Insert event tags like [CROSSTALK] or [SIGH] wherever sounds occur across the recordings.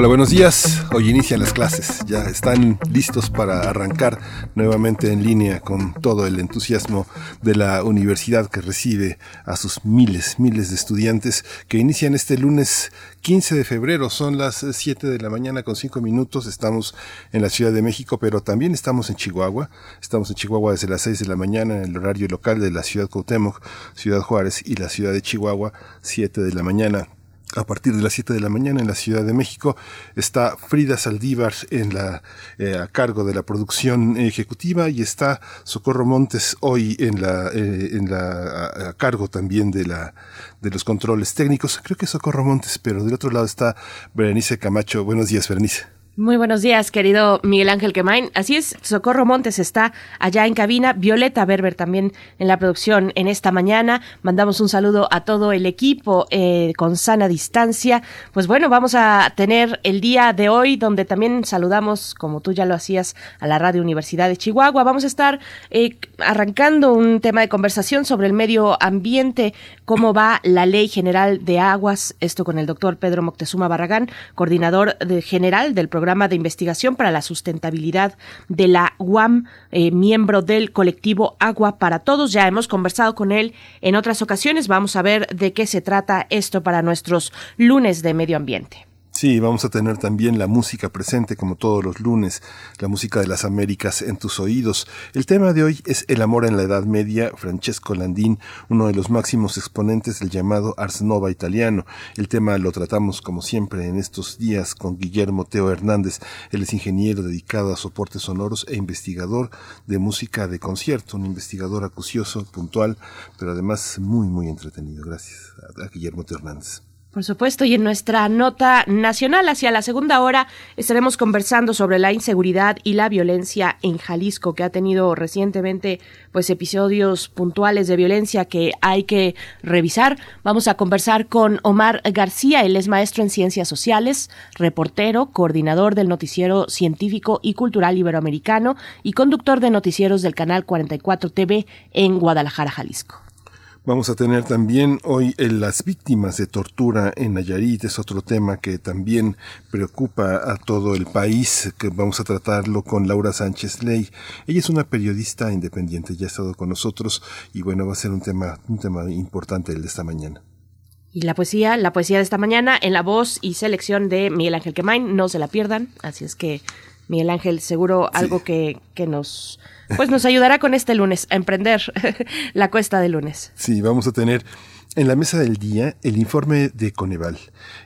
Hola, buenos días. Hoy inician las clases. Ya están listos para arrancar nuevamente en línea con todo el entusiasmo de la universidad que recibe a sus miles, miles de estudiantes que inician este lunes 15 de febrero. Son las 7 de la mañana con 5 minutos. Estamos en la Ciudad de México, pero también estamos en Chihuahua. Estamos en Chihuahua desde las 6 de la mañana en el horario local de la ciudad Cuauhtémoc, Ciudad Juárez y la ciudad de Chihuahua, 7 de la mañana a partir de las 7 de la mañana en la Ciudad de México. Está Frida Saldívar en la, eh, a cargo de la producción ejecutiva y está Socorro Montes hoy en la, eh, en la, a, cargo también de, la, de los controles técnicos. Creo que Socorro Montes, pero del otro lado está Berenice Camacho. Buenos días, Berenice. Muy buenos días, querido Miguel Ángel Quemain. Así es, Socorro Montes está allá en cabina, Violeta Berber también en la producción en esta mañana. Mandamos un saludo a todo el equipo eh, con sana distancia. Pues bueno, vamos a tener el día de hoy donde también saludamos, como tú ya lo hacías, a la Radio Universidad de Chihuahua. Vamos a estar eh, arrancando un tema de conversación sobre el medio ambiente, cómo va la Ley General de Aguas, esto con el doctor Pedro Moctezuma Barragán, coordinador general del programa de investigación para la sustentabilidad de la UAM, eh, miembro del colectivo Agua para Todos. Ya hemos conversado con él en otras ocasiones. Vamos a ver de qué se trata esto para nuestros lunes de medio ambiente. Sí, vamos a tener también la música presente como todos los lunes, la música de las Américas en tus oídos. El tema de hoy es El amor en la Edad Media, Francesco Landín, uno de los máximos exponentes del llamado Ars Nova italiano. El tema lo tratamos como siempre en estos días con Guillermo Teo Hernández. Él es ingeniero dedicado a soportes sonoros e investigador de música de concierto, un investigador acucioso, puntual, pero además muy, muy entretenido. Gracias a Guillermo Teo Hernández. Por supuesto, y en nuestra nota nacional hacia la segunda hora estaremos conversando sobre la inseguridad y la violencia en Jalisco, que ha tenido recientemente pues episodios puntuales de violencia que hay que revisar. Vamos a conversar con Omar García, él es maestro en ciencias sociales, reportero, coordinador del noticiero científico y cultural iberoamericano y conductor de noticieros del canal 44 TV en Guadalajara, Jalisco. Vamos a tener también hoy las víctimas de tortura en Nayarit, es otro tema que también preocupa a todo el país, que vamos a tratarlo con Laura Sánchez Ley. Ella es una periodista independiente, ya ha estado con nosotros y bueno, va a ser un tema, un tema importante el de esta mañana. Y la poesía, la poesía de esta mañana en la voz y selección de Miguel Ángel Quemain, no se la pierdan, así es que Miguel Ángel, seguro algo que, que nos pues nos ayudará con este lunes a emprender [LAUGHS] la cuesta de lunes. Sí, vamos a tener en la mesa del día, el informe de Coneval.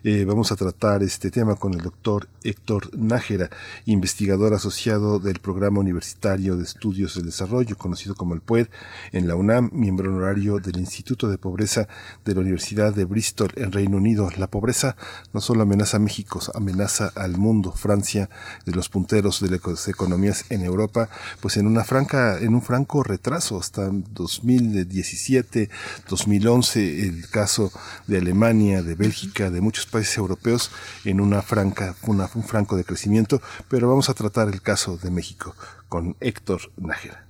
Eh, vamos a tratar este tema con el doctor Héctor Nájera, investigador asociado del Programa Universitario de Estudios del Desarrollo, conocido como el PUED, en la UNAM, miembro honorario del Instituto de Pobreza de la Universidad de Bristol, en Reino Unido. La pobreza no solo amenaza a México, amenaza al mundo. Francia, de los punteros de las economías en Europa, pues en una franca, en un franco retraso hasta 2017, 2011 el caso de Alemania, de Bélgica, de muchos países europeos en una franca, un franco de crecimiento, pero vamos a tratar el caso de México con Héctor Nájera.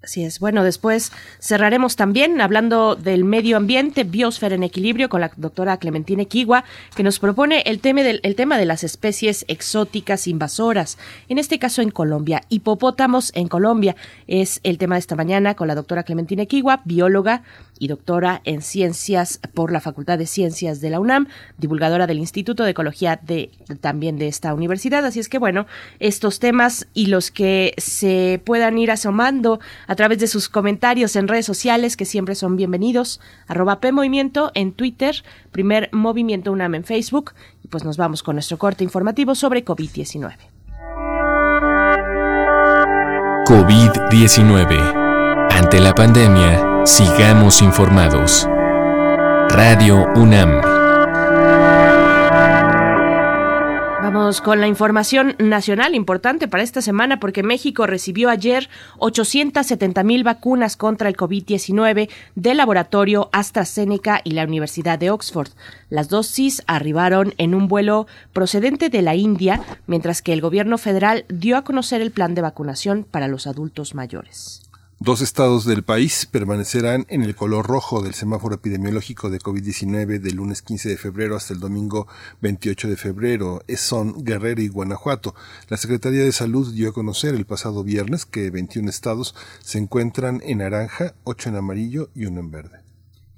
Así es. Bueno, después cerraremos también hablando del medio ambiente, biosfera en equilibrio, con la doctora Clementina Kiwa, que nos propone el tema, de las especies exóticas invasoras, en este caso en Colombia. Hipopótamos en Colombia es el tema de esta mañana con la doctora Clementina Kiwa, bióloga, y doctora en ciencias por la Facultad de Ciencias de la UNAM, divulgadora del Instituto de Ecología de también de esta universidad. Así es que bueno, estos temas y los que se puedan ir asomando a través de sus comentarios en redes sociales, que siempre son bienvenidos, arroba P Movimiento en Twitter, primer Movimiento UNAM en Facebook, y pues nos vamos con nuestro corte informativo sobre COVID-19. COVID-19. Ante la pandemia, Sigamos informados. Radio UNAM. Vamos con la información nacional importante para esta semana porque México recibió ayer 870 mil vacunas contra el COVID-19 del laboratorio AstraZeneca y la Universidad de Oxford. Las dosis arribaron en un vuelo procedente de la India, mientras que el gobierno federal dio a conocer el plan de vacunación para los adultos mayores. Dos estados del país permanecerán en el color rojo del semáforo epidemiológico de COVID-19 del lunes 15 de febrero hasta el domingo 28 de febrero. Son Guerrero y Guanajuato. La Secretaría de Salud dio a conocer el pasado viernes que 21 estados se encuentran en naranja, 8 en amarillo y uno en verde.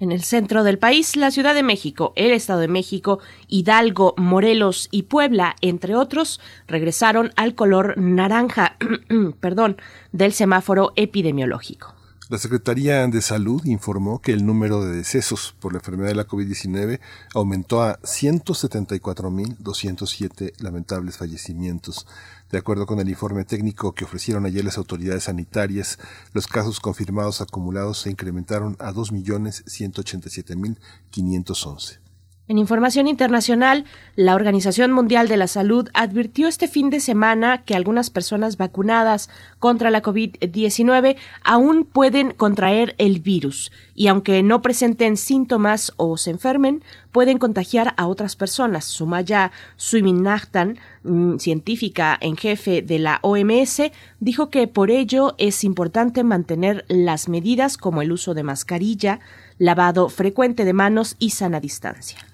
En el centro del país, la Ciudad de México, el Estado de México, Hidalgo, Morelos y Puebla, entre otros, regresaron al color naranja, [CLEARS THROAT] perdón, del semáforo epidemiológico. La Secretaría de Salud informó que el número de decesos por la enfermedad de la COVID-19 aumentó a 174.207 lamentables fallecimientos. De acuerdo con el informe técnico que ofrecieron ayer las autoridades sanitarias, los casos confirmados acumulados se incrementaron a 2.187.511. En información internacional, la Organización Mundial de la Salud advirtió este fin de semana que algunas personas vacunadas contra la COVID-19 aún pueden contraer el virus y aunque no presenten síntomas o se enfermen, pueden contagiar a otras personas. Sumaya Suiminachtan, mm, científica en jefe de la OMS, dijo que por ello es importante mantener las medidas como el uso de mascarilla, lavado frecuente de manos y sana distancia.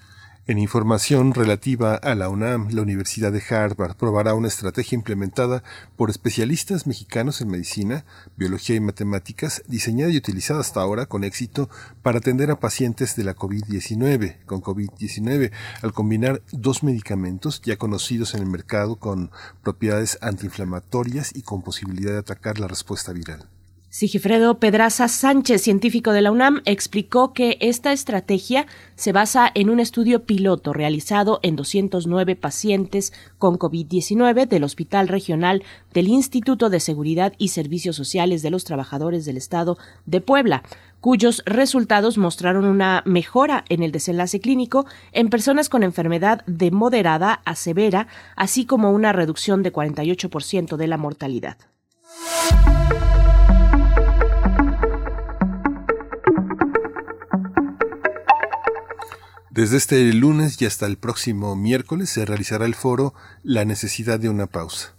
En información relativa a la UNAM, la Universidad de Harvard probará una estrategia implementada por especialistas mexicanos en medicina, biología y matemáticas, diseñada y utilizada hasta ahora con éxito para atender a pacientes de la COVID-19, con COVID-19, al combinar dos medicamentos ya conocidos en el mercado con propiedades antiinflamatorias y con posibilidad de atacar la respuesta viral. Sigifredo Pedraza Sánchez, científico de la UNAM, explicó que esta estrategia se basa en un estudio piloto realizado en 209 pacientes con COVID-19 del Hospital Regional del Instituto de Seguridad y Servicios Sociales de los Trabajadores del Estado de Puebla cuyos resultados mostraron una mejora en el desenlace clínico en personas con enfermedad de moderada a severa, así como una reducción de 48% de la mortalidad. Desde este lunes y hasta el próximo miércoles se realizará el foro La necesidad de una pausa.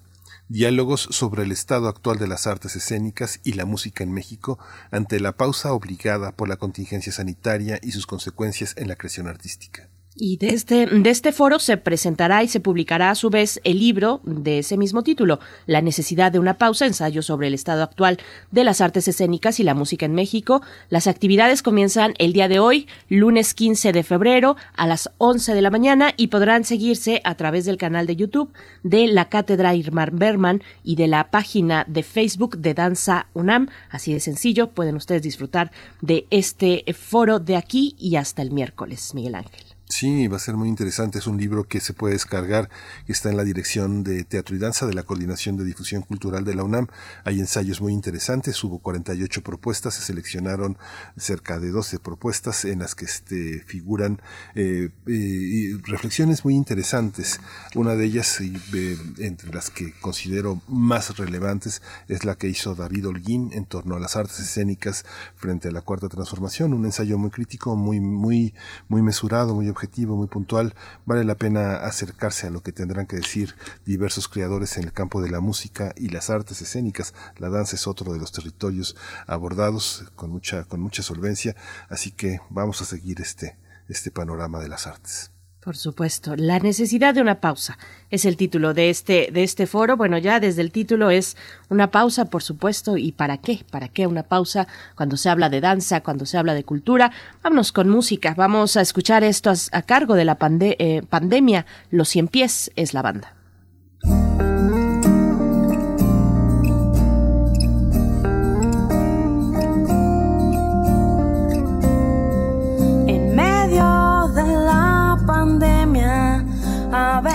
Diálogos sobre el estado actual de las artes escénicas y la música en México ante la pausa obligada por la contingencia sanitaria y sus consecuencias en la creación artística. Y de este, de este foro se presentará y se publicará a su vez el libro de ese mismo título, La necesidad de una pausa, ensayo sobre el estado actual de las artes escénicas y la música en México. Las actividades comienzan el día de hoy, lunes 15 de febrero, a las 11 de la mañana y podrán seguirse a través del canal de YouTube de la Cátedra Irmar Berman y de la página de Facebook de Danza UNAM. Así de sencillo, pueden ustedes disfrutar de este foro de aquí y hasta el miércoles, Miguel Ángel. Sí, va a ser muy interesante. Es un libro que se puede descargar, que está en la dirección de Teatro y Danza de la Coordinación de Difusión Cultural de la UNAM. Hay ensayos muy interesantes, hubo 48 propuestas, se seleccionaron cerca de 12 propuestas en las que este, figuran eh, reflexiones muy interesantes. Una de ellas, entre las que considero más relevantes, es la que hizo David Holguín en torno a las artes escénicas frente a la Cuarta Transformación. Un ensayo muy crítico, muy, muy, muy mesurado, muy muy puntual, vale la pena acercarse a lo que tendrán que decir diversos creadores en el campo de la música y las artes escénicas. La danza es otro de los territorios abordados con mucha, con mucha solvencia, así que vamos a seguir este, este panorama de las artes. Por supuesto, la necesidad de una pausa es el título de este de este foro. Bueno, ya desde el título es una pausa, por supuesto, y ¿para qué? ¿Para qué una pausa cuando se habla de danza, cuando se habla de cultura? Vámonos con música. Vamos a escuchar esto a, cargo de la eh, pandemia. Los cien pies es la banda.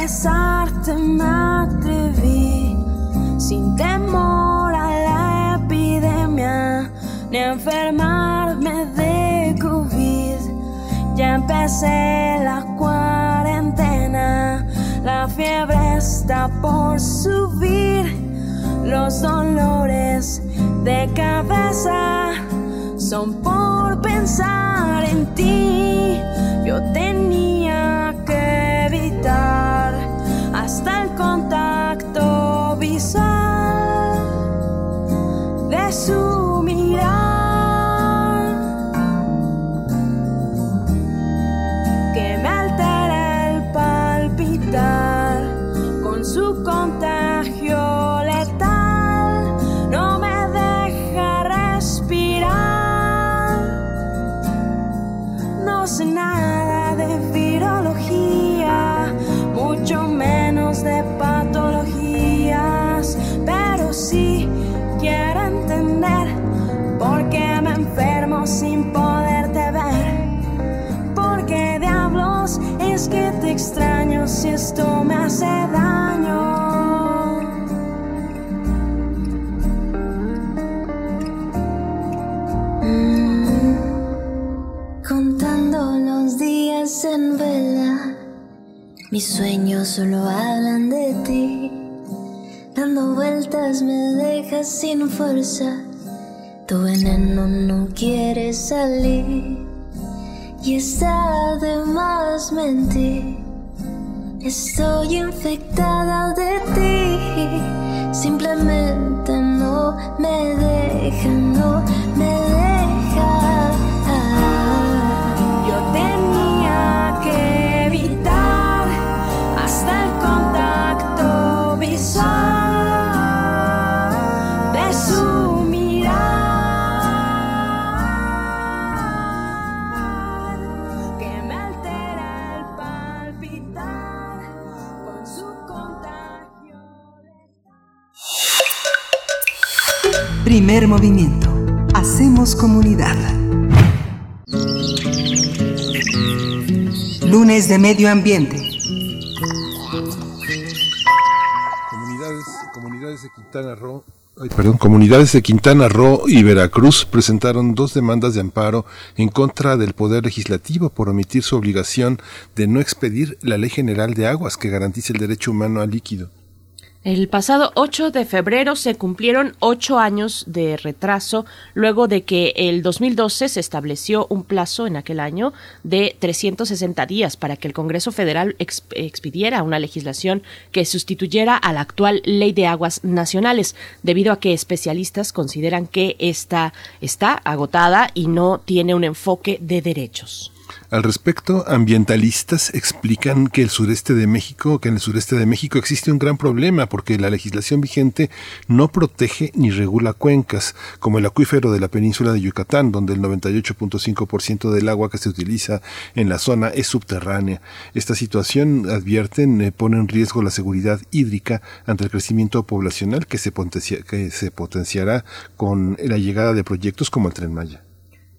Besarte me atreví sin temor a la epidemia ni a enfermarme de COVID. Ya empecé la cuarentena, la fiebre está por subir. Los dolores de cabeza son por pensar en ti. Yo tenía que evitar el contacto visual de su mirada. Sin poderte ver. ¿Por qué diablos es que te extraño si esto me hace daño? Mm, Contando los días en vela, mis sueños solo hablan de ti. Dando vueltas me dejas sin fuerza, tu veneno no quiere salir. Y está de más mentir. Estoy infectada de ti. Simplemente no me deja, no me deja. Yo tenía que evitar hasta el contacto visual Primer movimiento. Hacemos comunidad. Lunes de Medio Ambiente. Comunidades, comunidades de Quintana Roo. perdón, comunidades de Quintana Roo y Veracruz presentaron dos demandas de amparo en contra del Poder Legislativo por omitir su obligación de no expedir la Ley General de Aguas que garantiza el derecho humano al líquido. El pasado 8 de febrero se cumplieron ocho años de retraso luego de que el 2012 se estableció un plazo en aquel año de 360 días para que el Congreso Federal ex- expidiera una legislación que sustituyera a la actual Ley de Aguas Nacionales, debido a que especialistas consideran que esta está agotada y no tiene un enfoque de derechos. Al respecto, ambientalistas explican que el sureste de México, que en el sureste de México existe un gran problema porque la legislación vigente no protege ni regula cuencas, como el acuífero de la península de Yucatán, donde el 98.5% del agua que se utiliza en la zona es subterránea. Esta situación, advierten, eh, pone en riesgo la seguridad hídrica ante el crecimiento poblacional que se, que se potenciará con la llegada de proyectos como el Tren Maya.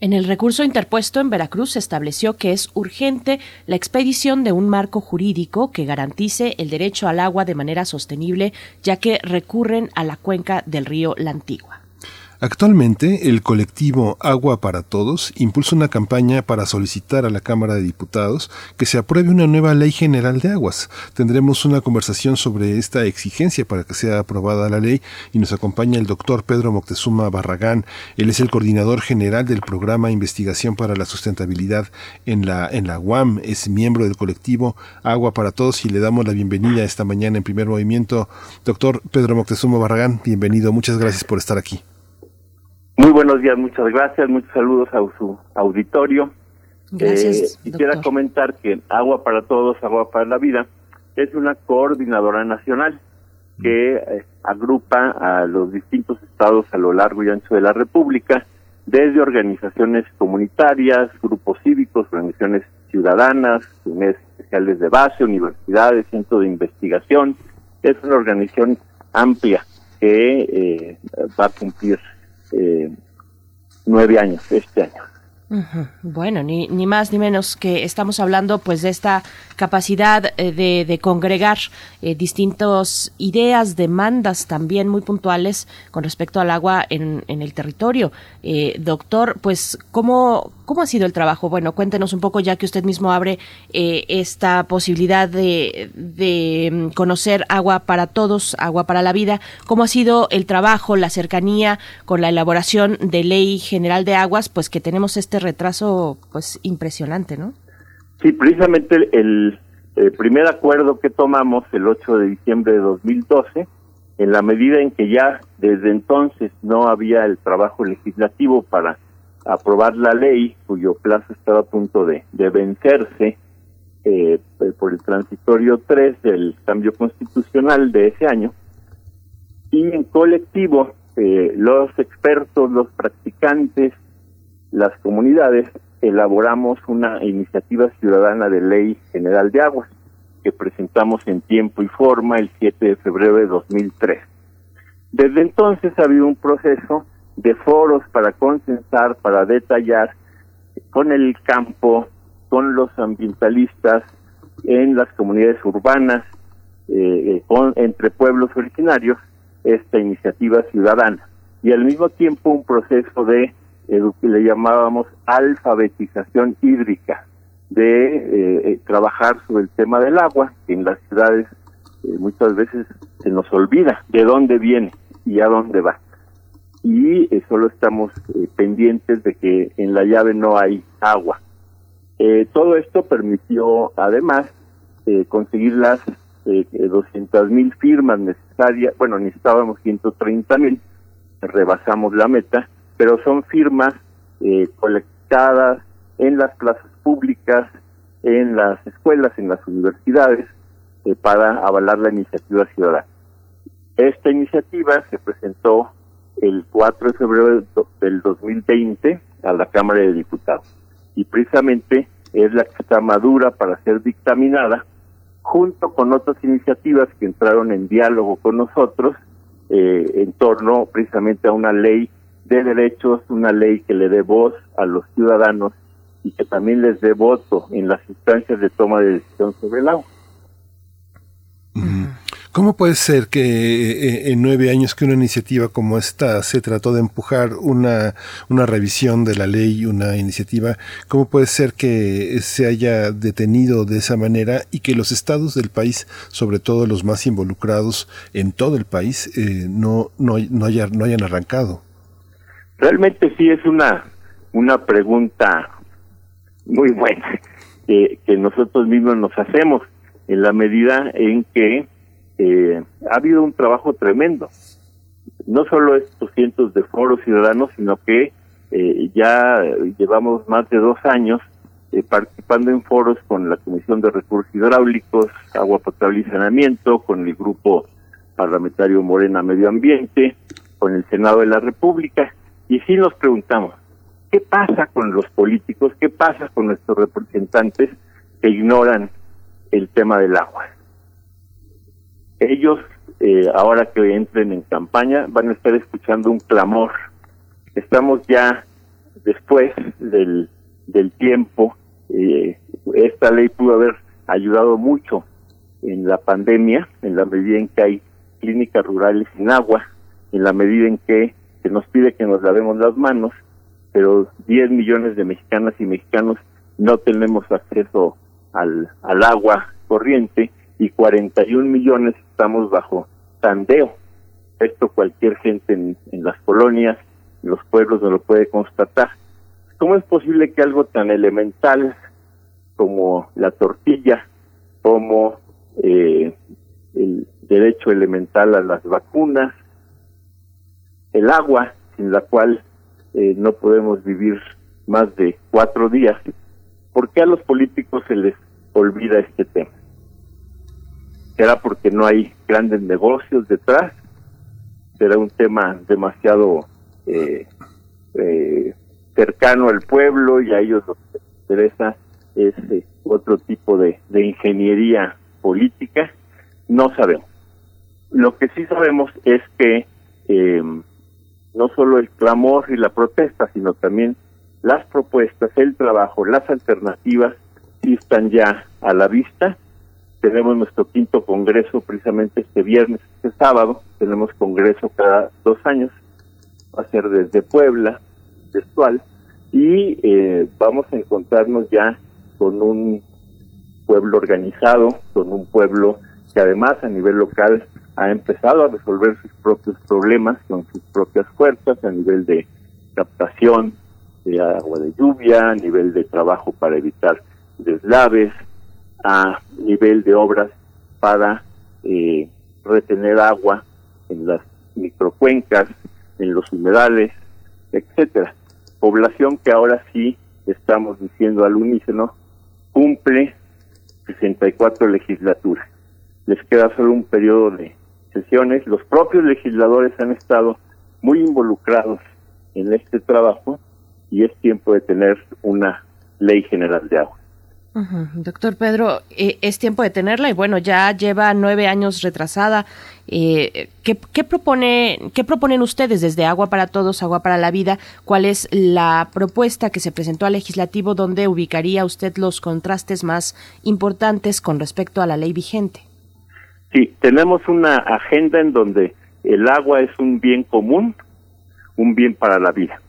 En el recurso interpuesto en Veracruz se estableció que es urgente la expedición de un marco jurídico que garantice el derecho al agua de manera sostenible, ya que recurren a la cuenca del río La Antigua. Actualmente, el colectivo Agua para Todos impulsa una campaña para solicitar a la Cámara de Diputados que se apruebe una nueva ley general de aguas. Tendremos una conversación sobre esta exigencia para que sea aprobada la ley y nos acompaña el doctor Pedro Moctezuma Barragán. Él es el coordinador general del programa Investigación para la Sustentabilidad en la, en la UAM. Es miembro del colectivo Agua para Todos y le damos la bienvenida esta mañana en primer movimiento. Doctor Pedro Moctezuma Barragán, bienvenido. Muchas gracias por estar aquí. Muy buenos días, muchas gracias, muchos saludos a su auditorio. Gracias, Eh, quisiera comentar que Agua para Todos, Agua para la Vida es una coordinadora nacional que eh, agrupa a los distintos estados a lo largo y ancho de la República, desde organizaciones comunitarias, grupos cívicos, organizaciones ciudadanas, unidades especiales de base, universidades, centros de investigación. Es una organización amplia que eh, va a cumplir eh, nueve años este año. Bueno, ni, ni más ni menos que estamos hablando pues de esta capacidad eh, de, de congregar eh, distintas ideas, demandas también muy puntuales con respecto al agua en, en el territorio. Eh, doctor, pues, ¿cómo, ¿cómo ha sido el trabajo? Bueno, cuéntenos un poco ya que usted mismo abre esta posibilidad de, de mm, conocer agua para todos, agua para la vida. ¿Cómo ha sido el trabajo, la cercanía con la elaboración de ley general de aguas? Pues que tenemos este retraso pues impresionante, ¿no? Sí, precisamente el, primer acuerdo que tomamos el 8 de diciembre de 2012, en la medida en que ya desde entonces no había el trabajo legislativo para aprobar la ley, cuyo plazo estaba a punto de, vencerse eh, por el transitorio 3 del cambio constitucional de ese año, y en colectivo eh, los expertos, los practicantes, las comunidades elaboramos una iniciativa ciudadana de ley general de aguas que presentamos en tiempo y forma el 7 de febrero de 2003. Desde entonces ha habido un proceso de foros para consensar, para detallar con el campo, con los ambientalistas, en las comunidades urbanas, eh, con, entre pueblos originarios, esta iniciativa ciudadana. Y al mismo tiempo un proceso de le llamábamos alfabetización hídrica, de eh, eh, trabajar sobre el tema del agua, que en las ciudades eh, muchas veces se nos olvida de dónde viene y a dónde va. Y solo estamos pendientes de que en la llave no hay agua. todo esto permitió además conseguir las 200 mil firmas necesarias, bueno, necesitábamos 130 mil, rebasamos la meta, pero son firmas eh, colectadas en las plazas públicas, en las escuelas, en las universidades, eh, para avalar la iniciativa ciudadana. Esta iniciativa se presentó el 4 de febrero del 2020 a la Cámara de Diputados y precisamente es la que está madura para ser dictaminada junto con otras iniciativas que entraron en diálogo con nosotros eh, en torno precisamente a una ley de derechos, una ley que le dé voz a los ciudadanos y que también les dé voto en las instancias de toma de decisión sobre el agua. ¿Cómo puede ser que eh, en nueve años que una iniciativa como esta se trató de empujar una, una revisión de la ley, una iniciativa, cómo puede ser que se haya detenido de esa manera y que los estados del país, sobre todo los más involucrados en todo el país, eh, no, no, no, no hayan arrancado? Realmente sí es una, una pregunta muy buena que, nosotros mismos nos hacemos en la medida en que eh, ha habido un trabajo tremendo. No solo estos cientos de foros ciudadanos, sino que eh, ya llevamos más de dos años eh, participando en foros con la Comisión de Recursos Hidráulicos, Agua Potable y Saneamiento, con el Grupo Parlamentario Morena Medio Ambiente, con el Senado de la República, y sí nos preguntamos, ¿qué pasa con los políticos? ¿Qué pasa con nuestros representantes que ignoran el tema del agua? Ellos, eh, ahora que entren en campaña, van a estar escuchando un clamor. Estamos ya después del, del tiempo. Eh, esta ley pudo haber ayudado mucho en la pandemia, en la medida en que hay clínicas rurales sin agua, en la medida en que que nos pide que nos lavemos las manos, pero 10 millones de mexicanas y mexicanos no tenemos acceso al, agua corriente y 41 millones estamos bajo tandeo. Esto cualquier gente en, en las colonias, en los pueblos no lo puede constatar. ¿Cómo es posible que algo tan elemental como la tortilla, como eh, el derecho elemental a las vacunas, el agua, sin la cual eh, no podemos vivir más de cuatro días. ¿Por qué a los políticos se les olvida este tema? ¿Será porque no hay grandes negocios detrás? ¿Será un tema demasiado eh, eh, cercano al pueblo y a ellos lo que les interesa es otro tipo de, de ingeniería política? No sabemos. Lo que sí sabemos es que no solo el clamor y la protesta, sino también las propuestas, el trabajo, las alternativas están ya a la vista. Tenemos nuestro quinto congreso precisamente este viernes, este sábado. Tenemos congreso cada dos años. Va a ser desde Puebla, textual. Y eh, vamos a encontrarnos ya con un pueblo organizado, con un pueblo que además a nivel local ha empezado a resolver sus propios problemas con sus propias fuerzas a nivel de captación de agua de lluvia, a nivel de trabajo para evitar deslaves, a nivel de obras para eh, retener agua en las microcuencas, en los humedales, etcétera. Población que ahora sí estamos diciendo al unísono cumple 64 legislaturas. Les queda solo un periodo de sesiones. Los propios legisladores han estado muy involucrados en este trabajo y es tiempo de tener una ley general de agua. Doctor Pedro, eh, es tiempo de tenerla y bueno, ya lleva nueve años retrasada. Eh, ¿qué, propone, ¿Qué proponen ustedes desde Agua para Todos, Agua para la Vida? ¿Cuál es la propuesta que se presentó al legislativo donde ubicaría usted los contrastes más importantes con respecto a la ley vigente? Sí, tenemos una agenda en donde el agua es un bien común, un bien para la vida.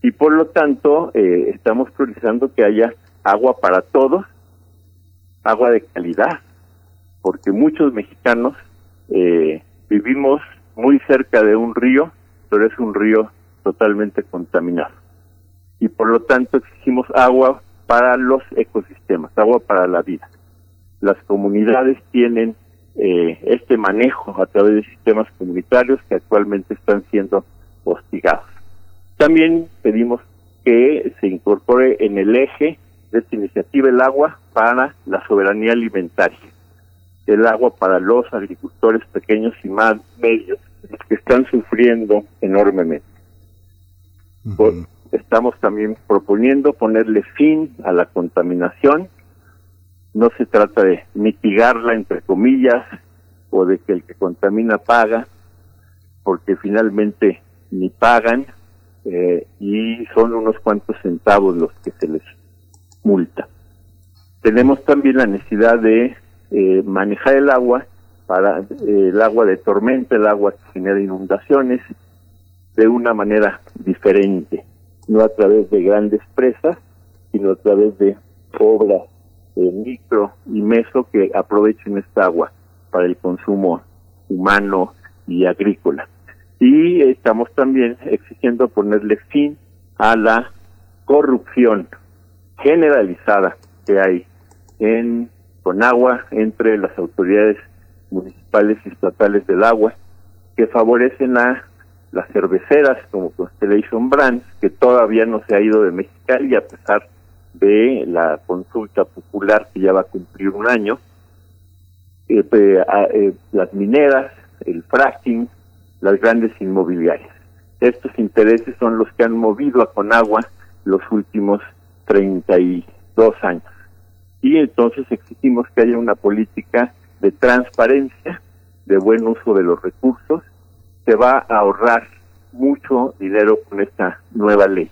Y por lo tanto, eh, estamos priorizando que haya agua para todos, agua de calidad, porque muchos mexicanos eh, vivimos muy cerca de un río, pero es un río totalmente contaminado. Y por lo tanto exigimos agua para los ecosistemas, agua para la vida. Las comunidades tienen eh, este manejo a través de sistemas comunitarios que actualmente están siendo hostigados. También pedimos que se incorpore en el eje de esta iniciativa el agua para la soberanía alimentaria, el agua para los agricultores pequeños y más medios que están sufriendo enormemente. Estamos también proponiendo ponerle fin a la contaminación. No se trata de mitigarla, entre comillas, o de que el que contamina paga, porque finalmente ni pagan eh, y son unos cuantos centavos los que se les multa. Tenemos también la necesidad de eh, manejar el agua para eh, el agua de tormenta, el agua que genera inundaciones, de una manera diferente, no a través de grandes presas, sino a través de obras micro y meso que aprovechen esta agua para el consumo humano y agrícola. Y estamos también exigiendo ponerle fin a la corrupción generalizada que hay en Conagua entre las autoridades municipales y estatales del agua que favorecen a las cerveceras como Constellation Brands que todavía no se ha ido de Mexicali a pesar de la consulta popular que ya va a cumplir un año eh, eh, las mineras el fracking las grandes inmobiliarias. Estos intereses son los que han movido a Conagua los últimos 32 años. Y entonces exigimos que haya una política de transparencia, de buen uso de los recursos. Se va a ahorrar mucho dinero con esta nueva ley.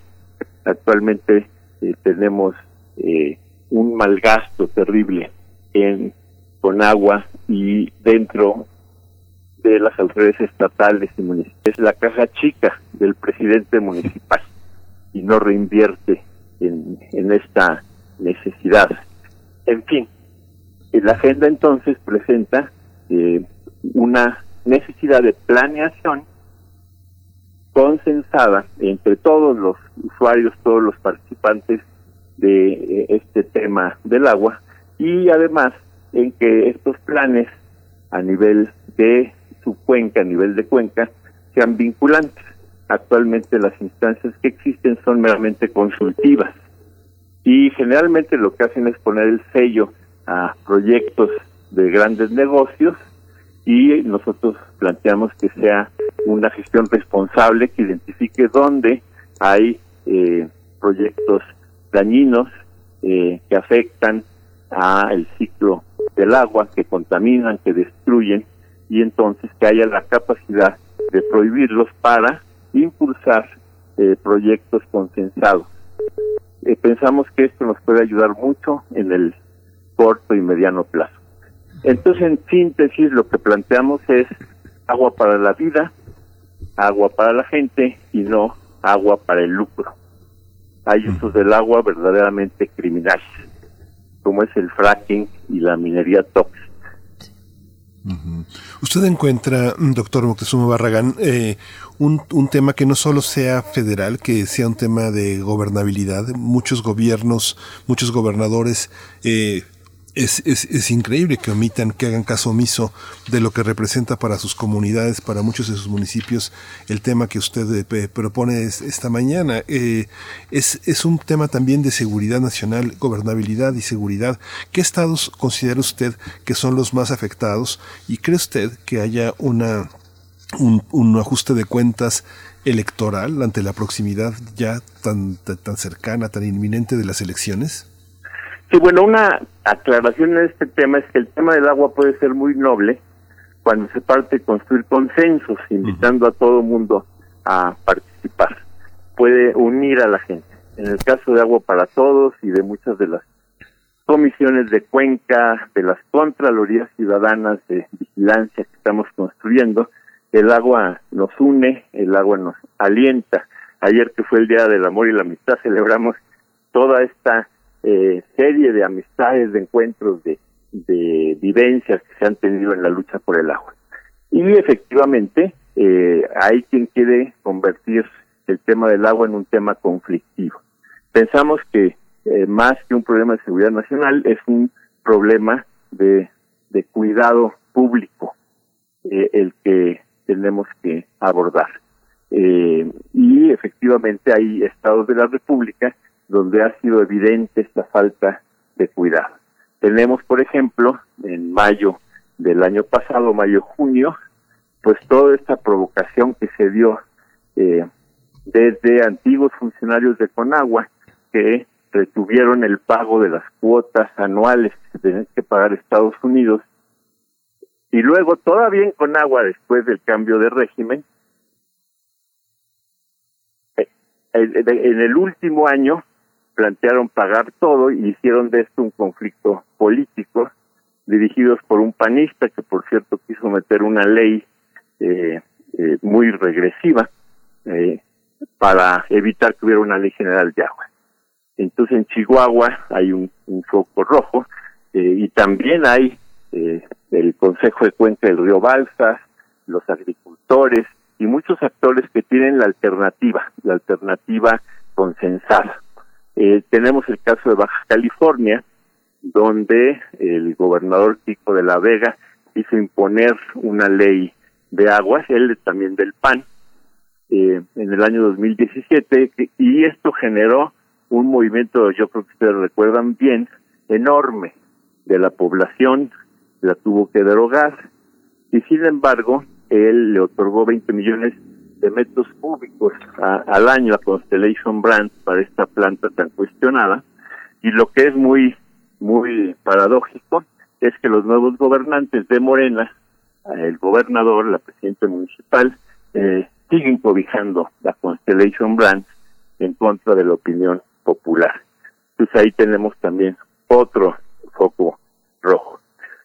Actualmente eh, tenemos eh, un mal gasto terrible en Conagua y dentro de las autoridades estatales y municipales. Es la caja chica del presidente municipal y no reinvierte en, en esta necesidad. En fin, la agenda entonces presenta eh, una necesidad de planeación consensada entre todos los usuarios, todos los participantes de eh, este tema del agua y además en que estos planes a nivel de su cuenca, a nivel de cuenca, sean vinculantes. Actualmente las instancias que existen son meramente consultivas y generalmente lo que hacen es poner el sello a proyectos de grandes negocios y nosotros planteamos que sea una gestión responsable que identifique dónde hay eh, proyectos dañinos eh, que afectan a el ciclo del agua, que contaminan, que destruyen y entonces que haya la capacidad de prohibirlos para impulsar eh, proyectos consensados pensamos que esto nos puede ayudar mucho en el corto y mediano plazo. Entonces, en síntesis, lo que planteamos es agua para la vida, agua para la gente y no agua para el lucro. Hay usos del agua verdaderamente criminales, como es el fracking y la minería tóxica. Usted encuentra, doctor Moctezuma Barragán, eh, un, un, tema que no solo sea federal, que sea un tema de gobernabilidad. Muchos gobiernos, muchos gobernadores eh, es, es, es, increíble que omitan, que hagan caso omiso de lo que representa para sus comunidades, para muchos de sus municipios, el tema que usted eh, propone esta mañana. Eh, es, es un tema también de seguridad nacional, gobernabilidad y seguridad. ¿Qué estados considera usted que son los más afectados? ¿Y cree usted que haya una, un, un ajuste de cuentas electoral ante la proximidad ya tan, tan, tan cercana, tan inminente de las elecciones? Sí, bueno, una aclaración en este tema es que el tema del agua puede ser muy noble cuando se parte de construir consensos, invitando a todo el mundo a participar. Puede unir a la gente. En el caso de Agua para Todos y de muchas de las comisiones de cuenca, de las Contralorías Ciudadanas de Vigilancia que estamos construyendo, el agua nos une, el agua nos alienta. Ayer que fue el Día del Amor y la Amistad, celebramos toda esta eh, serie de amistades, de encuentros, de, vivencias que se han tenido en la lucha por el agua. Y efectivamente, eh, hay quien quiere convertir el tema del agua en un tema conflictivo. Pensamos que eh, más que un problema de seguridad nacional, es un problema de, de cuidado público eh, el que tenemos que abordar. Eh, y efectivamente hay estados de la República donde ha sido evidente esta falta de cuidado. Tenemos, por ejemplo, en mayo del año pasado, mayo-junio, pues toda esta provocación que se dio eh, desde antiguos funcionarios de Conagua que retuvieron el pago de las cuotas anuales que tenían que pagar Estados Unidos y luego todavía en Conagua después del cambio de régimen eh, en el último año plantearon pagar todo y hicieron de esto un conflicto político dirigidos por un panista que por cierto quiso meter una ley eh, eh, muy regresiva eh, para evitar que hubiera una ley general de agua. Entonces en Chihuahua hay un, un foco rojo eh, y también hay eh, el Consejo de Cuenca del Río Balsas, los agricultores y muchos actores que tienen la alternativa, la alternativa consensada. Eh, tenemos el caso de Baja California, donde el gobernador Kiko de la Vega hizo imponer una ley de aguas, él también del PAN, eh, en el año 2017, y esto generó un movimiento, yo creo que ustedes recuerdan bien, enorme de la población, la tuvo que derogar, y sin embargo, él le otorgó 20 millones de metros cúbicos al año a Constellation Brands para esta planta tan cuestionada. Y lo que es muy, muy paradójico es que los nuevos gobernantes de Morena, el gobernador, la presidenta municipal, eh, siguen cobijando la Constellation Brands en contra de la opinión popular. Entonces ahí tenemos también otro foco rojo.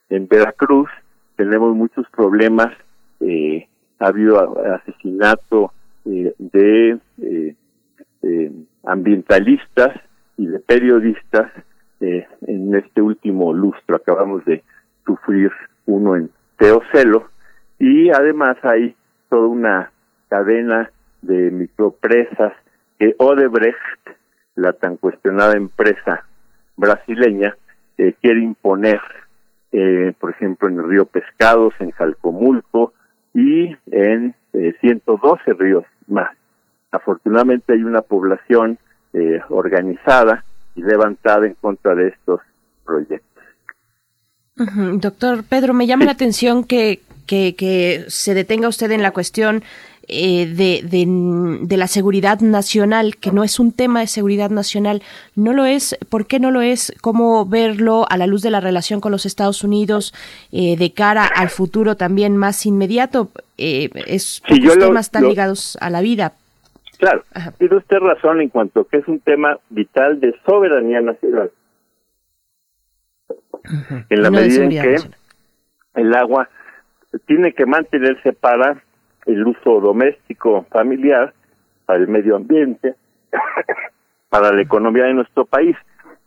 En Veracruz tenemos muchos problemas eh, ha habido asesinato eh, de eh, eh, ambientalistas y de periodistas en este último lustro. Acabamos de sufrir uno en Teocelo y además hay toda una cadena de micropresas que Odebrecht, la tan cuestionada empresa brasileña, quiere imponer, por ejemplo, en el río Pescados, en Jalcomulco, y en eh, 112 ríos más. Afortunadamente hay una población eh, organizada y levantada en contra de estos proyectos. Uh -huh. Doctor Pedro, me llama la atención que, que, que se detenga usted en la cuestión eh, de, de, de, la seguridad nacional, que no es un tema de seguridad nacional, no lo es, ¿por qué no lo es? ¿Cómo verlo a la luz de la relación con los Estados Unidos eh, de cara al futuro también más inmediato? Eh, es sí, temas están ligados a la vida. Claro, tiene usted razón en cuanto que es un tema vital de soberanía nacional. En la medida en que el agua tiene que mantenerse para el uso doméstico, familiar, para el medio ambiente, [COUGHS] para la economía de nuestro país.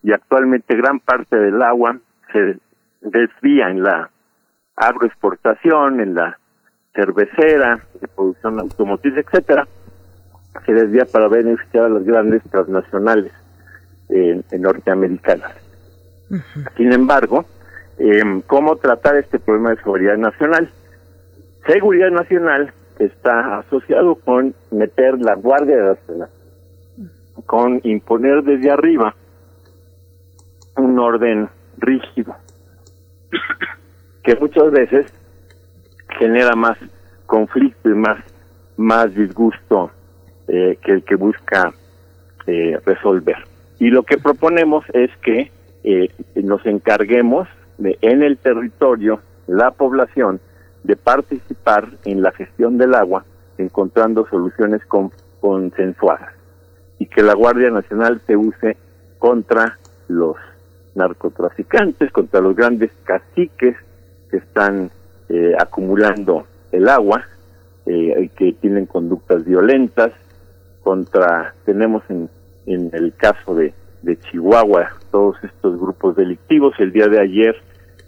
Y actualmente gran parte del agua se desvía en la agroexportación, en la cervecera, de producción automotriz, etcétera, se desvía para beneficiar a las grandes transnacionales eh, norteamericanas. Sin embargo, eh, ¿cómo tratar este problema de seguridad nacional? Seguridad nacional está asociado con meter la Guardia Nacional, con imponer desde arriba un orden rígido, que muchas veces genera más conflicto y más, más disgusto eh, que el que busca eh, resolver. Y lo que proponemos es que eh, nos encarguemos de, en el territorio, la población, de participar en la gestión del agua, encontrando soluciones consensuadas. Y que la Guardia Nacional se use contra los narcotraficantes, contra los grandes caciques que están eh, acumulando el agua, eh, que tienen conductas violentas, contra, tenemos en, en el caso de, de Chihuahua todos estos grupos delictivos. El día de ayer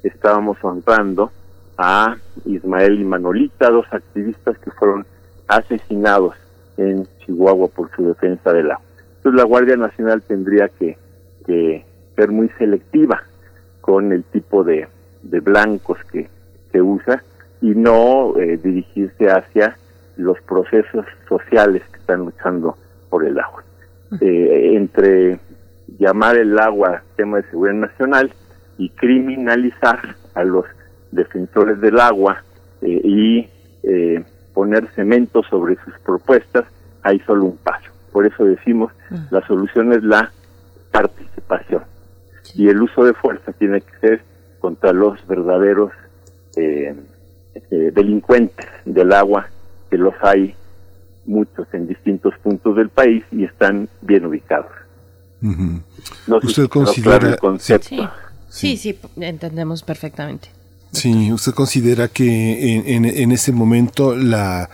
estábamos honrando a Ismael y Manolita, dos activistas que fueron asesinados en Chihuahua por su defensa del agua. Entonces la Guardia Nacional tendría que, que ser muy selectiva con el tipo de, de blancos que se usa y no eh, dirigirse hacia los procesos sociales que están luchando por el agua. Eh, entre llamar el agua tema de seguridad nacional y criminalizar a los defensores del agua eh, y eh, poner cemento sobre sus propuestas, hay solo un paso. Por eso decimos, la solución es la participación. Y el uso de fuerza tiene que ser contra los verdaderos eh, delincuentes del agua, que los hay muchos en distintos puntos del país y están bien ubicados. ¿Usted considera el concepto. Sí, sí, entendemos perfectamente. Sí, ¿usted considera que en, en, en, ese momento la,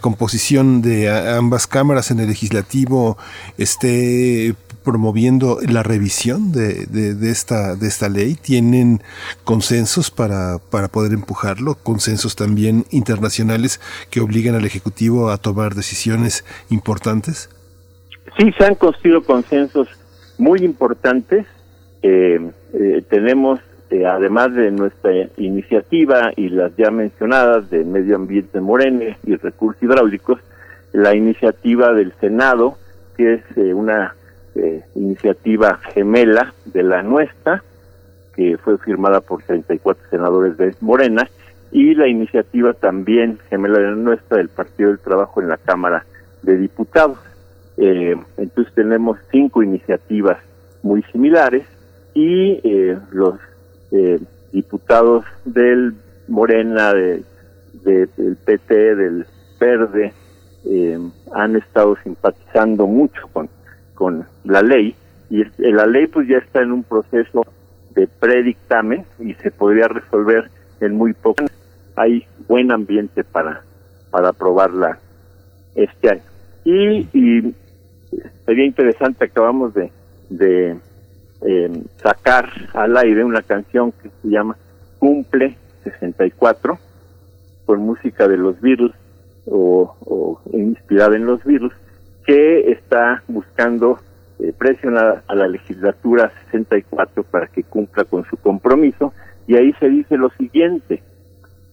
composición de ambas cámaras en el legislativo esté promoviendo la revisión de, de, de, esta, de esta ley? ¿Tienen consensos para, para poder empujarlo? ¿Consensos también internacionales que obligan al Ejecutivo a tomar decisiones importantes? Sí, se han construido consensos muy importantes. Eh, eh, tenemos eh, además de nuestra iniciativa y las ya mencionadas de Medio Ambiente Morene y Recursos Hidráulicos, la iniciativa del Senado, que es eh, una eh, iniciativa gemela de la nuestra, que fue firmada por 34 senadores de Morena, y la iniciativa también gemela de la nuestra del Partido del Trabajo en la Cámara de Diputados. entonces tenemos cinco iniciativas muy similares y los eh, diputados del Morena, de, del PT, del Verde, eh, han estado simpatizando mucho con, con la ley y la ley pues ya está en un proceso de predictamen y se podría resolver en muy poco. Hay buen ambiente para, para aprobarla este año. Y, y sería interesante, acabamos de, de eh, sacar al aire una canción que se llama Cumple 64, con música de los Beatles o, inspirada en los Beatles, que está buscando eh, presionar a la legislatura 64 para que cumpla con su compromiso. Y ahí se dice lo siguiente,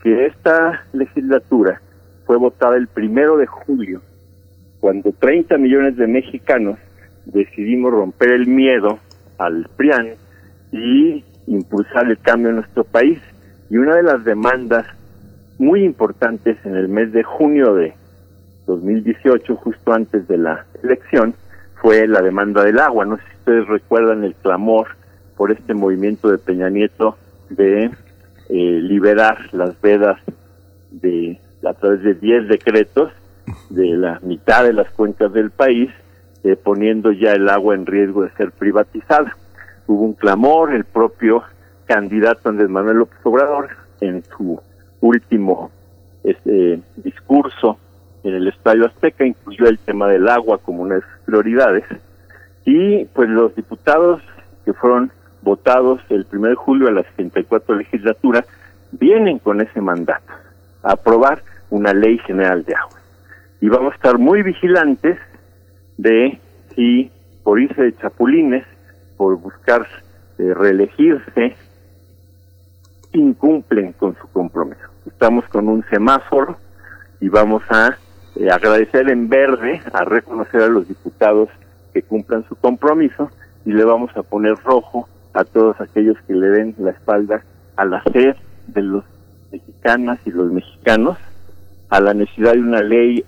que esta legislatura fue votada el primero de julio, cuando 30 millones de mexicanos decidimos romper el miedo al PRIAN y impulsar el cambio en nuestro país. Y una de las demandas muy importantes en el mes de junio de 2018, justo antes de la elección, fue la demanda del agua. No sé si ustedes recuerdan el clamor por este movimiento de Peña Nieto de eh, liberar las vedas de a través de 10 decretos de la mitad de las cuencas del país, eh, poniendo ya el agua en riesgo de ser privatizada. Hubo un clamor, el propio candidato Andrés Manuel López Obrador, en su último este, discurso en el Estadio Azteca, incluyó el tema del agua como una de sus prioridades. Y pues los diputados que fueron votados el 1 de julio a la 74 legislatura vienen con ese mandato, a aprobar una ley general de agua. Y vamos a estar muy vigilantes de si por irse de chapulines, por buscar eh, reelegirse, incumplen con su compromiso. Estamos con un semáforo y vamos a eh, agradecer en verde, a reconocer a los diputados que cumplan su compromiso y le vamos a poner rojo a todos aquellos que le den la espalda a la sed de los mexicanas y los mexicanos, a la necesidad de una ley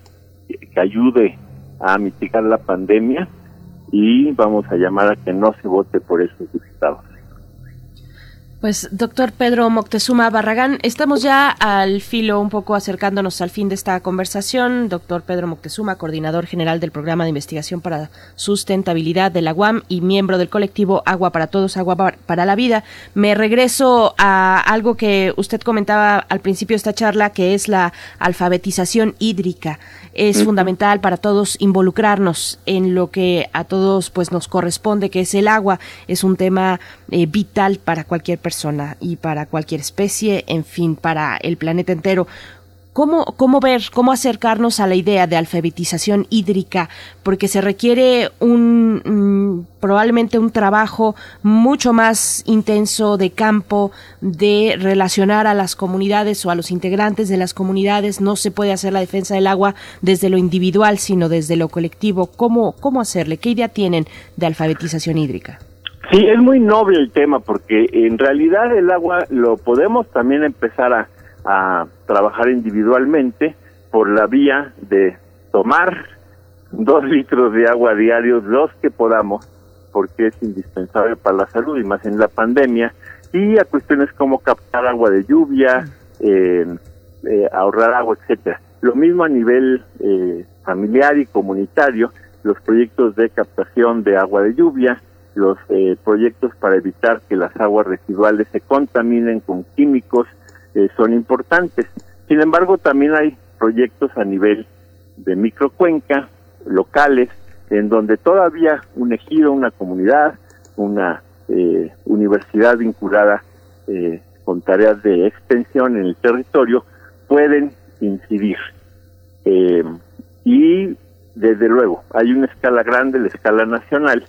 que ayude a mitigar la pandemia y vamos a llamar a que no se vote por esos diputados. Pues, doctor Pedro Moctezuma Barragán, estamos ya al filo, un poco acercándonos al fin de esta conversación. Doctor Pedro Moctezuma, coordinador general del Programa de Investigación para Sustentabilidad de la UAM y miembro del colectivo Agua para Todos, Agua para la Vida. Me regreso a algo que usted comentaba al principio de esta charla, que es la alfabetización hídrica es fundamental para todos involucrarnos en lo que a todos pues nos corresponde, que es el agua. Es un tema eh, vital para cualquier persona y para cualquier especie, en fin, para el planeta entero. ¿Cómo, ¿Cómo ver, cómo acercarnos a la idea de alfabetización hídrica? Porque se requiere un, mm, probablemente un trabajo mucho más intenso de campo, de relacionar a las comunidades o a los integrantes de las comunidades. No se puede hacer la defensa del agua desde lo individual, sino desde lo colectivo. ¿Cómo, cómo hacerle? ¿Qué idea tienen de alfabetización hídrica? Sí, es muy noble el tema porque en realidad el agua lo podemos también empezar a a trabajar individualmente por la vía de tomar dos [LAUGHS] litros de agua diarios, los que podamos, porque es indispensable para la salud y más en la pandemia, y a cuestiones como captar agua de lluvia, eh, ahorrar agua, etcétera. Lo mismo a nivel eh, familiar y comunitario, los proyectos de captación de agua de lluvia, los eh, proyectos para evitar que las aguas residuales se contaminen con químicos son importantes. Sin embargo, también hay proyectos a nivel de microcuenca, locales, en donde todavía un ejido, una comunidad, una eh, universidad vinculada eh, con tareas de extensión en el territorio pueden incidir. Eh, y desde luego, hay una escala grande, la escala nacional,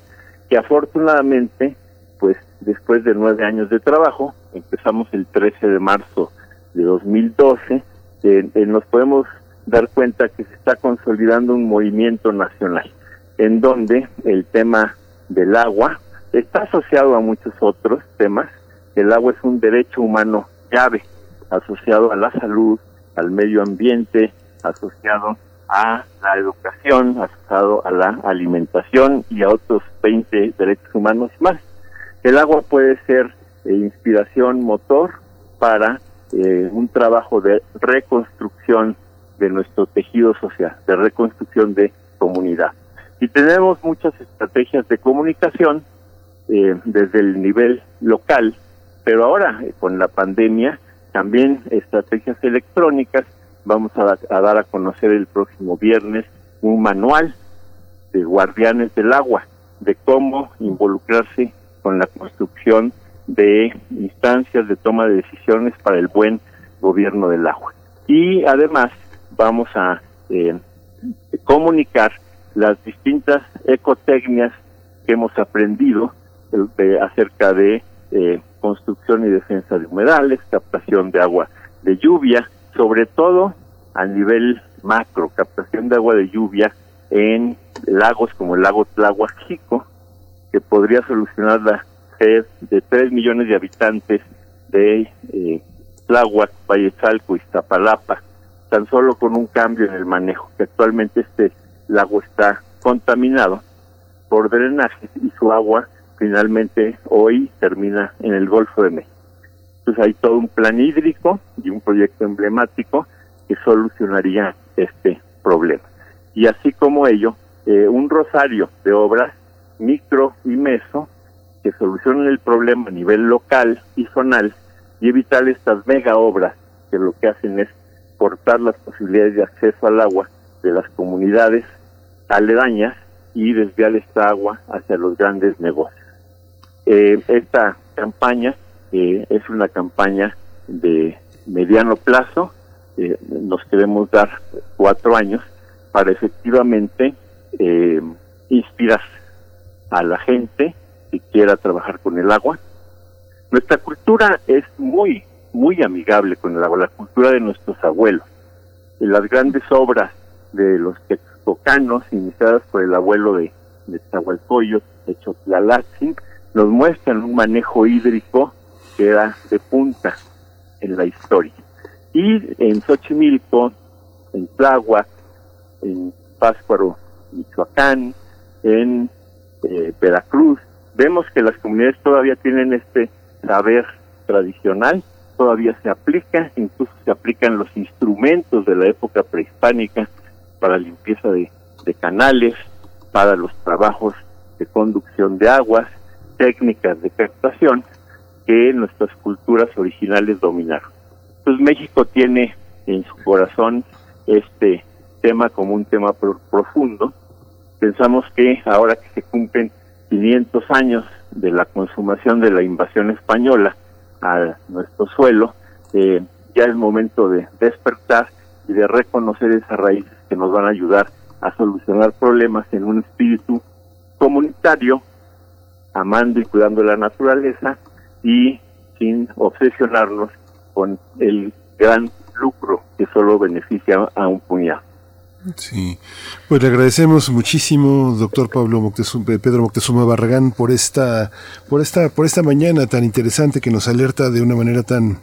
que afortunadamente, pues después de nueve años de trabajo, empezamos el 13 de marzo de 2012, eh, nos podemos dar cuenta que se está consolidando un movimiento nacional, en donde el tema del agua está asociado a muchos otros temas. El agua es un derecho humano llave, asociado a la salud, al medio ambiente, asociado a la educación, asociado a la alimentación y a otros 20 derechos humanos más. El agua puede ser eh, inspiración motor para eh, un trabajo de reconstrucción de nuestro tejido social, de reconstrucción de comunidad. Y tenemos muchas estrategias de comunicación eh, desde el nivel local, pero ahora eh, con la pandemia también estrategias electrónicas. Vamos a, a dar a conocer el próximo viernes un manual de guardianes del agua, de cómo involucrarse con la construcción de instancias de toma de decisiones para el buen gobierno del agua. Y además vamos a eh, comunicar las distintas ecotecnias que hemos aprendido eh, acerca de eh, construcción y defensa de humedales, captación de agua de lluvia, sobre todo a nivel macro, captación de agua de lluvia en lagos como el lago Tlahuajico, que podría solucionar la de 3 millones de habitantes de eh, Tláhuac, Valle Salco, Iztapalapa, tan solo con un cambio en el manejo, que actualmente este lago está contaminado por drenaje y su agua finalmente hoy termina en el Golfo de México. Entonces hay todo un plan hídrico y un proyecto emblemático que solucionaría este problema. Y así como ello, eh, un rosario de obras micro y meso que solucionen el problema a nivel local y zonal y evitar estas mega obras que lo que hacen es cortar las posibilidades de acceso al agua de las comunidades aledañas y desviar esta agua hacia los grandes negocios. Eh, esta campaña eh, es una campaña de mediano plazo, eh, nos queremos dar cuatro años para efectivamente inspirar a la gente que quiera trabajar con el agua. Nuestra cultura es muy, muy amigable con el agua, la cultura de nuestros abuelos. las grandes obras de los texcocanos, iniciadas por el abuelo de, de de Chotlalatzin, nos muestran un manejo hídrico que era de punta en la historia. Y en Xochimilco, en Tláhuac, en Páscuaro, Michoacán, en eh, Veracruz, vemos que las comunidades todavía tienen este saber tradicional, todavía se aplica, incluso se aplican los instrumentos de la época prehispánica para limpieza de, canales, para los trabajos de conducción de aguas, técnicas de captación que nuestras culturas originales dominaron. Entonces México tiene en su corazón este tema como un tema profundo. Pensamos que ahora que se cumplen 500 años de la consumación de la invasión española a nuestro suelo, eh, ya es momento de despertar y de reconocer esas raíces que nos van a ayudar a solucionar problemas en un espíritu comunitario, amando y cuidando la naturaleza y sin obsesionarnos con el gran lucro que solo beneficia a un puñado. Sí, pues le agradecemos muchísimo, doctor Pablo Moctezuma, Pedro Moctezuma Barragán, por esta, por esta, por esta mañana tan interesante que nos alerta de una manera tan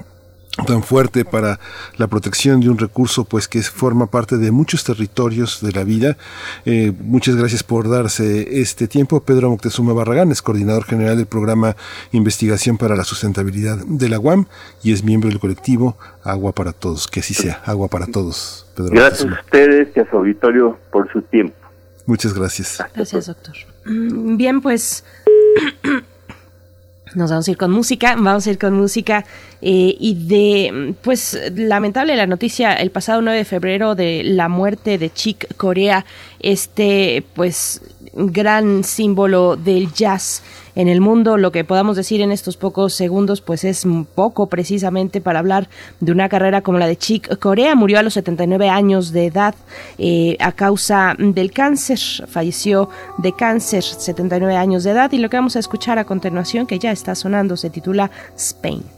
tan fuerte para la protección de un recurso pues que forma parte de muchos territorios de la vida. Eh, muchas gracias por darse este tiempo. Pedro Moctezuma Barragán es coordinador general del programa Investigación para la Sustentabilidad de la UAM y es miembro del colectivo Agua para Todos. Que así sea, Agua para Todos. Pedro gracias a ustedes y a su auditorio por su tiempo. Muchas gracias. Gracias, doctor. Mm, bien, pues [CLEARS THROAT] nos vamos a ir con música, vamos a ir con música eh, y de, pues lamentable la noticia el pasado 9 de febrero de la muerte de Chick Corea, este pues gran símbolo del jazz en el mundo. Lo que podamos decir en estos pocos segundos, pues es poco precisamente para hablar de una carrera como la de Chick Corea. Murió a los 79 años de edad eh, a causa del cáncer. Falleció de cáncer, 79 años de edad. Y lo que vamos a escuchar a continuación, que ya está sonando, se titula Spain.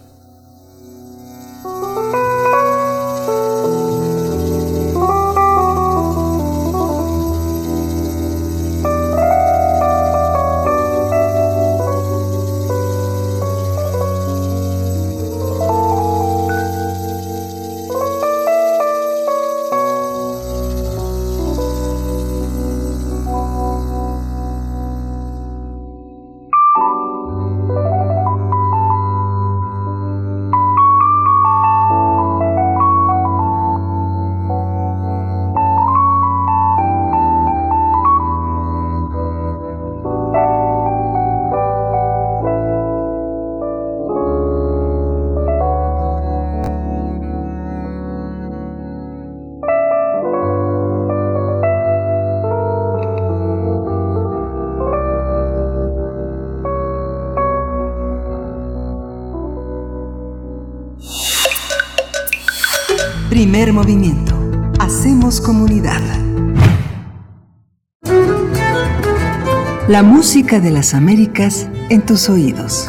La música de las Américas en tus oídos.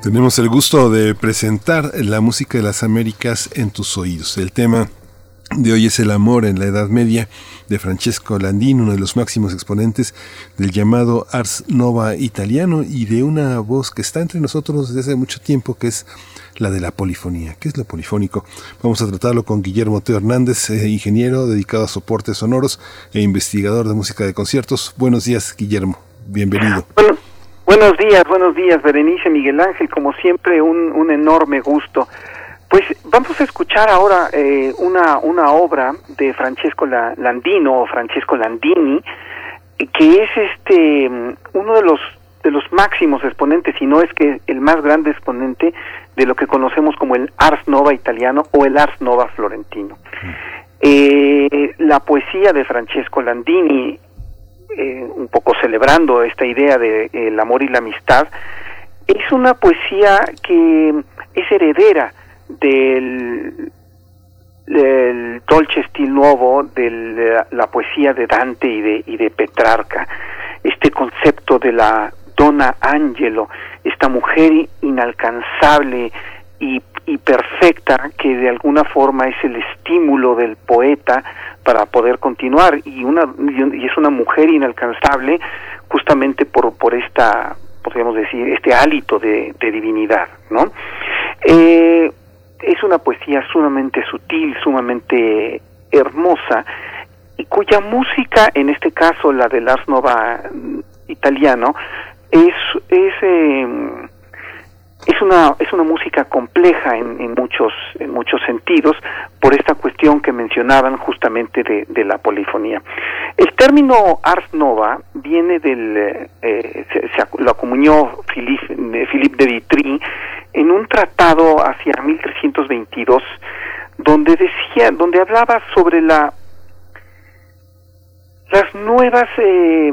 Tenemos el gusto de presentar la música de las Américas en tus oídos. El tema de hoy es El amor en la Edad Media de Francesco Landini, uno de los máximos exponentes del llamado Ars Nova italiano y de una voz que está entre nosotros desde hace mucho tiempo, que es la de la polifonía. ¿Qué es lo polifónico? Vamos a tratarlo con Guillermo Teo Hernández, eh, ingeniero dedicado a soportes sonoros e investigador de música de conciertos. Buenos días, Guillermo. Bienvenido. buenos días, buenos días, Berenice Miguel Ángel. Como siempre, un, un enorme gusto Pues vamos a escuchar ahora eh, una, una obra de Francesco Landino o Francesco Landini, que es este uno de los de los máximos exponentes, y no es que el más grande exponente de lo que conocemos como el Ars Nova italiano o el Ars Nova florentino. Eh, la poesía de Francesco Landini, eh, un poco celebrando esta idea de el amor y la amistad, es una poesía que es heredera del, del Dolce Stil Nuovo, de la, poesía de Dante y de, y de Petrarca, este concepto de la Donna Angelo, esta mujer inalcanzable y, perfecta que de alguna forma es el estímulo del poeta para poder continuar. Y una y es una mujer inalcanzable justamente por por esta podríamos decir este hálito de, divinidad no eh, es una poesía sumamente sutil sumamente hermosa y cuya música en este caso la del Ars Nova italiano es es eh, es una es una música compleja en, en, muchos en muchos sentidos por esta cuestión que mencionaban justamente de, de la polifonía. El término ars nova viene del eh, se, lo acuñó Philippe, Philippe de Vitry en un tratado hacia 1322 donde decía donde hablaba sobre la las nuevas eh,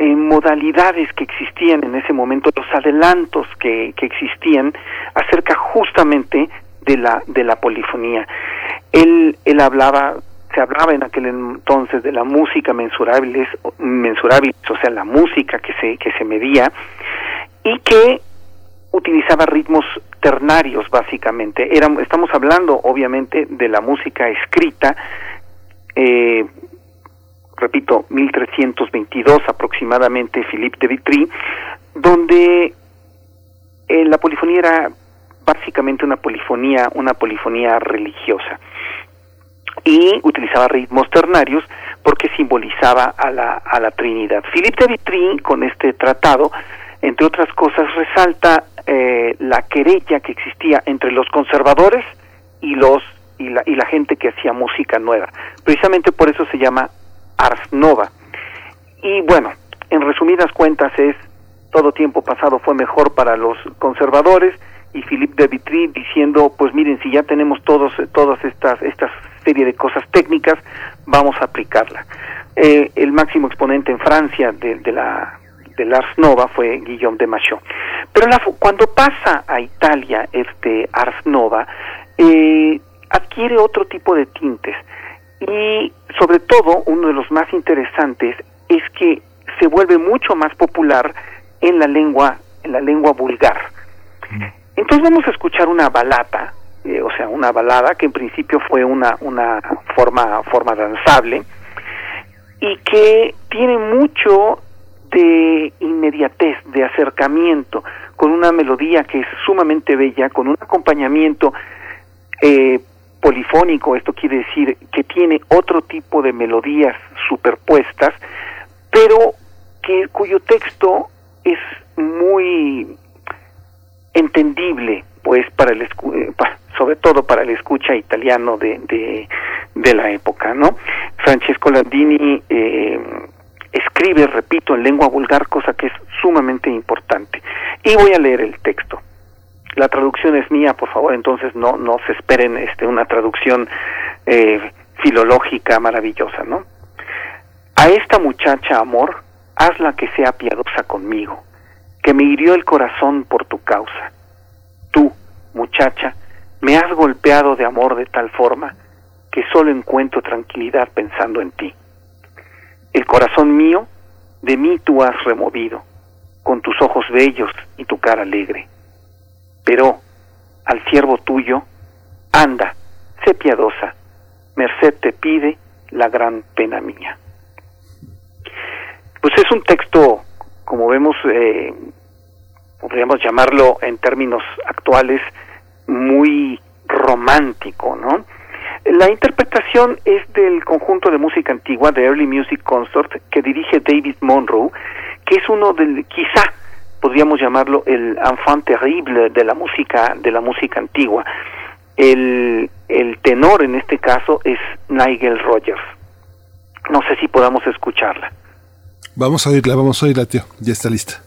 en modalidades que existían en ese momento, los adelantos que, que existían acerca justamente de la, de la polifonía. Él, él hablaba, se hablaba en aquel entonces de la música mensurables, mensurables, o sea, la música que se, que se medía, y que utilizaba ritmos ternarios básicamente. Era, estamos hablando obviamente de la música escrita, eh, repito, 1322 aproximadamente, Philippe de Vitry, donde eh, la polifonía era básicamente una polifonía, una polifonía religiosa y utilizaba ritmos ternarios porque simbolizaba a la, a la Trinidad. Philippe de Vitry con este tratado, entre otras cosas, resalta eh, la querella que existía entre los conservadores y los y la, y la gente que hacía música nueva. Precisamente por eso se llama Ars Nova. Y bueno, en resumidas cuentas es todo tiempo pasado fue mejor para los conservadores y Philippe de Vitry diciendo, pues miren, si ya tenemos todos todas estas estas serie de cosas técnicas, vamos a aplicarla. Eh, el máximo exponente en Francia de, la del Ars Nova fue Guillaume de Machaut. Pero cuando pasa a Italia este Ars Nova, eh, adquiere otro tipo de tintes. Y sobre todo, uno de los más interesantes es que se vuelve mucho más popular en la lengua, en la lengua vulgar. Entonces vamos a escuchar una balada, eh, o sea, una balada que en principio fue una, una forma, forma danzable y que tiene mucho de inmediatez, de acercamiento, con una melodía que es sumamente bella, con un acompañamiento eh, polifónico, esto quiere decir que tiene otro tipo de melodías superpuestas, pero que cuyo texto es muy entendible, pues para el eh, sobre todo para el escucha italiano de, de, la época, ¿no? Francesco Landini eh, escribe, repito, en lengua vulgar, cosa que es sumamente importante. Y voy a leer el texto la traducción es mía, por favor, entonces no, no se esperen este, una traducción eh, filológica maravillosa, ¿no? A esta muchacha, amor, hazla que sea piadosa conmigo, que me hirió el corazón por tu causa. Tú, muchacha, me has golpeado de amor de tal forma que solo encuentro tranquilidad pensando en ti. El corazón mío, de mí tú has removido, con tus ojos bellos y tu cara alegre pero al siervo tuyo, anda, sé piadosa, merced te pide la gran pena mía. Pues es un texto, como vemos, eh, podríamos llamarlo en términos actuales, muy romántico, ¿no? La interpretación es del conjunto de música antigua de Early Music Consort que dirige David Monroe, que es uno del, quizá podríamos llamarlo el enfant terrible de la música de la música antigua. El, el tenor en este caso es Nigel Rogers. No sé si podamos escucharla. Vamos a oírla, vamos a oírla, tío. Ya está lista.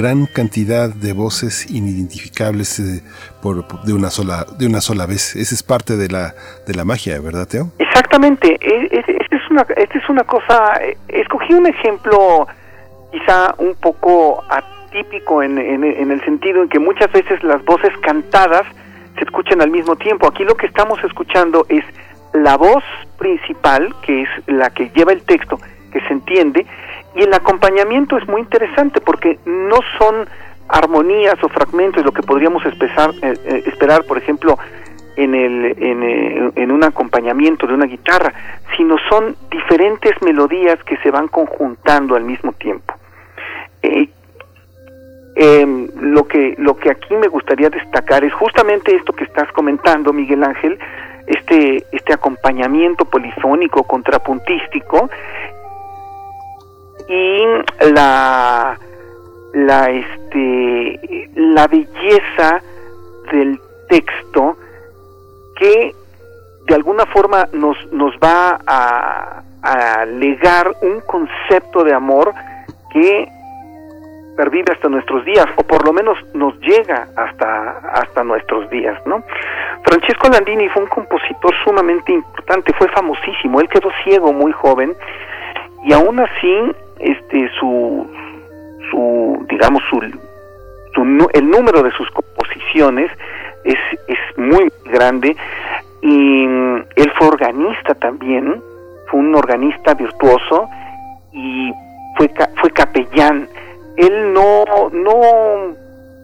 Gran cantidad de voces inidentificables eh, por, de una sola de una sola vez. Esa es parte de la de la magia, ¿verdad, Teo? Exactamente. Esta es una esta es una cosa. Eh, escogí un ejemplo quizá un poco atípico en, en el sentido en que muchas veces las voces cantadas se escuchan al mismo tiempo. Aquí lo que estamos escuchando es la voz principal, que es la que lleva el texto, que se entiende, y el acompañamiento es muy interesante porque no son armonías o fragmentos lo que podríamos esperar, eh, eh, esperar por ejemplo, en, el, en, eh, en, un acompañamiento de una guitarra, sino son diferentes melodías que se van conjuntando al mismo tiempo. Em, lo que lo que aquí me gustaría destacar es justamente esto que estás comentando, Miguel Ángel, este este acompañamiento polifónico contrapuntístico y la la este la belleza del texto que de alguna forma nos nos va a, a legar un concepto de amor que pervive hasta nuestros días o por lo menos nos llega hasta hasta nuestros días, ¿no? Francesco Landini fue un compositor sumamente importante, fue famosísimo, él quedó ciego muy joven y aún así este su su digamos su, el número de sus composiciones es, es muy grande. Y mm, él fue organista también fue un organista virtuoso y fue fue capellán. Él no no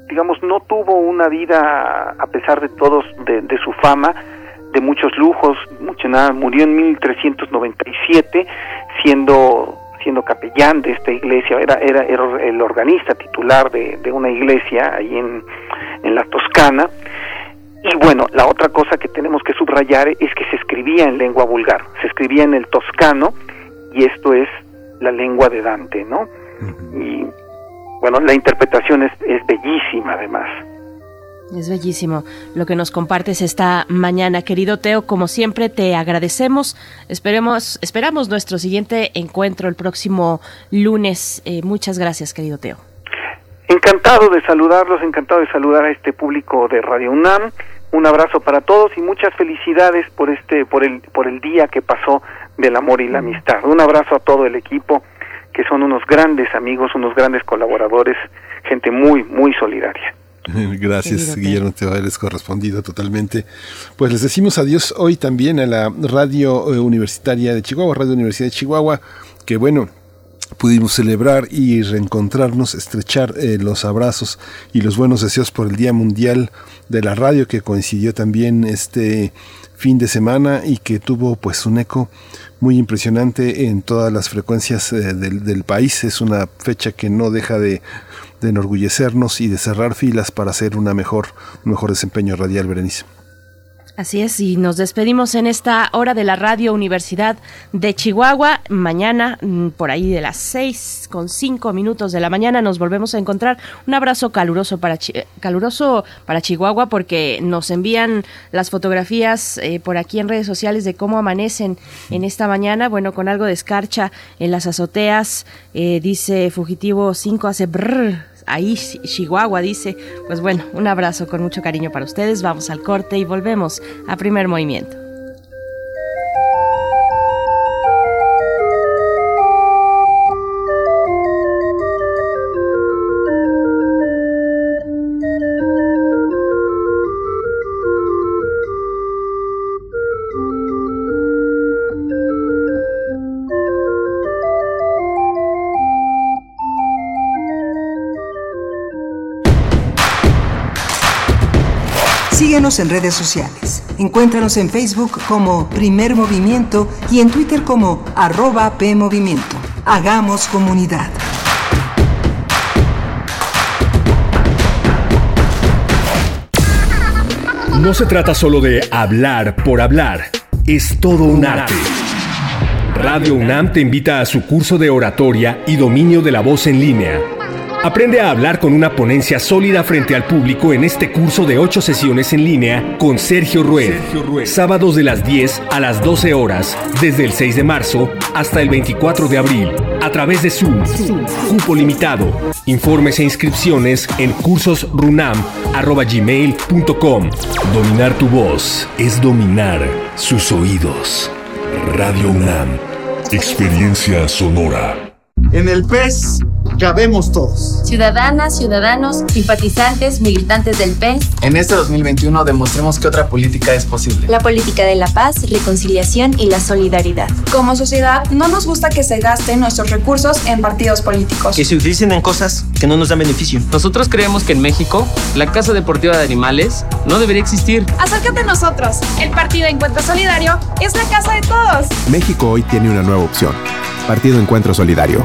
digamos no tuvo una vida a pesar de todos de, de su fama de muchos lujos mucho nada. Murió en 1397 siendo siendo capellán de esta iglesia, era, era, el organista titular de, una iglesia ahí en, en la Toscana. Y bueno, la otra cosa que tenemos que subrayar es que se escribía en lengua vulgar, se escribía en el toscano y esto es la lengua de Dante, ¿no? Y bueno, la interpretación es, es bellísima además. Es bellísimo lo que nos compartes esta mañana, querido Teo. Como siempre, te agradecemos. Esperemos, esperamos nuestro siguiente encuentro el próximo lunes. Eh, muchas gracias, querido Teo. Encantado de saludarlos, encantado de saludar a este público de Radio UNAM. Un abrazo para todos y muchas felicidades por este por el por el día que pasó del amor y la amistad. Un abrazo a todo el equipo que son unos grandes amigos, unos grandes colaboradores, gente muy muy solidaria. [LAUGHS] Gracias, Guillermo, te haber correspondido totalmente. Pues les decimos adiós hoy también a la Radio eh, Universitaria de Chihuahua, Radio Universidad de Chihuahua, que bueno, pudimos celebrar y reencontrarnos, estrechar eh, los abrazos y los buenos deseos por el Día Mundial de la Radio que coincidió también este fin de semana y que tuvo pues un eco muy impresionante en todas las frecuencias eh, del, del, país. Es una fecha que no deja de, de, enorgullecernos y de cerrar filas para hacer una mejor, un mejor desempeño radial, Berenice. Así es, y nos despedimos en esta hora de la Radio Universidad de Chihuahua. Mañana, mm, por ahí de las seis con cinco minutos de la mañana, nos volvemos a encontrar. Un abrazo caluroso para, caluroso para Chihuahua porque nos envían las fotografías eh, por aquí en redes sociales de cómo amanecen en esta mañana. Bueno, con algo de escarcha en las azoteas. Eh, dice Fugitivo 5 hace brrr, ahí Chihuahua dice, pues bueno, un abrazo con mucho cariño para ustedes, vamos al corte y volvemos a primer movimiento. En redes sociales. Encuéntranos en Facebook como Primer Movimiento y en Twitter como arroba PMovimiento. Hagamos comunidad. No se trata solo de hablar por hablar, es todo un arte. Radio UNAM te invita a su curso de oratoria y dominio de la voz en línea Aprende a hablar con una ponencia sólida frente al público en este curso de 8 sesiones en línea con Sergio Rued. Sábados de las 10 a las 12 horas, desde el 6 de marzo hasta el 24 de abril, a través de Zoom. Cupo limitado. Informes e inscripciones en cursosrunam.gmail.com. Dominar tu voz es dominar sus oídos. Radio UNAM. Experiencia sonora. En el PES cabemos todos. Ciudadanas, ciudadanos, simpatizantes, militantes del PES. En este 2021 demostremos que otra política es posible. La política de la paz, reconciliación y la solidaridad. Como sociedad, no nos gusta que se gasten nuestros recursos en partidos políticos. Que se utilicen en cosas que no nos dan beneficio. Nosotros creemos que en México, la Casa Deportiva de Animales no debería existir. Acércate a nosotros. El Partido Encuentro Solidario es la casa de todos. México hoy tiene una nueva opción. Partido Encuentro Solidario.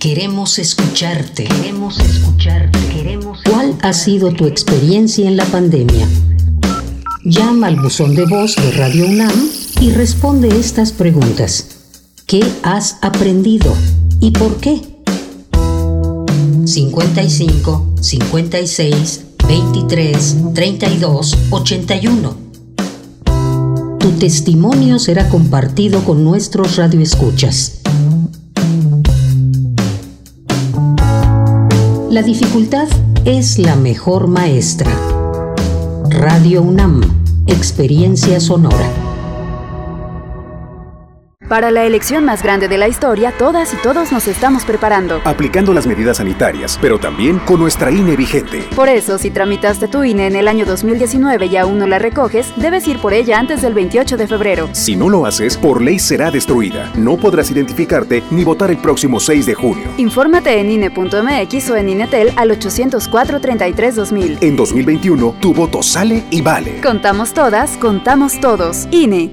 Queremos escucharte. Queremos escucharte. Queremos ¿Cuál ha sido tu experiencia en la pandemia? Llama al buzón de voz de Radio UNAM y responde estas preguntas. ¿Qué has aprendido y por qué? 55 56 23 32 81. Tu testimonio será compartido con nuestros radioescuchas. La dificultad es la mejor maestra. Radio UNAM, experiencia sonora. Para la elección más grande de la historia, todas y todos nos estamos preparando. Aplicando las medidas sanitarias, pero también con nuestra INE vigente. Por eso, si tramitaste tu INE en el año 2019 y aún no la recoges, debes ir por ella antes del 28 de febrero. Si no lo haces, por ley será destruida. No podrás identificarte ni votar el próximo 6 de junio. Infórmate en INE.mx o en INETEL al 804-33-2000. En 2021, tu voto sale y vale. Contamos todas, contamos todos. INE.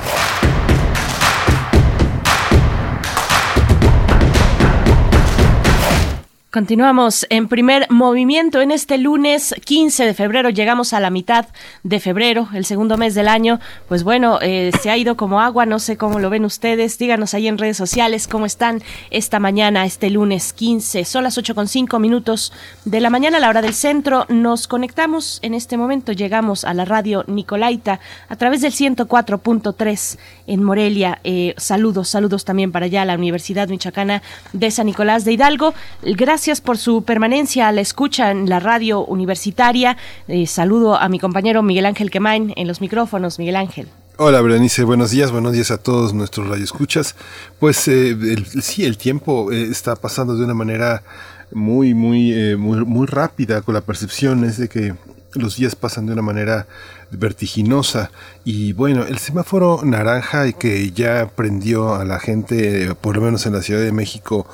Continuamos en primer movimiento en este lunes 15 de febrero. Llegamos a la mitad de febrero, el segundo mes del año. Pues bueno, eh, se ha ido como agua, no sé cómo lo ven ustedes. Díganos ahí en redes sociales cómo están esta mañana, este lunes 15. Son las 8 con 5 minutos de la mañana la hora del centro. Nos conectamos en este momento, llegamos a la radio Nicolaita a través del 104.3 en Morelia. Eh, saludos, saludos también para allá a la Universidad Michoacana de San Nicolás de Hidalgo. Gracias Gracias por su permanencia a la escucha en la radio universitaria. Eh, saludo a mi compañero Miguel Ángel Quemain en los micrófonos. Miguel Ángel. Hola Berenice, buenos días, buenos días a todos nuestros radioescuchas. Pues eh, sí, el tiempo eh, está pasando de una manera muy, muy, muy, muy rápida con la percepción es de que los días pasan de una manera vertiginosa y bueno, el semáforo naranja que ya prendió a la gente, por lo menos en la Ciudad de México,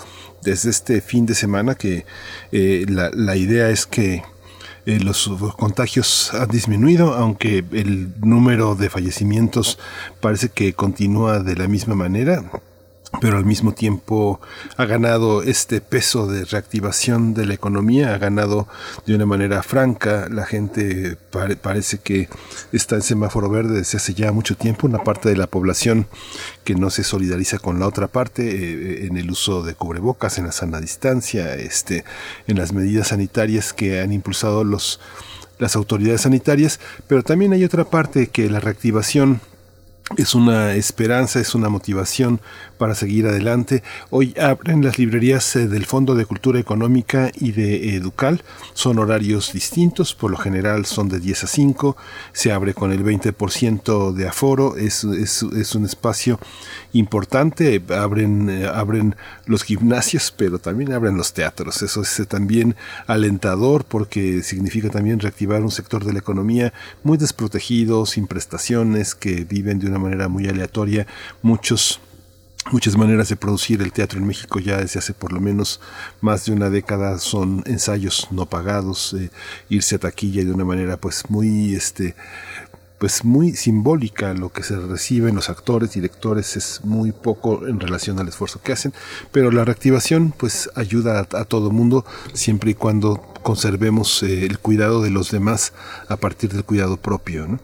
desde este fin de semana que eh, la, la, idea es que eh, los contagios han disminuido, aunque el número de fallecimientos parece que continúa de la misma manera pero al mismo tiempo ha ganado este peso de reactivación de la economía, ha ganado de una manera franca, la gente parece que está en semáforo verde desde hace ya mucho tiempo, una parte de la población que no se solidariza con la otra parte eh, en el uso de cubrebocas, en la sana distancia, este, en las medidas sanitarias que han impulsado los las autoridades sanitarias, pero también hay otra parte que la reactivación es una esperanza, es una motivación para seguir adelante. Hoy abren las librerías eh, del Fondo de Cultura Económica y de Educal. Son horarios distintos, por lo general son de 10 a 5. Se abre con el 20% de aforo. Es, es, un espacio importante. Abren, eh, abren los gimnasios, pero también abren los teatros. Eso es eh, también alentador porque significa también reactivar un sector de la economía muy desprotegido, sin prestaciones, que viven de una manera muy aleatoria. Muchos muchas maneras de producir el teatro en México ya desde hace por lo menos más de una década son ensayos no pagados eh, irse a taquilla de una manera pues muy este pues muy simbólica lo que se reciben los actores, directores, es muy poco en relación al esfuerzo que hacen, pero la reactivación pues ayuda a, todo mundo siempre y cuando conservemos eh, el cuidado de los demás a partir del cuidado propio, ¿no?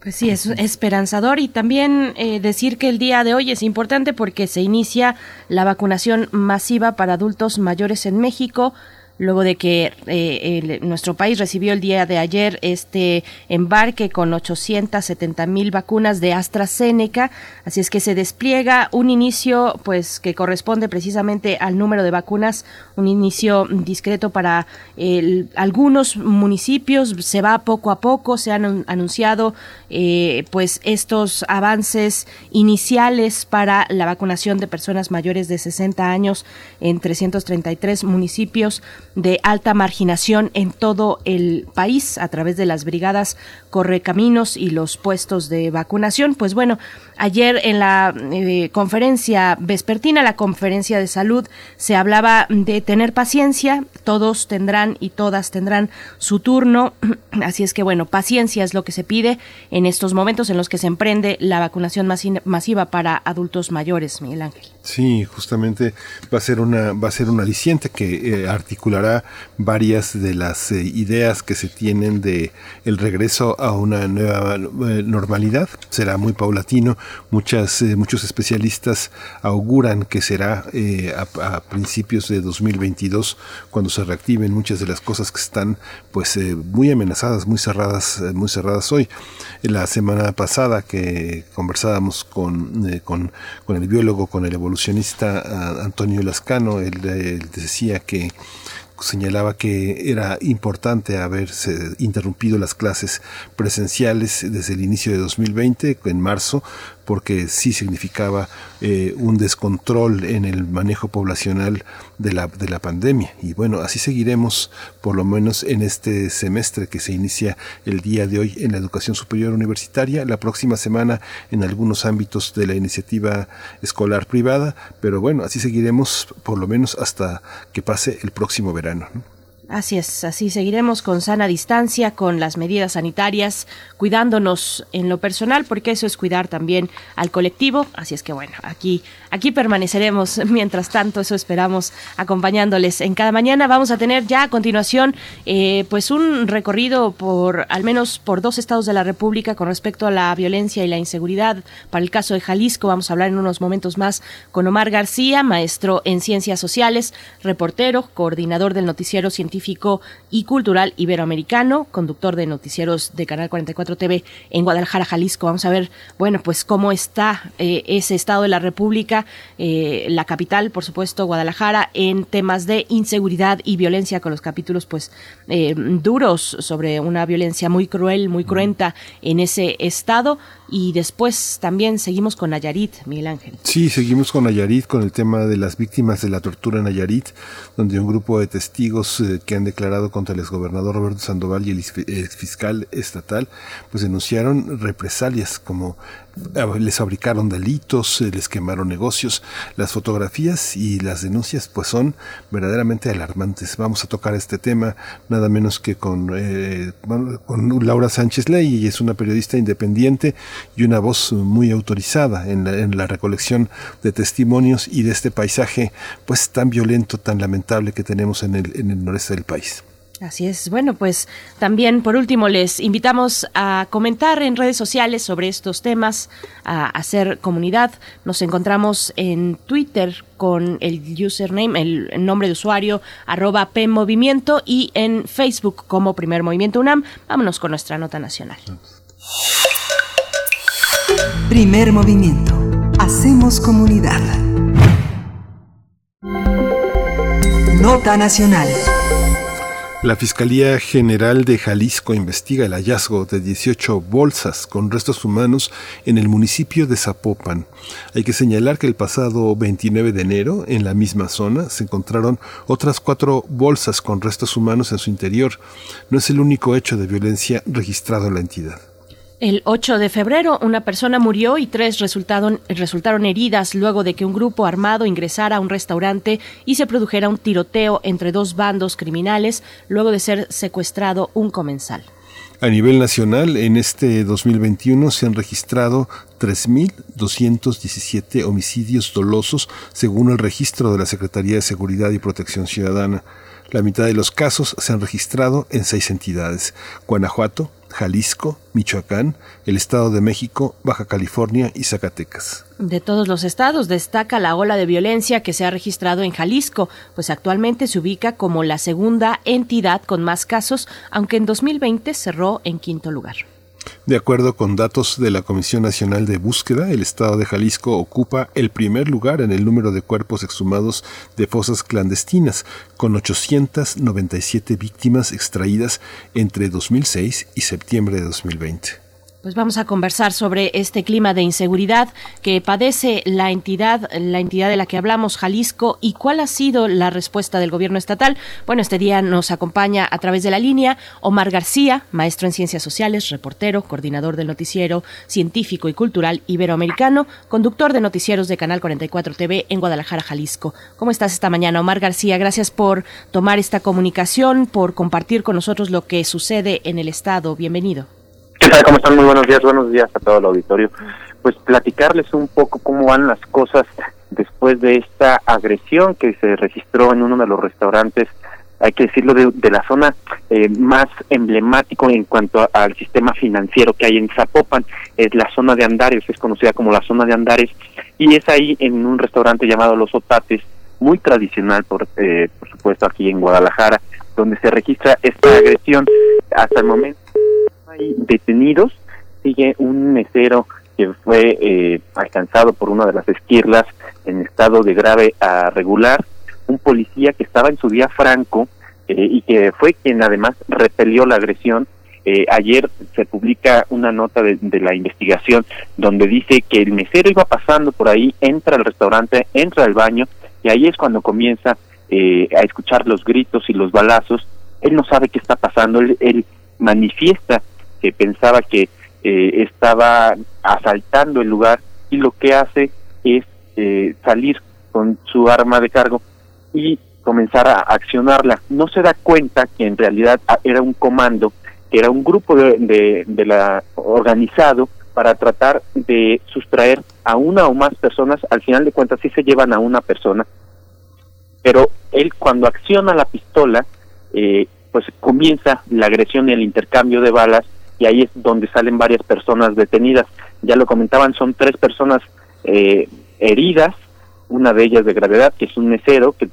Pues sí, es esperanzador y también eh, decir que el día de hoy es importante porque se inicia la vacunación masiva para adultos mayores en México. Luego de que eh, nuestro país recibió el día de ayer este embarque con 870 mil vacunas de AstraZeneca. Así es que se despliega un inicio, pues, que corresponde precisamente al número de vacunas, un inicio discreto para algunos municipios. Se va poco a poco, se han anunciado, eh, pues, estos avances iniciales para la vacunación de personas mayores de 60 años en 333 municipios de alta marginación en todo el país a través de las brigadas Correcaminos y los puestos de vacunación. Pues bueno, ayer en la eh, conferencia vespertina, la conferencia de salud, se hablaba de tener paciencia, todos tendrán y todas tendrán su turno, [CLEARS THROAT] así es que bueno, paciencia es lo que se pide en estos momentos en los que se emprende la vacunación masiva para adultos mayores, Miguel Ángel. Sí, justamente va a ser una va a ser un aliciente que eh, articulará varias de las eh, ideas que se tienen de el regreso a una nueva eh, normalidad. Será muy paulatino. Muchas muchos especialistas auguran que será a, principios de 2022 cuando se reactiven muchas de las cosas que están pues muy amenazadas, muy cerradas, muy cerradas hoy. La semana pasada que conversábamos con, con, con el biólogo, con el Antonio Lascano, él, decía que señalaba que era importante haberse interrumpido las clases presenciales desde el inicio de 2020, en marzo, porque sí significaba eh, un descontrol en el manejo poblacional de la, de la pandemia. Y bueno, así seguiremos por lo menos en este semestre que se inicia el día de hoy en la educación superior universitaria, la próxima semana en algunos ámbitos de la iniciativa escolar privada, pero bueno, así seguiremos por lo menos hasta que pase el próximo verano. Así es, así seguiremos con sana distancia, con las medidas sanitarias, cuidándonos en lo personal, porque eso es cuidar también al colectivo. Así es que bueno, aquí, aquí permaneceremos [LAUGHS] mientras tanto, eso esperamos, acompañándoles en cada mañana. Vamos a tener ya a continuación, eh, pues un recorrido por al menos por dos estados de la República con respecto a la violencia y la inseguridad. Para el caso de Jalisco, vamos a hablar en unos momentos más con Omar García, maestro en ciencias sociales, reportero, coordinador del noticiero científico y cultural iberoamericano, conductor de noticieros de Canal 44 TV en Guadalajara, Jalisco. Vamos a ver, bueno, pues cómo está eh, ese estado de la República, eh, la capital, por supuesto, Guadalajara, en temas de inseguridad y violencia, con los capítulos, pues, eh, duros sobre una violencia muy cruel, muy cruenta en ese estado. Y después también seguimos con Nayarit, Miguel Ángel. Sí, seguimos con Nayarit, con el tema de las víctimas de la tortura en Nayarit, donde un grupo de testigos eh, que han declarado contra el exgobernador Roberto Sandoval y el fiscal estatal, pues denunciaron represalias como les fabricaron delitos, eh, les quemaron negocios. Las fotografías y las denuncias pues son verdaderamente alarmantes. Vamos a tocar este tema nada menos que con, eh, con Laura Sánchez Ley, y es una periodista independiente y una voz muy autorizada en la, en la recolección de testimonios y de este paisaje pues tan violento, tan lamentable que tenemos en el, en el noreste del país. Así es. Bueno, pues también por último les invitamos a comentar en redes sociales sobre estos temas, a hacer comunidad. Nos encontramos en Twitter con el username, el nombre de usuario, arroba PMovimiento y en Facebook como Primer Movimiento UNAM. Vámonos con nuestra nota nacional. Primer Movimiento. Hacemos comunidad. Nota nacional. La Fiscalía General de Jalisco investiga el hallazgo de 18 bolsas con restos humanos en el municipio de Zapopan. Hay que señalar que el pasado 29 de enero, en la misma zona, se encontraron otras cuatro bolsas con restos humanos en su interior. No es el único hecho de violencia registrado en la entidad. El 8 de febrero, una persona murió y tres resultaron, resultaron heridas luego de que un grupo armado ingresara a un restaurante y se produjera un tiroteo entre dos bandos criminales luego de ser secuestrado un comensal. A nivel nacional, en este 2021 se han registrado 3.217 homicidios dolosos según el registro de la Secretaría de Seguridad y Protección Ciudadana. La mitad de los casos se han registrado en seis entidades, Guanajuato, Jalisco, Michoacán, el Estado de México, Baja California y Zacatecas. De todos los estados destaca la ola de violencia que se ha registrado en Jalisco, pues actualmente se ubica como la segunda entidad con más casos, aunque en 2020 cerró en quinto lugar. De acuerdo con datos de la Comisión Nacional de Búsqueda, el estado de Jalisco ocupa el primer lugar en el número de cuerpos exhumados de fosas clandestinas, con 897 víctimas extraídas entre 2006 y septiembre de 2020. Pues vamos a conversar sobre este clima de inseguridad que padece la entidad, la entidad de la que hablamos, Jalisco, y cuál ha sido la respuesta del gobierno estatal. Bueno, este día nos acompaña a través de la línea Omar García, maestro en ciencias sociales, reportero, coordinador del noticiero científico y cultural iberoamericano, conductor de noticieros de Canal 44 TV en Guadalajara, Jalisco. ¿Cómo estás esta mañana, Omar García? Gracias por tomar esta comunicación, por compartir con nosotros lo que sucede en el estado. Bienvenido. ¿Qué tal? ¿Cómo están? Muy buenos días, buenos días a todo el auditorio. Pues platicarles un poco cómo van las cosas después de esta agresión que se registró en uno de los restaurantes, hay que decirlo, de, la zona eh, más emblemático en cuanto al sistema financiero que hay en Zapopan, es la zona de Andares, es conocida como la zona de Andares, y es ahí en un restaurante llamado Los Otates, muy tradicional, por, eh, por supuesto, aquí en Guadalajara, donde se registra esta agresión. Hasta el momento detenidos. Sigue un mesero que fue eh, alcanzado por una de las esquirlas en estado de grave a regular, un policía que estaba en su día franco eh, y que fue quien además repelió la agresión. Eh, ayer se publica una nota de, de, la investigación donde dice que el mesero iba pasando por ahí, entra al restaurante, entra al baño y ahí es cuando comienza a escuchar los gritos y los balazos. Él no sabe qué está pasando, él, él manifiesta que pensaba que eh, estaba asaltando el lugar y lo que hace es eh, salir con su arma de cargo y comenzar a accionarla. No se da cuenta que en realidad ah, era un comando, que era un grupo de, de, la organizado para tratar de sustraer a una o más personas. Al final de cuentas sí se llevan a una persona, pero él cuando acciona la pistola, eh, pues comienza la agresión y el intercambio de balas y ahí es donde salen varias personas detenidas. Ya lo comentaban, son tres personas eh, heridas, una de ellas de gravedad, que es un mesero que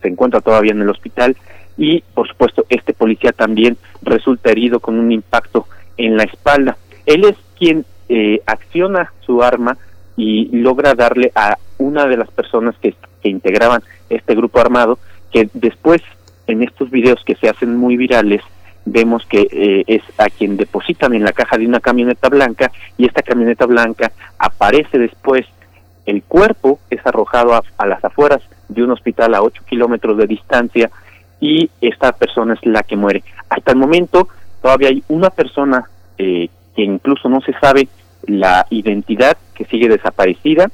se encuentra todavía en el hospital, y por supuesto este policía también resulta herido con un impacto en la espalda. Él es quien eh, acciona su arma y logra darle a una de las personas que, que integraban este grupo armado, que después en estos videos que se hacen muy virales, vemos que eh, es a quien depositan en la caja de una camioneta blanca y esta camioneta blanca aparece después, el cuerpo es arrojado a, las afueras de un hospital a 8 kilómetros de distancia y esta persona es la que muere. Hasta el momento todavía hay una persona eh, que incluso no se sabe la identidad, que sigue desaparecida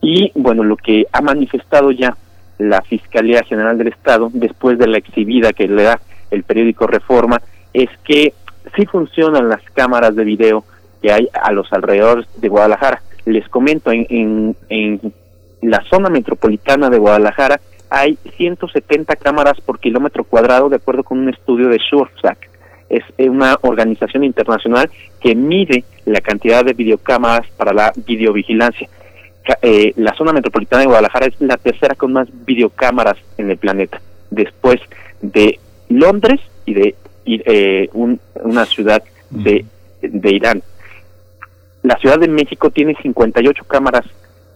y bueno, lo que ha manifestado ya la Fiscalía General del Estado después de la exhibida que le da el periódico Reforma, es que sí funcionan las cámaras de video que hay a los alrededores de Guadalajara. Les comento, en, en, la zona metropolitana de Guadalajara hay 170 cámaras por kilómetro cuadrado, de acuerdo con un estudio de SureSac. Es una organización internacional que mide la cantidad de videocámaras para la videovigilancia. Eh, la zona metropolitana de Guadalajara es la tercera con más videocámaras en el planeta, después de Londres y de eh, una ciudad de, de Irán. La Ciudad de México tiene 58 cámaras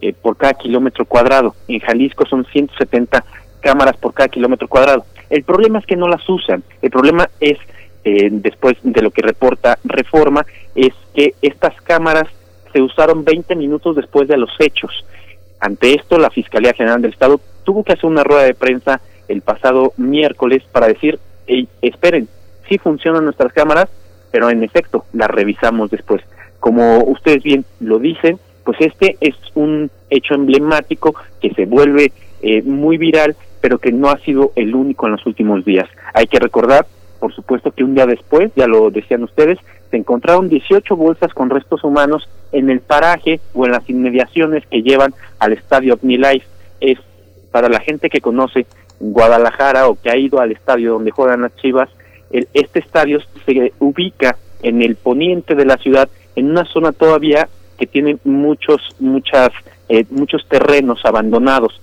eh, por cada kilómetro cuadrado. En Jalisco son 170 cámaras por cada kilómetro cuadrado. El problema es que no las usan. El problema es, eh, después de lo que reporta Reforma, es que estas cámaras se usaron 20 minutos después de los hechos. Ante esto, la Fiscalía General del Estado tuvo que hacer una rueda de prensa el pasado miércoles para decir, esperen, sí funcionan nuestras cámaras, pero en efecto las revisamos después. Como ustedes bien lo dicen, pues este es un hecho emblemático que se vuelve eh, muy viral, pero que no ha sido el único en los últimos días. Hay que recordar, por supuesto, que un día después, ya lo decían ustedes, se encontraron 18 bolsas con restos humanos en el paraje o en las inmediaciones que llevan al estadio OmniLife. Es para la gente que conoce Guadalajara o que ha ido al estadio donde juegan las Chivas, este estadio se ubica en el poniente de la ciudad, en una zona todavía que tiene muchos, muchas, eh, muchos terrenos abandonados.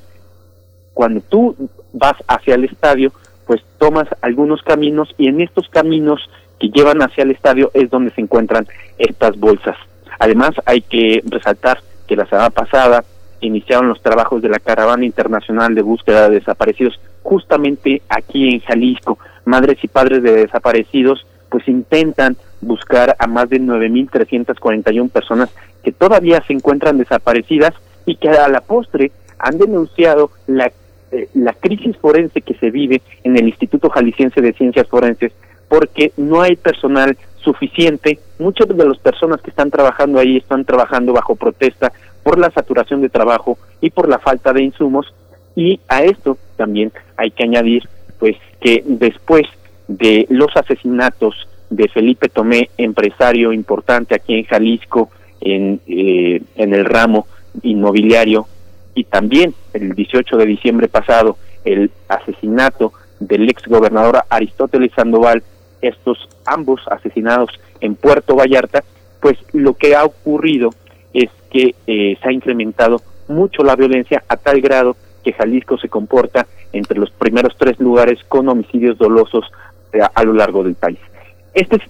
Cuando tú vas hacia el estadio, pues tomas algunos caminos y en estos caminos que llevan hacia el estadio es donde se encuentran estas bolsas. Además, hay que resaltar que la semana pasada iniciaron los trabajos de la Caravana Internacional de Búsqueda de Desaparecidos justamente aquí en Jalisco. Madres y padres de desaparecidos pues intentan buscar a más de 9.341 personas que todavía se encuentran desaparecidas y que a la postre han denunciado la, eh, la crisis forense que se vive en el Instituto Jalisciense de Ciencias Forenses porque no hay personal suficiente. Muchas de las personas que están trabajando ahí están trabajando bajo protesta por la saturación de trabajo y por la falta de insumos. Y a esto también hay que añadir pues que después de los asesinatos de Felipe Tomé, empresario importante aquí en Jalisco, en, eh, en el ramo inmobiliario, y también el 18 de diciembre pasado, el asesinato del ex gobernador Aristóteles Sandoval, estos ambos asesinados en Puerto Vallarta, pues lo que ha ocurrido que eh, se ha incrementado mucho la violencia a tal grado que Jalisco se comporta entre los primeros tres lugares con homicidios dolosos eh, a lo largo del país. Este es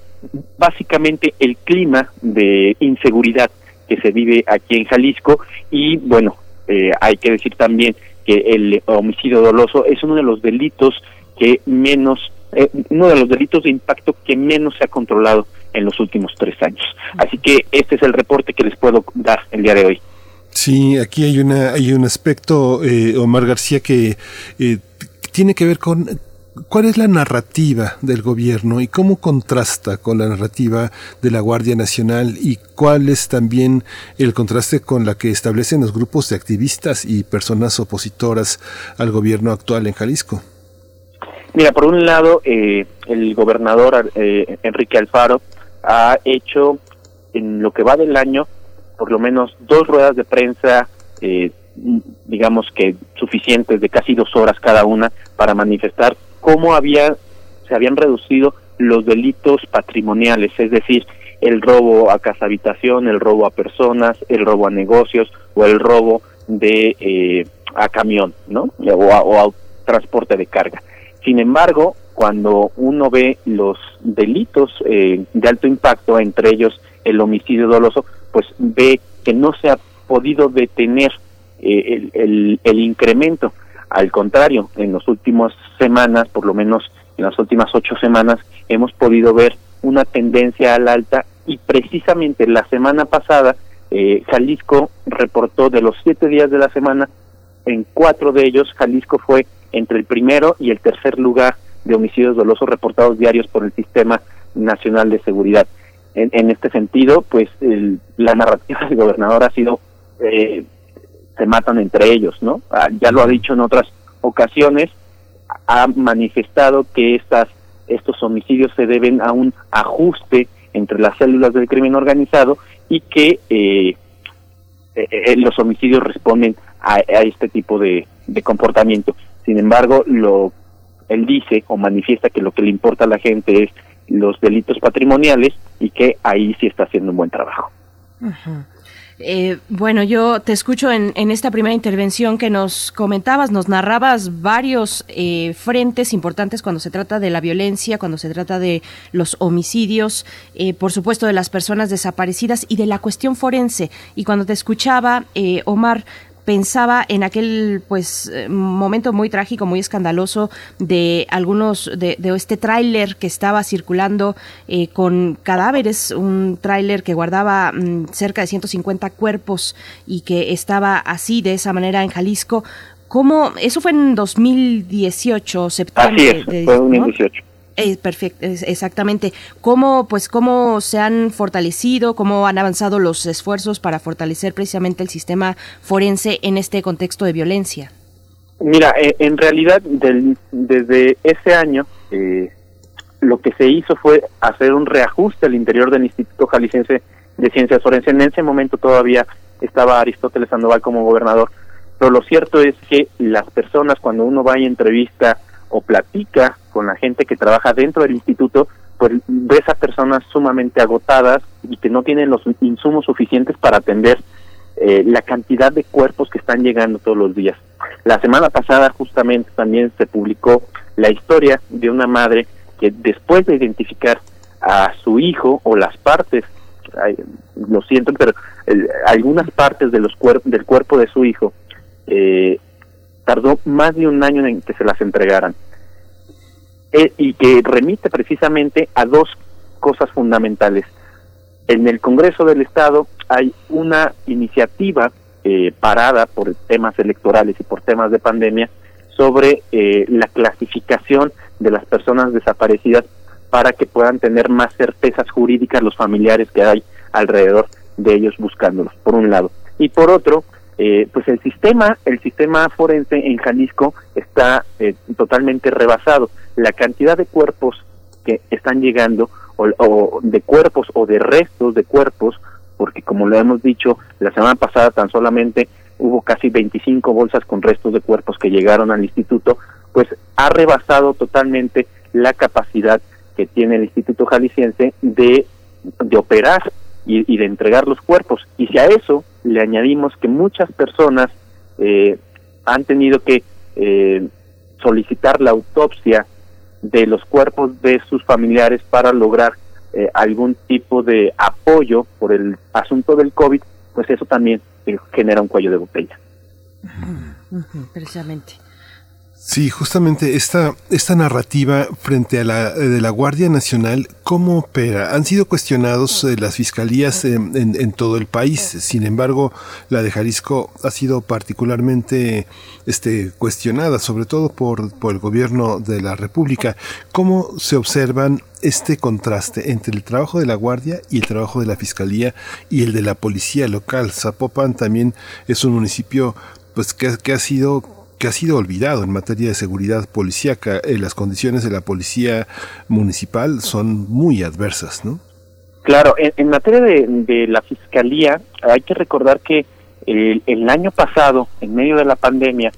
básicamente el clima de inseguridad que se vive aquí en Jalisco y bueno, eh, hay que decir también que el homicidio doloso es uno de los delitos que menos eh, uno de los delitos de impacto que menos se ha controlado en los últimos tres años. Así que este es el reporte que les puedo dar el día de hoy. Sí, aquí hay una hay un aspecto, eh, Omar García, que eh, tiene que ver con ¿Cuál es la narrativa del gobierno y cómo contrasta con la narrativa de la Guardia Nacional y cuál es también el contraste con la que establecen los grupos de activistas y personas opositoras al gobierno actual en Jalisco? Mira, por un lado, eh, el gobernador eh, Enrique Alfaro ha hecho en lo que va del año por lo menos dos ruedas de prensa, eh, digamos que suficientes de casi dos horas cada una para manifestar cómo había se habían reducido los delitos patrimoniales, es decir, el robo a casa habitación, el robo a personas, el robo a negocios o el robo de eh, a camión, ¿no? O o a transporte de carga. Sin embargo, cuando uno ve los delitos eh, de alto impacto, entre ellos el homicidio doloso, pues ve que no se ha podido detener eh, el, el, incremento. Al contrario, en las últimas semanas, por lo menos en las últimas ocho semanas, hemos podido ver una tendencia al alta y precisamente la semana pasada eh, Jalisco reportó de los siete días de la semana, en cuatro de ellos Jalisco fue entre el primero y el tercer lugar de homicidios dolosos reportados diarios por el Sistema Nacional de Seguridad. En, este sentido, pues la narrativa del gobernador ha sido eh, se matan entre ellos, ¿no? Ah, ya lo ha dicho en otras ocasiones, ha manifestado que estas estos homicidios se deben a un ajuste entre las células del crimen organizado y que eh, eh, eh los homicidios responden a, este tipo de, de comportamiento. Sin embargo, lo él dice o manifiesta que lo que le importa a la gente es los delitos patrimoniales y que ahí sí está haciendo un buen trabajo. Eh, bueno, yo te escucho en, esta primera intervención que nos comentabas, nos narrabas varios eh, frentes importantes cuando se trata de la violencia, cuando se trata de los homicidios, eh, por supuesto de las personas desaparecidas y de la cuestión forense. Y cuando te escuchaba, Omar, pensaba en aquel pues eh, momento muy trágico, muy escandaloso de algunos de, este tráiler que estaba circulando eh, con cadáveres, un tráiler que guardaba mm, cerca de 150 cuerpos y que estaba así de esa manera en Jalisco. ¿Cómo? Eso fue en 2018, septiembre. Así es, de, fue 2018. Eh, perfecto, exactamente. ¿Cómo, pues, ¿Cómo se han fortalecido, cómo han avanzado los esfuerzos para fortalecer precisamente el sistema forense en este contexto de violencia? Mira, eh, en realidad desde ese año eh, lo que se hizo fue hacer un reajuste al interior del Instituto Jalisciense de Ciencias Forenses. En ese momento todavía estaba Aristóteles Sandoval como gobernador, pero lo cierto es que las personas cuando uno va y entrevista o platica con la gente que trabaja dentro del instituto, pues ves a personas sumamente agotadas y que no tienen los insumos suficientes para atender eh, la cantidad de cuerpos que están llegando todos los días. La semana pasada justamente también se publicó la historia de una madre que después de identificar a su hijo o las partes, lo siento, pero algunas partes de los del cuerpo de su hijo, eh, tardó más de un año en que se las entregaran. Eh, y que remite precisamente a dos cosas fundamentales. En el Congreso del Estado hay una iniciativa eh, parada por temas electorales y por temas de pandemia sobre eh, la clasificación de las personas desaparecidas para que puedan tener más certezas jurídicas los familiares que hay alrededor de ellos buscándolos, por un lado. Y por otro, eh, pues el sistema, el sistema forense en Jalisco está totalmente rebasado. La cantidad de cuerpos que están llegando o, de cuerpos o de restos de cuerpos, porque como lo hemos dicho, la semana pasada tan solamente hubo casi 25 bolsas con restos de cuerpos que llegaron al instituto, pues ha rebasado totalmente la capacidad que tiene el Instituto Jalisciense de, de operar y, de entregar los cuerpos. Y si a eso le añadimos que muchas personas eh, han tenido que eh, solicitar la autopsia de los cuerpos de sus familiares para lograr eh, algún tipo de apoyo por el asunto del COVID, pues eso también eh, genera un cuello de botella. precisamente. Sí, justamente esta, esta narrativa frente a la de la Guardia Nacional, ¿cómo opera? Han sido cuestionados eh, las fiscalías en, en, todo el país, sin embargo, la de Jalisco ha sido particularmente este, cuestionada, sobre todo por, por el gobierno de la República. ¿Cómo se observan este contraste entre el trabajo de la Guardia y el trabajo de la Fiscalía y el de la Policía local? Zapopan también es un municipio pues que, que ha sido que ha sido olvidado en materia de seguridad policíaca. Eh, las condiciones de la policía municipal son muy adversas, ¿no? Claro, en, materia de, la fiscalía, hay que recordar que el, el, año pasado, en medio de la pandemia,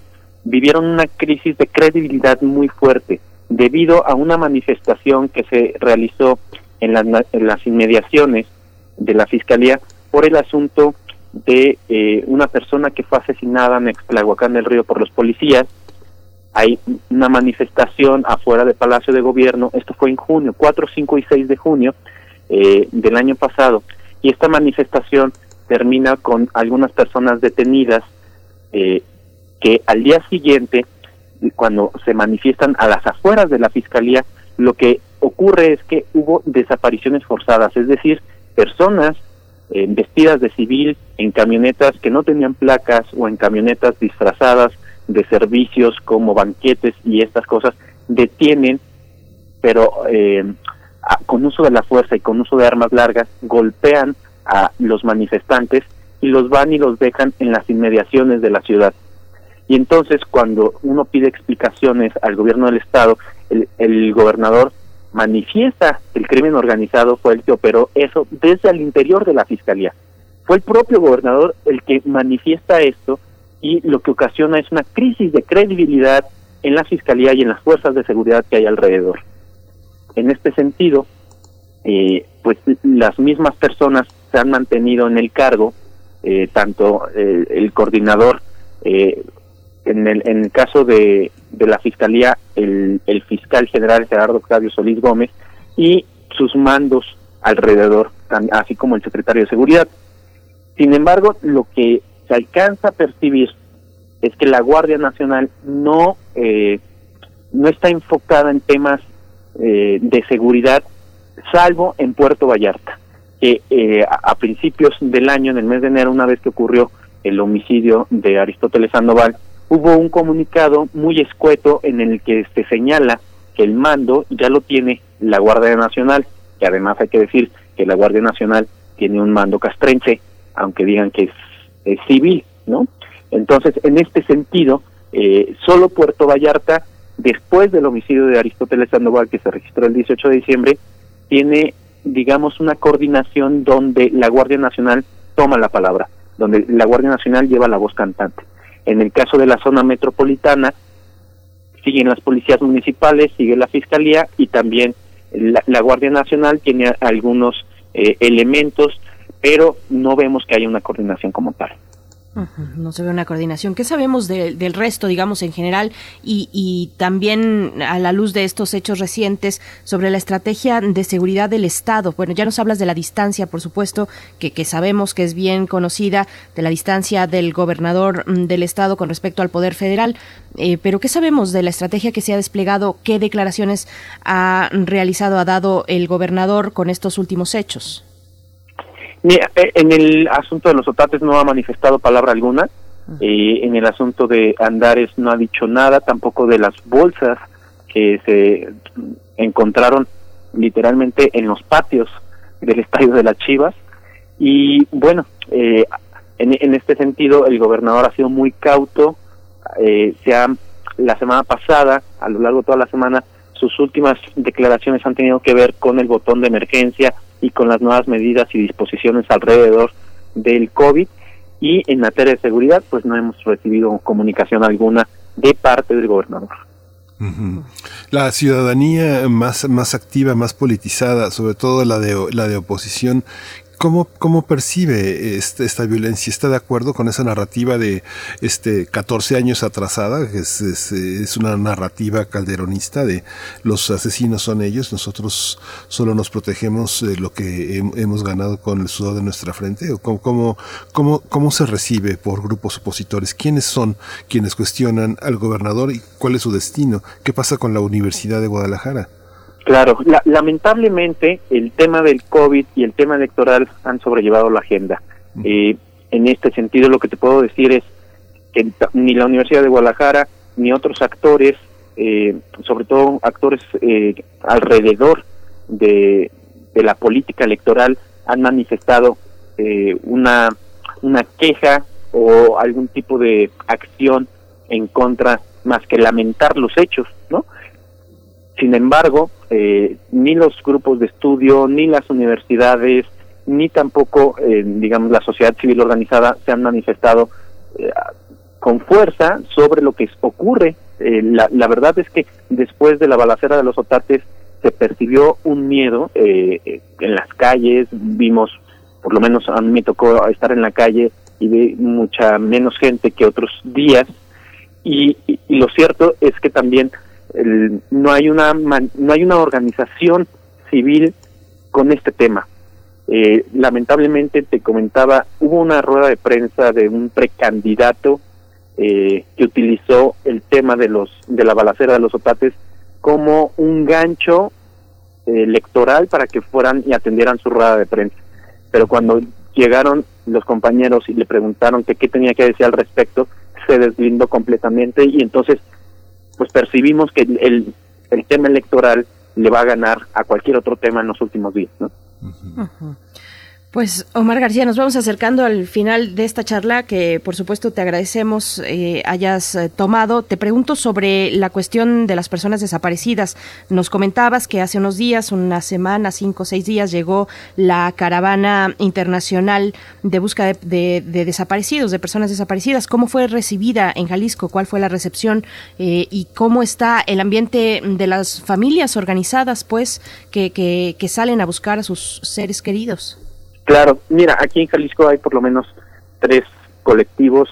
vivieron una crisis de credibilidad muy fuerte debido a una manifestación que se realizó en las inmediaciones de la fiscalía por el asunto de eh, una persona que fue asesinada en Explahuacán del Río por los policías. Hay una manifestación afuera del Palacio de Gobierno, esto fue en junio, 4, 5 y 6 de junio eh, del año pasado, y esta manifestación termina con algunas personas detenidas eh, que al día siguiente, cuando se manifiestan a las afueras de la Fiscalía, lo que ocurre es que hubo desapariciones forzadas, es decir, personas eh, vestidas de civil en camionetas que no tenían placas o en camionetas disfrazadas de servicios como banquetes y estas cosas, detienen, pero eh, con uso de la fuerza y con uso de armas largas, golpean a los manifestantes y los van y los dejan en las inmediaciones de la ciudad. Y entonces cuando uno pide explicaciones al gobierno del estado, el, el gobernador manifiesta el crimen organizado fue el que operó eso desde el interior de la fiscalía. Fue el propio gobernador el que manifiesta esto y lo que ocasiona es una crisis de credibilidad en la fiscalía y en las fuerzas de seguridad que hay alrededor. En este sentido, eh, pues las mismas personas se han mantenido en el cargo, eh, tanto eh, el coordinador eh, en el, en el caso de, de la Fiscalía, el, el fiscal general Gerardo Octavio Solís Gómez y sus mandos alrededor, así como el secretario de Seguridad. Sin embargo, lo que se alcanza a percibir es que la Guardia Nacional no, eh, no está enfocada en temas eh, de seguridad, salvo en Puerto Vallarta, que eh, a, a principios del año, en el mes de enero, una vez que ocurrió el homicidio de Aristóteles Sandoval, hubo un comunicado muy escueto en el que se señala que el mando ya lo tiene la Guardia Nacional, que además hay que decir que la Guardia Nacional tiene un mando castrense, aunque digan que es, civil, ¿no? Entonces, en este sentido, eh, solo Puerto Vallarta, después del homicidio de Aristóteles Sandoval, que se registró el 18 de diciembre, tiene, digamos, una coordinación donde la Guardia Nacional toma la palabra, donde la Guardia Nacional lleva la voz cantante. En el caso de la zona metropolitana, siguen las policías municipales, sigue la fiscalía y también La, Guardia Nacional tiene algunos elementos, pero no vemos que haya una coordinación como tal. No se ve una coordinación. ¿Qué sabemos del resto, digamos, en general y, también a la luz de estos hechos recientes sobre la estrategia de seguridad del Estado? Bueno, ya nos hablas de la distancia, por supuesto, que, sabemos que es bien conocida, de la distancia del gobernador mm, del Estado con respecto al Poder Federal, eh, pero ¿qué sabemos de la estrategia que se ha desplegado? ¿Qué declaraciones ha realizado, ha dado el gobernador con estos últimos hechos? Eh, en el asunto de los otates no ha manifestado palabra alguna. Eh, en el asunto de Andares no ha dicho nada, tampoco de las bolsas que se encontraron literalmente en los patios del estadio de las Chivas. Y bueno, eh, en, este sentido el gobernador ha sido muy cauto. se ha, la semana pasada, a lo largo de toda la semana, sus últimas declaraciones han tenido que ver con el botón de emergencia, y con las nuevas medidas y disposiciones alrededor del COVID. Y en materia de seguridad, pues no hemos recibido comunicación alguna de parte del gobernador. La ciudadanía más, más activa, más politizada, sobre todo la de, la de oposición, ¿Cómo, ¿Cómo percibe este, esta violencia? ¿Está de acuerdo con esa narrativa de este 14 años atrasada? Que es, es, una narrativa calderonista de los asesinos son ellos, nosotros solo nos protegemos de lo que hemos ganado con el sudor de nuestra frente? ¿O cómo, cómo, cómo, cómo se recibe por grupos opositores? ¿Quiénes son quienes cuestionan al gobernador y cuál es su destino? ¿Qué pasa con la Universidad de Guadalajara? Claro, lamentablemente el tema del COVID y el tema electoral han sobrellevado la agenda. Eh, en este sentido, lo que te puedo decir es que ni la Universidad de Guadalajara ni otros actores, eh, sobre todo actores eh, alrededor de, de, la política electoral, han manifestado una, una queja o algún tipo de acción en contra más que lamentar los hechos, ¿no? Sin embargo, eh, ni los grupos de estudio, ni las universidades, ni tampoco, eh, digamos, la sociedad civil organizada se han manifestado eh, con fuerza sobre lo que ocurre. La, la, verdad es que después de la balacera de los otates se percibió un miedo en las calles, vimos, por lo menos a mí me tocó estar en la calle y vi mucha menos gente que otros días, y lo cierto es que también no hay una no hay una organización civil con este tema. Eh, lamentablemente te comentaba, hubo una rueda de prensa de un precandidato eh, que utilizó el tema de los de la balacera de los otates como un gancho eh, electoral para que fueran y atendieran su rueda de prensa. Pero cuando llegaron los compañeros y le preguntaron que qué tenía que decir al respecto, se deslindó completamente y entonces pues percibimos que el, el tema electoral le va a ganar a cualquier otro tema en los últimos días, ¿no? Pues Omar García, nos vamos acercando al final de esta charla que por supuesto te agradecemos eh, hayas eh, tomado. Te pregunto sobre la cuestión de las personas desaparecidas. Nos comentabas que hace unos días, una semana, cinco o seis días, llegó la caravana internacional de búsqueda de, desaparecidos, de personas desaparecidas. ¿Cómo fue recibida en Jalisco? ¿Cuál fue la recepción? Eh, ¿Y cómo está el ambiente de las familias organizadas, pues, que, que, que salen a buscar a sus seres queridos? Claro, mira, aquí en Jalisco hay por lo menos tres colectivos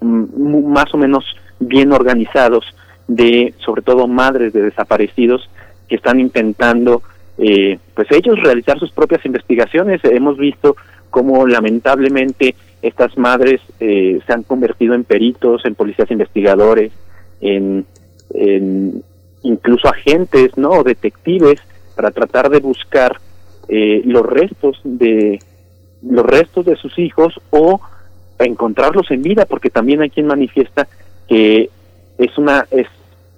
mm, más o menos bien organizados de, sobre todo, madres de desaparecidos que están intentando, eh, pues ellos realizar sus propias investigaciones. Hemos visto cómo lamentablemente estas madres eh, se han convertido en peritos, en policías investigadores, en, en incluso agentes, ¿no? Detectives para tratar de buscar eh, los restos de los restos de sus hijos o encontrarlos en vida porque también hay quien manifiesta que es una es,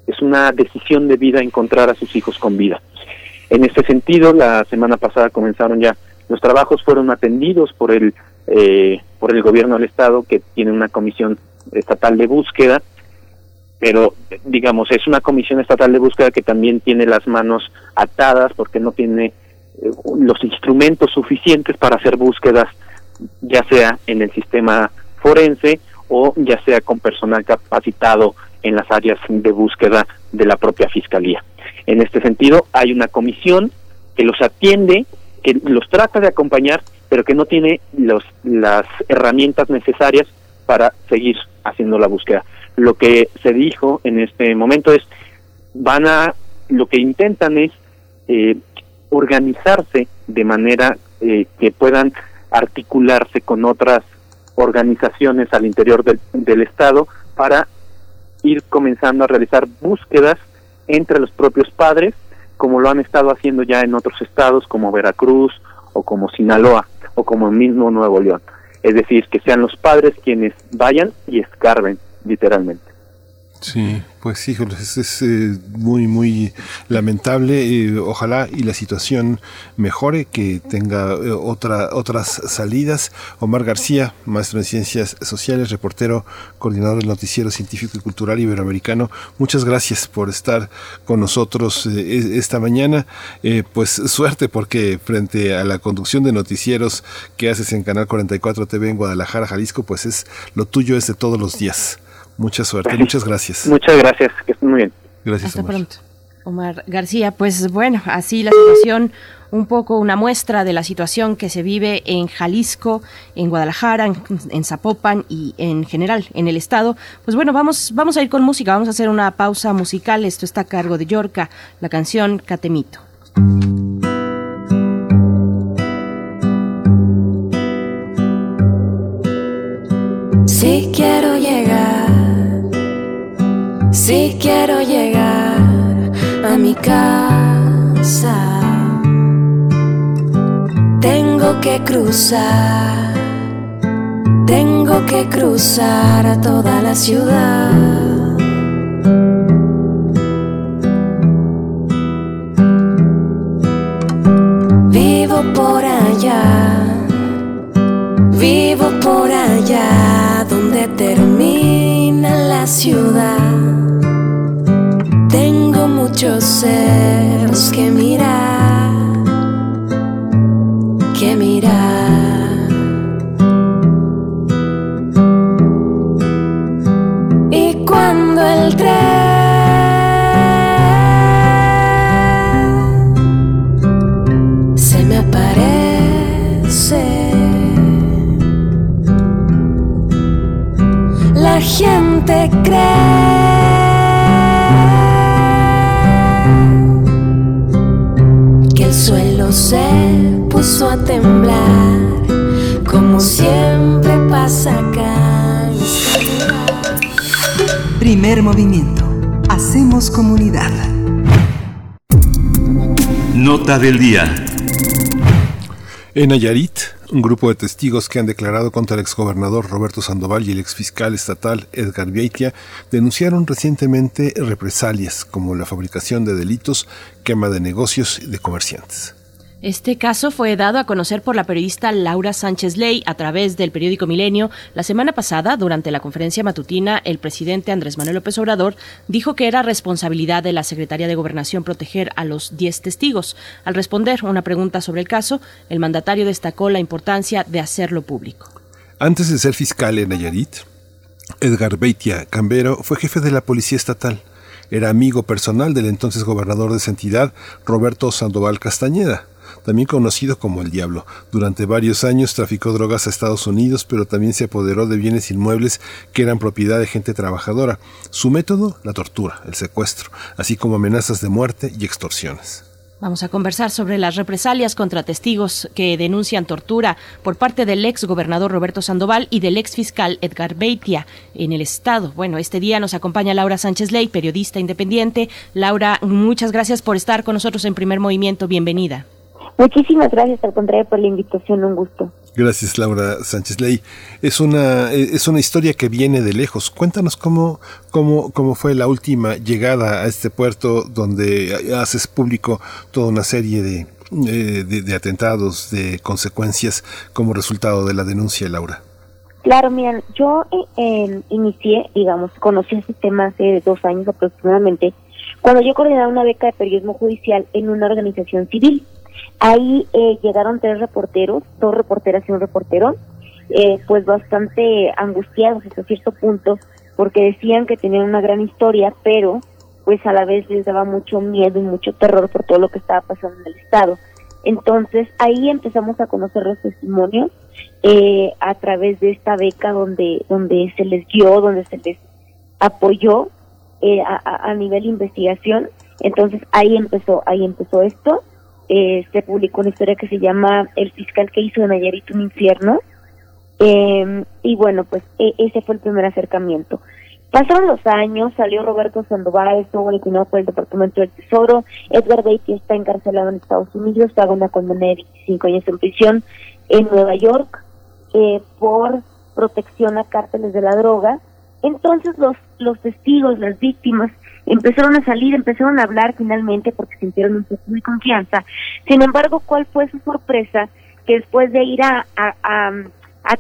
es una decisión de vida encontrar a sus hijos con vida. En este sentido la semana pasada comenzaron ya los trabajos fueron atendidos por el eh, por el gobierno del estado que tiene una comisión estatal de búsqueda pero digamos es una comisión estatal de búsqueda que también tiene las manos atadas porque no tiene los instrumentos suficientes para hacer búsquedas, ya sea en el sistema forense o ya sea con personal capacitado en las áreas de búsqueda de la propia fiscalía. En este sentido, hay una comisión que los atiende, que los trata de acompañar, pero que no tiene los, las herramientas necesarias para seguir haciendo la búsqueda. Lo que se dijo en este momento es, van a, lo que intentan es eh, organizarse de manera eh, que puedan articularse con otras organizaciones al interior del, del Estado para ir comenzando a realizar búsquedas entre los propios padres, como lo han estado haciendo ya en otros estados como Veracruz o como Sinaloa o como el mismo Nuevo León. Es decir, que sean los padres quienes vayan y escarben, literalmente. Sí, pues híjole, es, es eh, muy, muy lamentable. Eh, ojalá y la situación mejore, que tenga eh, otra, otras salidas. Omar García, maestro en ciencias sociales, reportero, coordinador del Noticiero Científico y Cultural Iberoamericano, muchas gracias por estar con nosotros e, esta mañana. pues suerte, porque frente a la conducción de noticieros que haces en Canal 44 TV en Guadalajara, Jalisco, pues es lo tuyo es de todos los días. Mucha suerte, [LAUGHS] muchas gracias. Muchas gracias, que estén muy bien. Gracias. Hasta pronto. Omar García, pues bueno, así la situación, un poco una muestra de la situación que se vive en Jalisco, en Guadalajara, en, Zapopan y en general en el estado. Pues bueno, vamos, vamos a ir con música, vamos a hacer una pausa musical. Esto está a cargo de Yorca, la canción Catemito. Si quiero si quiero llegar a mi casa, tengo que cruzar, tengo que cruzar a toda la ciudad. Vivo por allá, vivo por allá donde termina la ciudad muchos cerros que mirar, que mirar. Y cuando el tren se me aparece, la gente cree. Puso a temblar, como siempre pasa acá. Primer movimiento. Hacemos comunidad. Nota del día. En Nayarit, un grupo de testigos que han declarado contra el exgobernador Roberto Sandoval y el exfiscal estatal Edgar Vieitia denunciaron recientemente represalias como la fabricación de delitos, quema de negocios y de comerciantes. Este caso fue dado a conocer por la periodista Laura Sánchez Ley a través del periódico Milenio. La semana pasada, durante la conferencia matutina, el presidente Andrés Manuel López Obrador dijo que era responsabilidad de la Secretaría de Gobernación proteger a los 10 testigos. Al responder una pregunta sobre el caso, el mandatario destacó la importancia de hacerlo público. Antes de ser fiscal en Nayarit, Edgar Beitia Cambero fue jefe de la Policía Estatal. Era amigo personal del entonces gobernador de esa entidad, Roberto Sandoval Castañeda también conocido como el Diablo. Durante varios años traficó drogas a Estados Unidos, pero también se apoderó de bienes inmuebles que eran propiedad de gente trabajadora. Su método, la tortura, el secuestro, así como amenazas de muerte y extorsiones. Vamos a conversar sobre las represalias contra testigos que denuncian tortura por parte del ex gobernador Roberto Sandoval y del ex fiscal Edgar Beitia en el Estado. Bueno, este día nos acompaña Laura Sánchez Ley, periodista independiente. Laura, muchas gracias por estar con nosotros en primer movimiento. Bienvenida. Muchísimas gracias, al contrario, por la invitación, un gusto. Gracias, Laura Sánchez Ley. Es una, es una historia que viene de lejos. Cuéntanos cómo, cómo, cómo fue la última llegada a este puerto donde haces público toda una serie de, eh, de, atentados, de consecuencias como resultado de la denuncia, Laura. Claro, miren, yo eh, inicié, digamos, conocí este tema hace dos años aproximadamente, cuando yo coordinaba una beca de periodismo judicial en una organización civil. Ahí eh, llegaron tres reporteros, dos reporteras y un reportero, eh, pues bastante angustiados hasta cierto punto, porque decían que tenían una gran historia, pero pues a la vez les daba mucho miedo y mucho terror por todo lo que estaba pasando en el estado. Entonces ahí empezamos a conocer los testimonios eh, a través de esta beca donde donde se les dio, donde se les apoyó eh, a, a, nivel investigación. Entonces ahí empezó ahí empezó esto. Eh, se publicó una historia que se llama El fiscal que hizo de Nayarit un infierno. Eh, y bueno, pues e, ese fue el primer acercamiento. Pasaron los años, salió Roberto Sandoval, estuvo eliminado por el Departamento del Tesoro, Edgar Beatty está encarcelado en Estados Unidos, paga una condena de 25 años en prisión en Nueva York eh, por protección a cárteles de la droga. Entonces los, los testigos, las víctimas, empezaron a salir, empezaron a hablar finalmente porque sintieron un poco de confianza. Sin embargo, ¿cuál fue su sorpresa? Que después de ir a, a,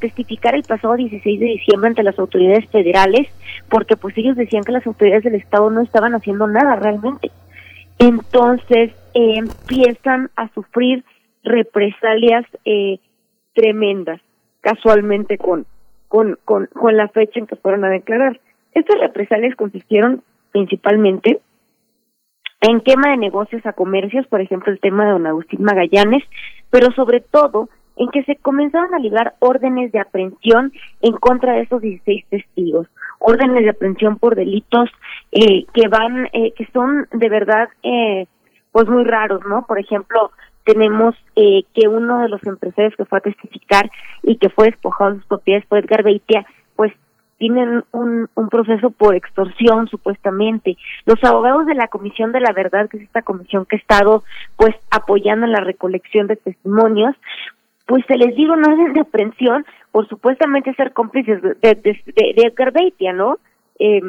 testificar el pasado 16 de diciembre ante las autoridades federales, porque pues ellos decían que las autoridades del Estado no estaban haciendo nada realmente. Entonces eh, empiezan a sufrir represalias eh, tremendas, casualmente con, con, con, con la fecha en que fueron a declarar. Estas represalias consistieron principalmente en quema de negocios a comercios, por ejemplo el tema de don Agustín Magallanes, pero sobre todo en que se comenzaron a librar órdenes de aprehensión en contra de esos 16 testigos, órdenes de aprehensión por delitos eh, que van, eh, que son de verdad, eh, pues muy raros, ¿no? Por ejemplo, tenemos eh, que uno de los empresarios que fue a testificar y que fue despojado de sus propiedades fue Edgar Beitia, tienen un, un proceso por extorsión supuestamente. Los abogados de la Comisión de la Verdad, que es esta comisión que ha estado pues apoyando en la recolección de testimonios, pues se les dio una orden de aprehensión por supuestamente ser cómplices de, de, de, ¿no? Eh,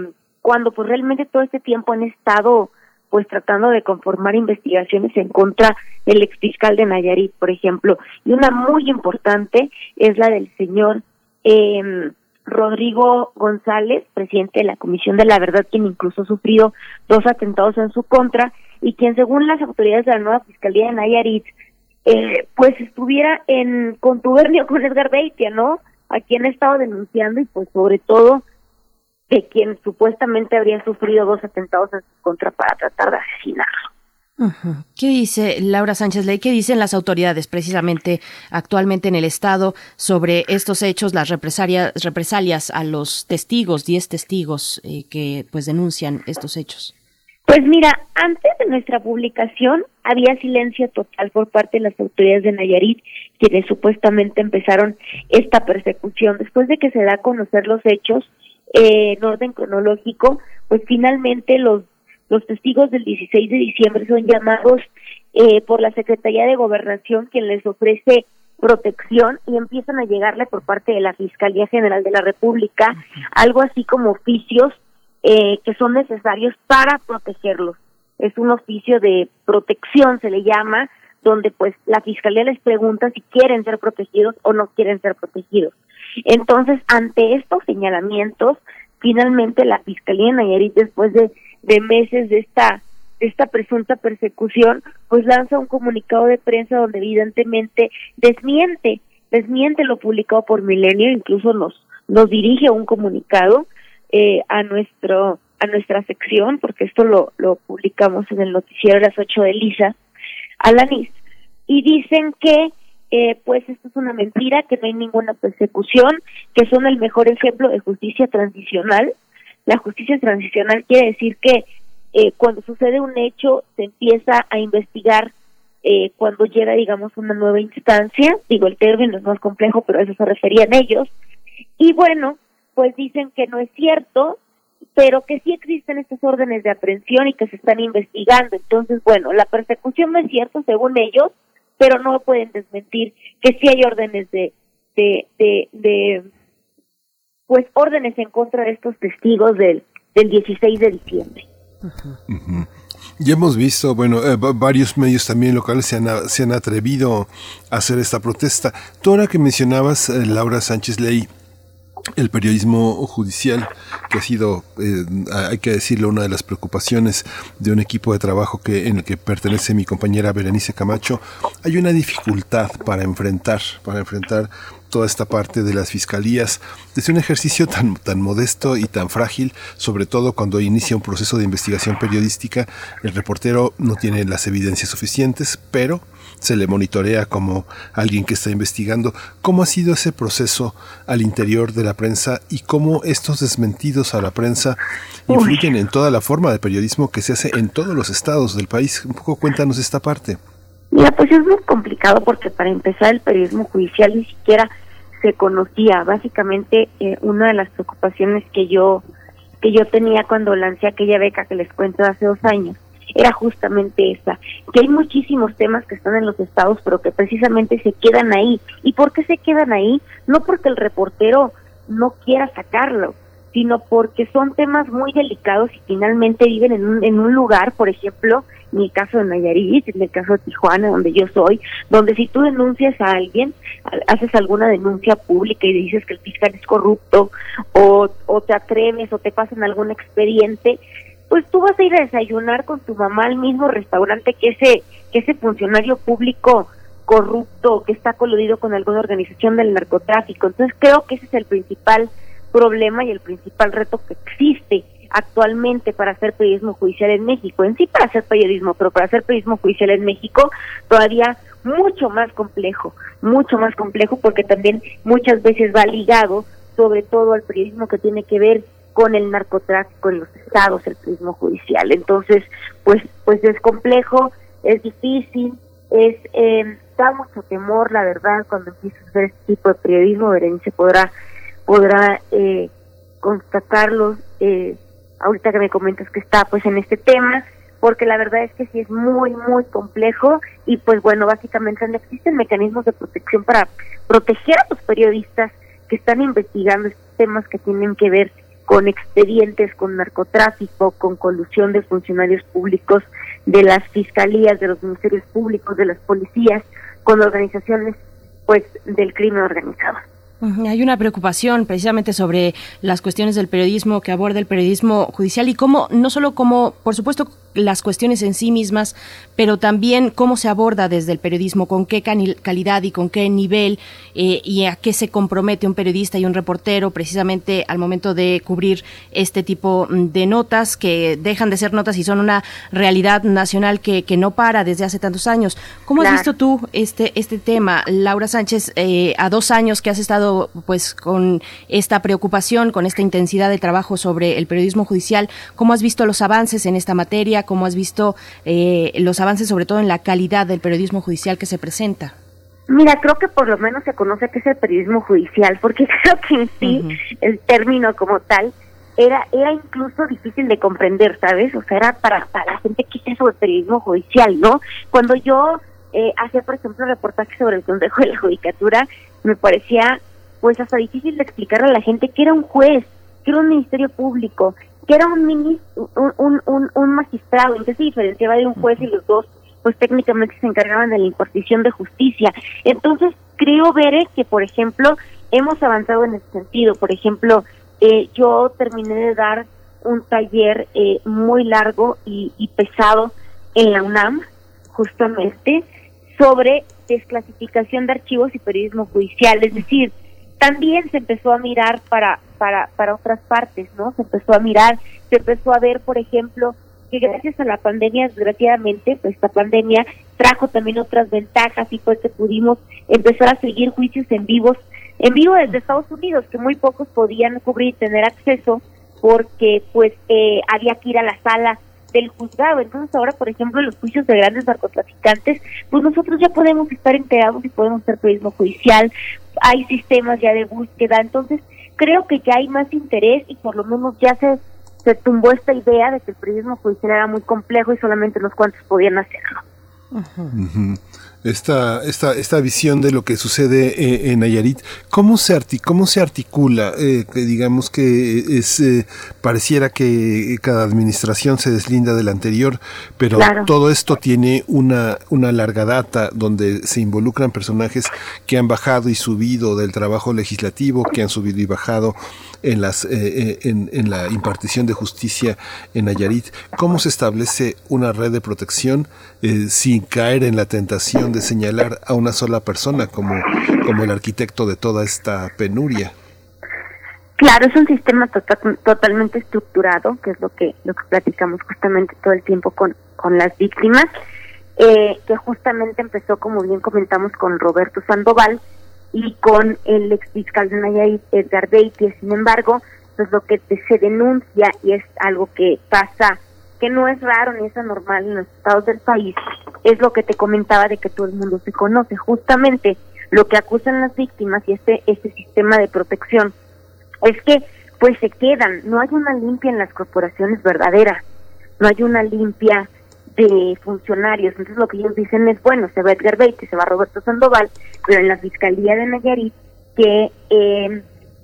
cuando pues realmente todo este tiempo han estado pues tratando de conformar investigaciones en contra del ex fiscal de Nayarit, por ejemplo. Y una muy importante es la del señor eh, Rodrigo González, presidente de la Comisión de la Verdad, quien incluso ha sufrido dos atentados en su contra y quien según las autoridades de la nueva Fiscalía de Nayarit eh, pues estuviera en contubernio con Edgar Beitia, ¿no? A quien ha estado denunciando y pues sobre todo de quien supuestamente habría sufrido dos atentados en su contra para tratar de asesinarlo. ¿Qué dice Laura Sánchez Ley? ¿Qué dicen las autoridades precisamente actualmente en el Estado sobre estos hechos, las represalias, represalias a los testigos, diez testigos eh, que pues denuncian estos hechos? Pues mira, antes de nuestra publicación había silencio total por parte de las autoridades de Nayarit, quienes supuestamente empezaron esta persecución. Después de que se da a conocer los hechos eh, en orden cronológico, pues finalmente los, los testigos del 16 de diciembre son llamados eh, por la Secretaría de Gobernación, quien les ofrece protección y empiezan a llegarle por parte de la Fiscalía General de la República algo así como oficios eh, que son necesarios para protegerlos. Es un oficio de protección, se le llama, donde pues la fiscalía les pregunta si quieren ser protegidos o no quieren ser protegidos. Entonces, ante estos señalamientos, finalmente la fiscalía en Nayarit, después de, de meses de esta de esta presunta persecución, pues lanza un comunicado de prensa donde evidentemente desmiente, desmiente lo publicado por Milenio, incluso nos nos dirige un comunicado eh, a nuestro a nuestra sección, porque esto lo, lo publicamos en el noticiero de las 8 de Lisa, Alanis, y dicen que eh, pues esto es una mentira, que no hay ninguna persecución, que son el mejor ejemplo de justicia transicional. La justicia transicional quiere decir que eh, cuando sucede un hecho se empieza a investigar eh, cuando llega, digamos, una nueva instancia. Digo, el término es más complejo, pero a eso se referían ellos. Y bueno, pues dicen que no es cierto, pero que sí existen estas órdenes de aprehensión y que se están investigando. Entonces, bueno, la persecución no es cierto según ellos, pero no pueden desmentir que sí hay órdenes de, de, de, de pues órdenes en contra de estos testigos del, del 16 de diciembre. Ya hemos visto, bueno, eh, varios medios también locales se han, se han atrevido a hacer esta protesta. Ahora que mencionabas, eh, Laura Sánchez Ley, el periodismo judicial, que ha sido, eh, hay que decirlo, una de las preocupaciones de un equipo de trabajo que, en el que pertenece mi compañera Berenice Camacho, hay una dificultad para enfrentar, para enfrentar toda esta parte de las fiscalías, desde un ejercicio tan, tan modesto y tan frágil, sobre todo cuando inicia un proceso de investigación periodística, el reportero no tiene las evidencias suficientes, pero se le monitorea como alguien que está investigando. ¿Cómo ha sido ese proceso al interior de la prensa y cómo estos desmentidos a la prensa influyen en toda la forma de periodismo que se hace en todos los estados del país? Un poco cuéntanos esta parte. Mira, pues es muy complicado porque para empezar el periodismo judicial ni siquiera se conocía. Básicamente eh, una de las preocupaciones que yo que yo tenía cuando lancé aquella beca que les cuento hace dos años era justamente esa, que hay muchísimos temas que están en los estados, pero que precisamente se quedan ahí. ¿Y por qué se quedan ahí? No porque el reportero no quiera sacarlo, sino porque son temas muy delicados y finalmente viven en un, en un lugar, por ejemplo, en el caso de Nayarit, en el caso de Tijuana, donde yo soy, donde si tú denuncias a alguien, haces alguna denuncia pública y dices que el fiscal es corrupto, o, o te atreves o te pasan algún expediente, pues tú vas a ir a desayunar con tu mamá al mismo restaurante que ese, que ese funcionario público corrupto que está coludido con alguna organización del narcotráfico. Entonces creo que ese es el principal problema y el principal reto que existe actualmente para hacer periodismo judicial en México. En sí para hacer periodismo, pero para hacer periodismo judicial en México todavía mucho más complejo, mucho más complejo porque también muchas veces va ligado sobre todo al periodismo que tiene que ver con el narcotráfico en los estados, el turismo judicial. Entonces, pues, pues es complejo, es difícil, es eh, da mucho temor, la verdad, cuando empiezas a hacer este tipo de periodismo, Berenice podrá podrá eh. Eh, ahorita que me comentas que está pues en este tema, porque la verdad es que sí es muy, muy complejo y pues bueno, básicamente no existen mecanismos de protección para proteger a los periodistas que están investigando estos temas que tienen que ver con expedientes, con narcotráfico, con colusión de funcionarios públicos, de las fiscalías, de los ministerios públicos, de las policías, con organizaciones pues del crimen organizado. Hay una preocupación precisamente sobre las cuestiones del periodismo que aborda el periodismo judicial y cómo, no solo como, por supuesto, las cuestiones en sí mismas, pero también cómo se aborda desde el periodismo, con qué calidad y con qué nivel eh, y a qué se compromete un periodista y un reportero precisamente al momento de cubrir este tipo de notas que dejan de ser notas y son una realidad nacional que, que no para desde hace tantos años. ¿Cómo has visto tú este, este tema, Laura Sánchez, eh, a dos años que has estado pues con esta preocupación, con esta intensidad de trabajo sobre el periodismo judicial. ¿Cómo has visto los avances en esta materia? ¿Cómo has visto eh, los avances sobre todo en la calidad del periodismo judicial que se presenta? Mira, creo que por lo menos se conoce qué es el periodismo judicial, porque [LAUGHS] creo que en sí el término como tal era era incluso difícil de comprender, ¿sabes? O sea, era para, para la gente que es eso del periodismo judicial, ¿no? Cuando yo eh, hacía, por ejemplo, reportajes sobre el Consejo de la Judicatura, me parecía pues hasta difícil de explicarle a la gente que era un juez, que era un ministerio público, que era un, ministro, un, un, un, magistrado, en qué se diferenciaba de un juez y los dos pues técnicamente se encargaban de la impartición de justicia. Entonces creo ver que, por ejemplo, hemos avanzado en ese sentido. Por ejemplo, eh, yo terminé de dar un taller eh, muy largo y, y pesado en la UNAM, justamente, sobre desclasificación de archivos y periodismo judicial, es decir, también se empezó a mirar para, para, para otras partes, ¿no? Se empezó a mirar, se empezó a ver, por ejemplo, que gracias a la pandemia, desgraciadamente, pues esta pandemia trajo también otras ventajas y fue que pudimos empezar a seguir juicios en vivos, en vivo desde Estados Unidos, que muy pocos podían cubrir y tener acceso porque pues eh, había que ir a la sala del juzgado. Entonces ahora, por ejemplo, los juicios de grandes narcotraficantes, pues nosotros ya podemos estar enterados y podemos hacer periodismo judicial, hay sistemas ya de búsqueda, entonces creo que ya hay más interés y por lo menos ya se, se tumbó esta idea de que el periodismo judicial era muy complejo y solamente unos cuantos podían hacerlo esta, esta, esta visión de lo que sucede eh, en Nayarit, ¿cómo se, cómo se articula? Eh, que digamos que es, eh, pareciera que cada administración se deslinda de la anterior, pero todo esto tiene una, una larga data donde se involucran personajes que han bajado y subido del trabajo legislativo, que han subido y bajado en, las, en, en la impartición de justicia en Nayarit. ¿Cómo se establece una red de protección sin caer en la tentación de señalar a una sola persona como, como el arquitecto de toda esta penuria. Claro, es un sistema tota-, totalmente estructurado, que es lo que lo que platicamos justamente todo el tiempo con, con las víctimas, eh, que justamente empezó, como bien comentamos, con Roberto Sandoval y con el ex fiscal de Nayarit, Edgar Beitia. Sin embargo, pues lo que se denuncia y es algo que pasa, que no es raro ni es anormal en los estados del país, es lo que te comentaba de que todo el mundo se conoce. Justamente lo que acusan las víctimas y este, este sistema de protección es que pues se quedan, no hay una limpia en las corporaciones verdaderas, no hay una limpia de funcionarios. Entonces lo que ellos dicen es, bueno, se va Edgar Beite, se va Roberto Sandoval, pero en la Fiscalía de Nayarit, que eh,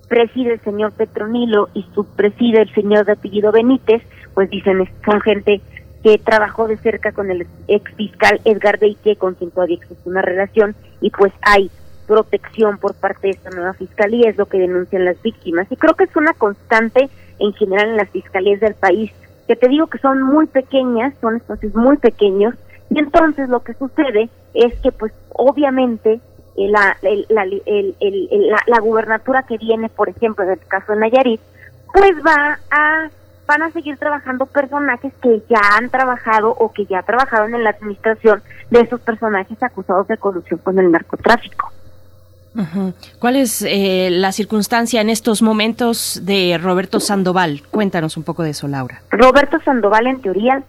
preside el señor Petronilo y subpreside el señor de apellido Benítez, pues dicen, son gente que trabajó de cerca con el ex fiscal Edgar Beite, con quien todavía existe una relación, y pues hay protección por parte de esta nueva fiscalía, es lo que denuncian las víctimas. Y creo que es una constante en general en las fiscalías del país, que te digo que son muy pequeñas, son espacios muy pequeños, y entonces lo que sucede es que pues obviamente eh, la, la, la, gubernatura que viene, por ejemplo, en el caso de Nayarit, pues va a van a seguir trabajando personajes que ya han trabajado o que ya trabajaron en la administración de esos personajes acusados de corrupción con el narcotráfico. ¿Cuál es eh, la circunstancia en estos momentos de Roberto Sandoval? Cuéntanos un poco de eso, Laura. Roberto Sandoval, en teoría,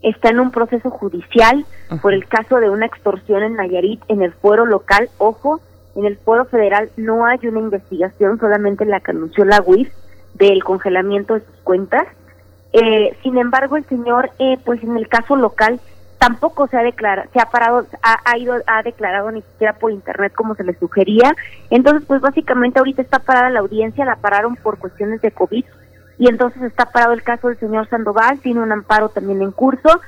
está en un proceso judicial por el caso de una extorsión en Nayarit en el fuero local. Ojo, en el fuero federal no hay una investigación, solamente la que anunció la UIF del congelamiento de sus cuentas. Eh, sin embargo, el señor, eh, pues en el caso local, tampoco se ha declarado, se ha parado, ha, ido, ha declarado ni siquiera por internet como se le sugería. Entonces, pues básicamente ahorita está parada la audiencia, la pararon por cuestiones de COVID y entonces está parado el caso del señor Sandoval, tiene un amparo también en curso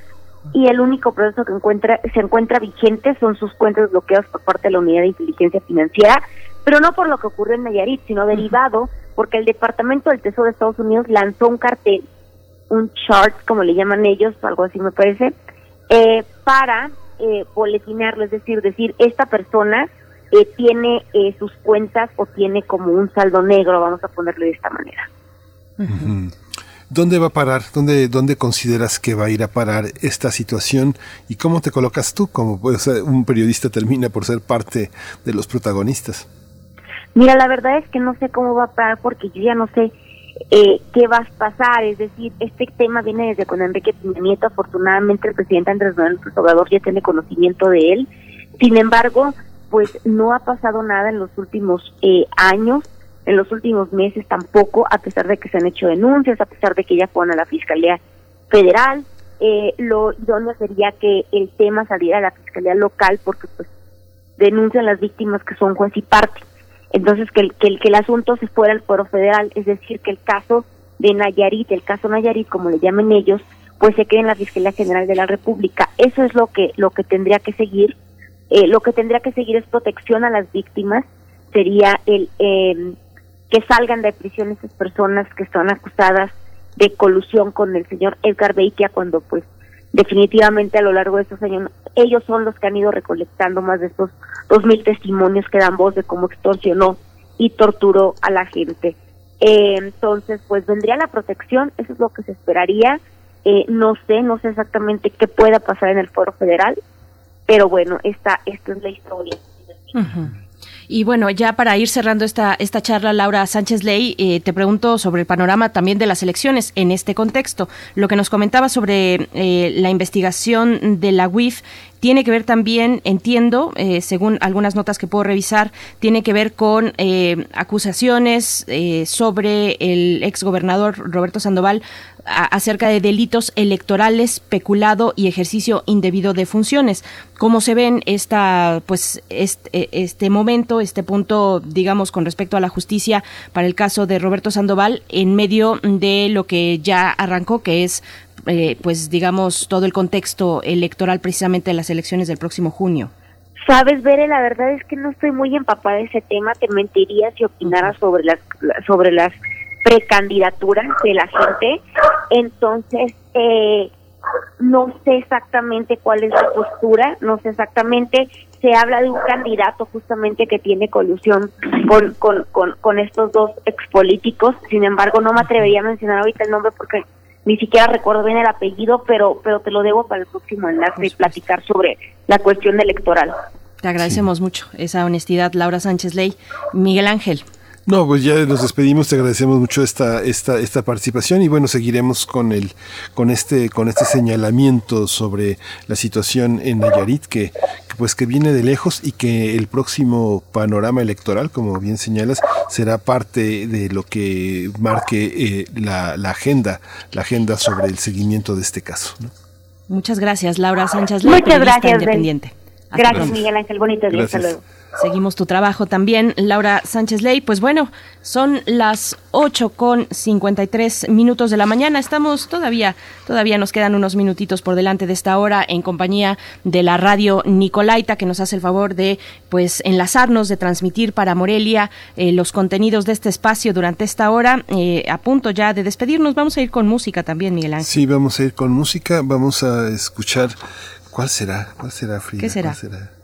y el único proceso que encuentra se encuentra vigente son sus cuentas bloqueadas por parte de la Unidad de Inteligencia Financiera, pero no por lo que ocurrió en Nayarit, sino derivado porque el Departamento del Tesoro de Estados Unidos lanzó un cartel, un chart, como le llaman ellos, algo así me parece, eh, para eh, boletinarlo, es decir, decir, esta persona eh, tiene eh, sus cuentas o tiene como un saldo negro, vamos a ponerle de esta manera. ¿Dónde va a parar? ¿Dónde, ¿Dónde consideras que va a ir a parar esta situación? ¿Y cómo te colocas tú como pues, un periodista termina por ser parte de los protagonistas? Mira, la verdad es que no sé cómo va a parar porque yo ya no sé eh, qué va a pasar. Es decir, este tema viene desde con Enrique Peña. Afortunadamente, el presidente Andrés Manuel Obrador ya tiene conocimiento de él. Sin embargo, pues no ha pasado nada en los últimos eh, años, en los últimos meses tampoco, a pesar de que se han hecho denuncias, a pesar de que ya fueron a la Fiscalía Federal. Eh, lo idóneo sería que el tema saliera a la Fiscalía Local porque pues denuncian las víctimas que son juez y parte. Entonces, que el, que el, que el asunto se fuera al foro federal, es decir, que el caso de Nayarit, el caso Nayarit, como le llamen ellos, pues se quede en la Fiscalía General de la República. Eso es lo que, lo que tendría que seguir. Eh, lo que tendría que seguir es protección a las víctimas, sería el eh, que salgan de prisión esas personas que están acusadas de colusión con el señor Edgar Beitia cuando pues definitivamente a lo largo de estos años ellos son los que han ido recolectando más de estos dos mil testimonios que dan voz de cómo extorsionó y torturó a la gente. Eh, entonces, pues vendría la protección, eso es lo que se esperaría. Eh, no sé, no sé exactamente qué pueda pasar en el foro federal, pero bueno, esta, esta es la historia. Y bueno, ya para ir cerrando esta, esta charla, Laura Sánchez Ley, eh, te pregunto sobre el panorama también de las elecciones en este contexto. Lo que nos comentaba sobre eh, la investigación de la UIF tiene que ver también, entiendo, eh, según algunas notas que puedo revisar, tiene que ver con eh, acusaciones eh, sobre el exgobernador Roberto Sandoval acerca de delitos electorales, peculado y ejercicio indebido de funciones. ¿Cómo se ven esta, pues, este, este momento, este punto, digamos, con respecto a la justicia para el caso de Roberto Sandoval en medio de lo que ya arrancó, que es eh, pues digamos, todo el contexto electoral precisamente de las elecciones del próximo junio? Sabes, Bere, la verdad es que no estoy muy empapada de ese tema, te mentiría si opinara sobre las sobre las precandidaturas de la gente. Entonces, eh, no sé exactamente cuál es la postura, no sé exactamente, se habla de un candidato justamente que tiene colusión con, con, con, con estos dos expolíticos, sin embargo no me atrevería a mencionar ahorita el nombre porque ni siquiera recuerdo bien el apellido, pero, pero te lo debo para el próximo enlace y platicar sobre la cuestión electoral. Te agradecemos mucho esa honestidad, Laura Sánchez Ley. Miguel Ángel. No, pues ya nos despedimos, te agradecemos mucho esta, esta, esta participación y bueno, seguiremos con el, con este, con este señalamiento sobre la situación en Nayarit que, que, pues que viene de lejos y que el próximo panorama electoral, como bien señalas, será parte de lo que marque eh, la, la agenda, la agenda sobre el seguimiento de este caso. ¿no? Muchas gracias, Laura Sánchez Ley, Muchas gracias, independiente. Hasta gracias. Miguel Ángel. Bonito día. Hasta luego. Seguimos tu trabajo también, Laura Sánchez Ley. Pues bueno, son las 8 con 53 minutos de la mañana. Estamos todavía, todavía nos quedan unos minutitos por delante de esta hora en compañía de la radio Nicolaita, que nos hace el favor de pues enlazarnos, de transmitir para Morelia eh, los contenidos de este espacio durante esta hora. Eh, a punto ya de despedirnos, vamos a ir con música también, Miguel Ángel. Sí, vamos a ir con música, vamos a escuchar. ¿Cuál será? ¿Cuál será, Frida? ¿Qué será? ¿Cuál será?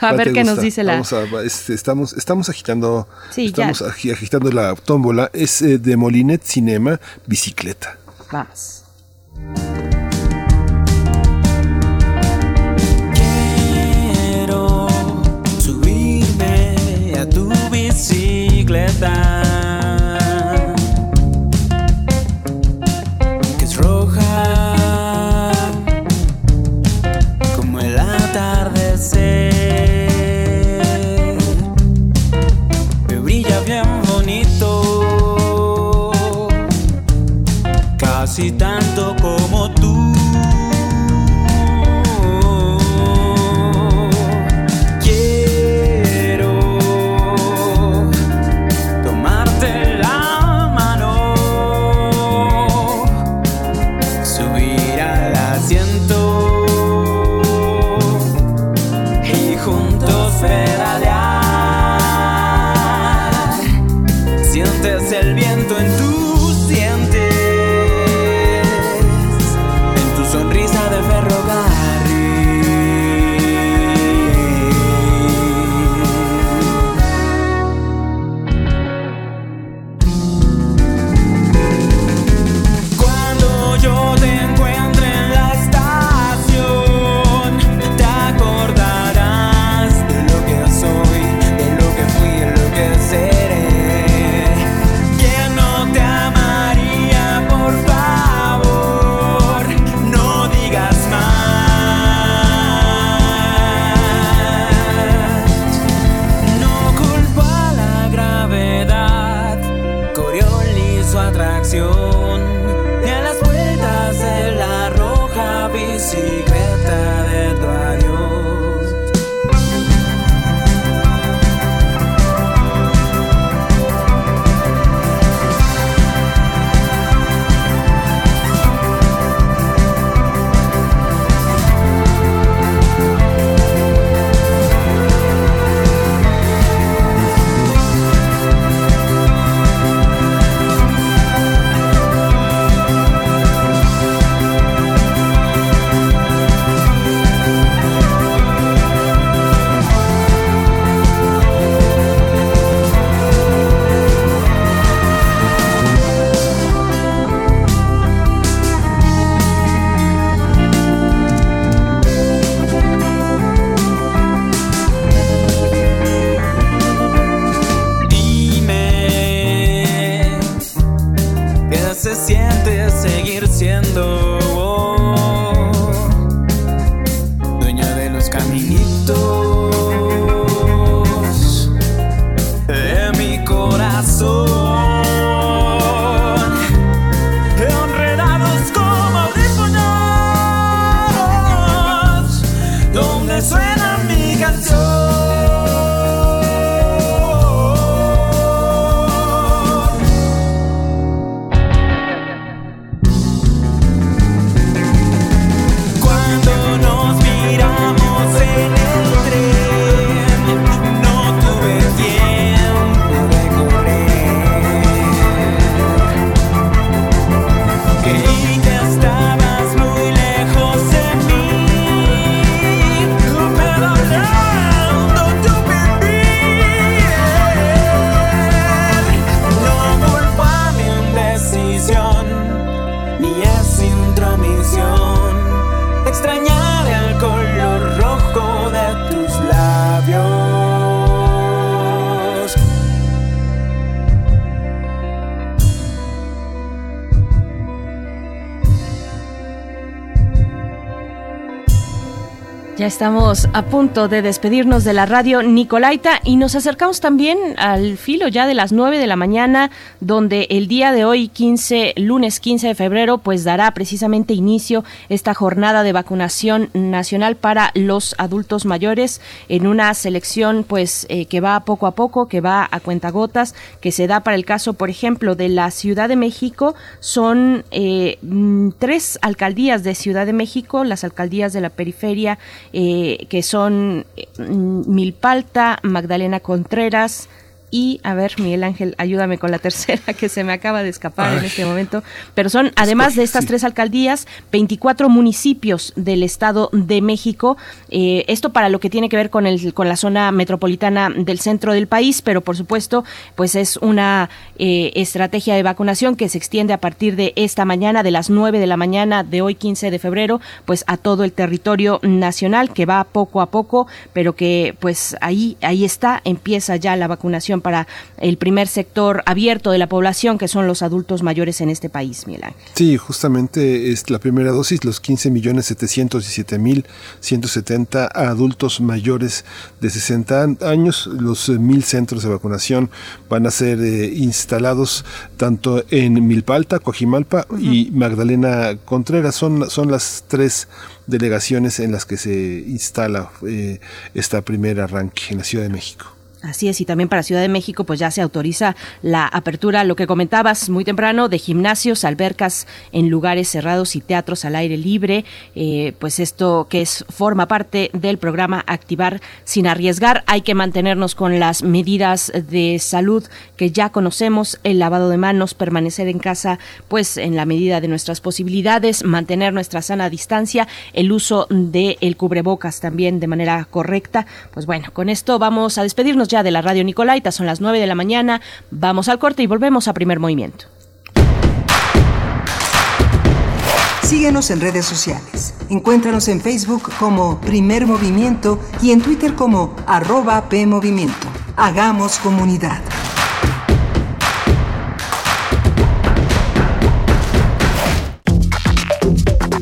A ver qué nos dice la. Vamos a, este, estamos, estamos agitando, sí, estamos ya. agitando la tómbola. Es eh, de Molinet Cinema, bicicleta. Vamos. Quiero subirme a tu bicicleta. Estamos a punto de despedirnos de la radio Nicolaita y nos acercamos también al filo ya de las 9 de la mañana, donde el día de hoy, 15, lunes 15 de febrero, pues dará precisamente inicio esta jornada de vacunación nacional para los adultos mayores en una selección pues eh, que va poco a poco, que va a cuentagotas, que se da para el caso, por ejemplo, de la Ciudad de México. Son eh, mm, tres alcaldías de Ciudad de México, las alcaldías de la periferia eh, que son eh, Milpalta, Magdalena Contreras, y a ver, Miguel Ángel, ayúdame con la tercera que se me acaba de escapar en este momento. Pero son, además de estas tres alcaldías, 24 municipios del Estado de México. Eh, esto para lo que tiene que ver con, el, con la zona metropolitana del centro del país, pero por supuesto, pues es una eh, estrategia de vacunación que se extiende a partir de esta mañana, de las 9 de la mañana de hoy 15 de febrero, pues a todo el territorio nacional que va poco a poco, pero que pues ahí, ahí está, empieza ya la vacunación para el primer sector abierto de la población, que son los adultos mayores en este país, Miguel Ángel. Sí, justamente es la primera dosis, los 15 millones 717 mil 170 adultos mayores de 60 an- años. Los eh, mil centros de vacunación van a ser eh, instalados tanto en Milpalta, Cojimalpa y Magdalena Contreras. Son, son las tres delegaciones en las que se instala eh, esta primera arranque en la Ciudad de México. Así es, y también para Ciudad de México, pues ya se autoriza la apertura, lo que comentabas muy temprano, de gimnasios, albercas en lugares cerrados y teatros al aire libre. Eh, pues esto que es forma parte del programa Activar sin arriesgar. Hay que mantenernos con las medidas de salud que ya conocemos, el lavado de manos, permanecer en casa, pues en la medida de nuestras posibilidades, mantener nuestra sana distancia, el uso del el cubrebocas también de manera correcta. Pues bueno, con esto vamos a despedirnos de la radio Nicolaita, son las 9 de la mañana, vamos al corte y volvemos a primer movimiento. Síguenos en redes sociales. Encuéntranos en Facebook como Primer Movimiento y en Twitter como arroba PMovimiento. Hagamos comunidad.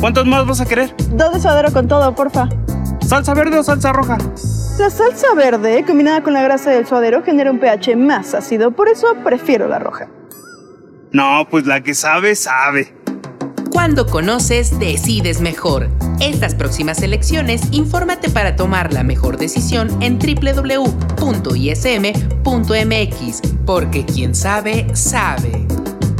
¿cuántos más vas a querer? Dos de suadero con todo, porfa. ¿Salsa verde o salsa roja? La salsa verde, combinada con la grasa del suadero, genera un pH más ácido, por eso prefiero la roja. No, pues la que sabe, sabe. Cuando conoces, decides mejor. Estas próximas elecciones, infórmate para tomar la mejor decisión en www.ism.mx, porque quien sabe, sabe.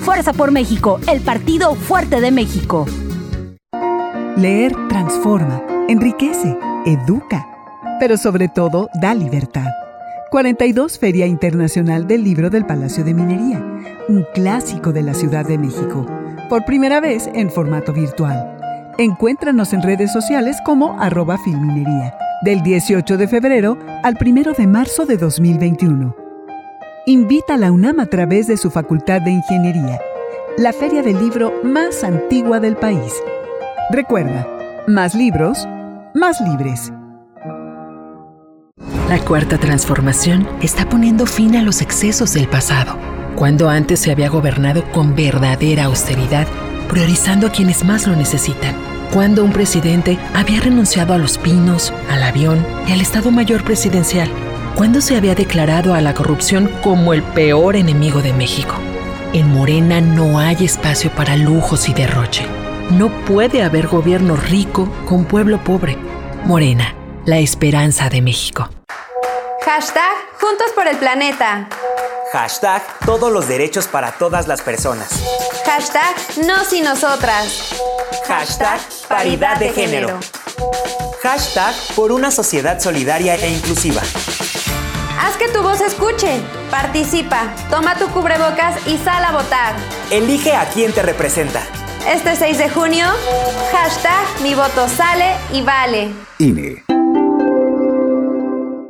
Fuerza por México, el partido fuerte de México. Leer transforma, enriquece, educa, pero sobre todo da libertad. 42 Feria Internacional del Libro del Palacio de Minería, un clásico de la Ciudad de México, por primera vez en formato virtual. Encuéntranos en redes sociales como arroba filminería, del 18 de febrero al 1 de marzo de 2021. Invita a la UNAM a través de su Facultad de Ingeniería, la feria del libro más antigua del país. Recuerda, más libros, más libres. La cuarta transformación está poniendo fin a los excesos del pasado, cuando antes se había gobernado con verdadera austeridad, priorizando a quienes más lo necesitan, cuando un presidente había renunciado a los pinos, al avión y al Estado Mayor Presidencial, cuando se había declarado a la corrupción como el peor enemigo de México. En Morena no hay espacio para lujos y derroche. No puede haber gobierno rico con pueblo pobre. Morena, la esperanza de México. Hashtag Juntos por el Planeta. Hashtag todos los derechos para todas las personas. Hashtag Nos y Nosotras. Hashtag paridad de género. Hashtag por una sociedad solidaria e inclusiva. Haz que tu voz se escuche. Participa, toma tu cubrebocas y sal a votar. Elige a quien te representa. Este 6 de junio, hashtag mi voto sale y vale. INE.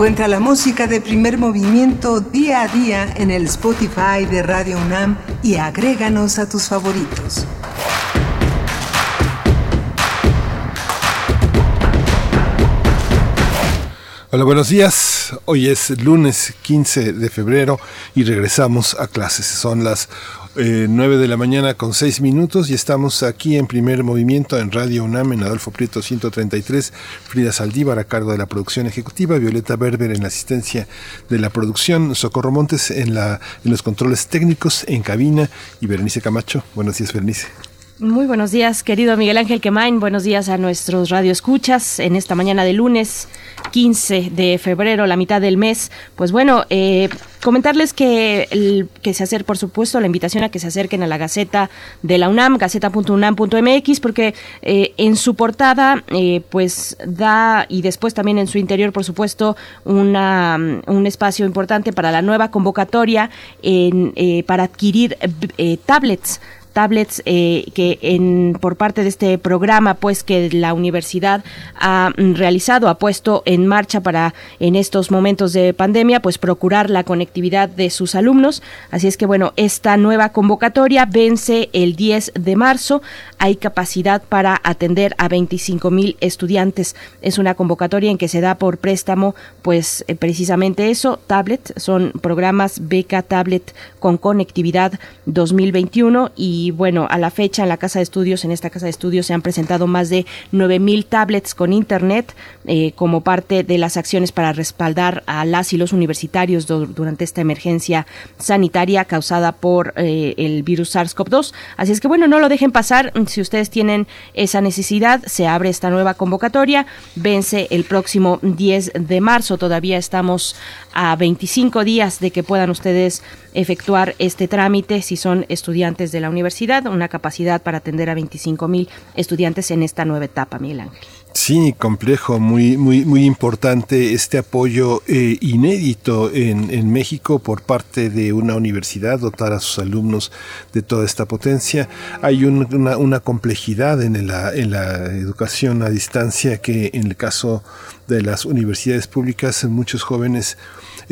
Encuentra la música de primer movimiento día a día en el Spotify de Radio UNAM y agréganos a tus favoritos. Hola, buenos días. Hoy es lunes 15 de febrero y regresamos a clases. Son las eh, 9 de la mañana con 6 minutos y estamos aquí en primer movimiento en Radio UNAM en Adolfo Prieto 133. Frida Saldívar a cargo de la producción ejecutiva, Violeta Berber en la asistencia de la producción, Socorro Montes en, la, en los controles técnicos en cabina y Berenice Camacho. Buenos días, Berenice. Muy buenos días, querido Miguel Ángel Quemain. Buenos días a nuestros radioescuchas en esta mañana de lunes 15 de febrero, la mitad del mes. Pues bueno, eh, comentarles que, el, que se hacer, por supuesto, la invitación a que se acerquen a la Gaceta de la UNAM, gaceta.unam.mx, porque eh, en su portada, eh, pues da, y después también en su interior, por supuesto, una, un espacio importante para la nueva convocatoria en, eh, para adquirir eh, tablets tablets eh, que en por parte de este programa pues que la universidad ha mm, realizado ha puesto en marcha para en estos momentos de pandemia pues procurar la conectividad de sus alumnos. Así es que bueno esta nueva convocatoria vence el 10 de marzo. Hay capacidad para atender a 25 mil estudiantes. Es una convocatoria en que se da por préstamo pues eh, precisamente eso tablet. Son programas beca tablet con conectividad 2021 y bueno, a la fecha en la Casa de Estudios, en esta Casa de Estudios se han presentado más de 9.000 tablets con Internet eh, como parte de las acciones para respaldar a las y los universitarios durante esta emergencia sanitaria causada por eh, el virus SARS-CoV-2. Así es que bueno, no lo dejen pasar. Si ustedes tienen esa necesidad, se abre esta nueva convocatoria. Vence el próximo 10 de marzo. Todavía estamos a 25 días de que puedan ustedes efectuar este trámite si son estudiantes de la universidad, una capacidad para atender a 25 mil estudiantes en esta nueva etapa, Miguel Ángel. Sí, complejo, muy, muy, muy importante este apoyo eh, inédito en, en, México por parte de una universidad, dotar a sus alumnos de toda esta potencia. Hay un, una, una, complejidad en la, en la educación a distancia que en el caso de las universidades públicas muchos jóvenes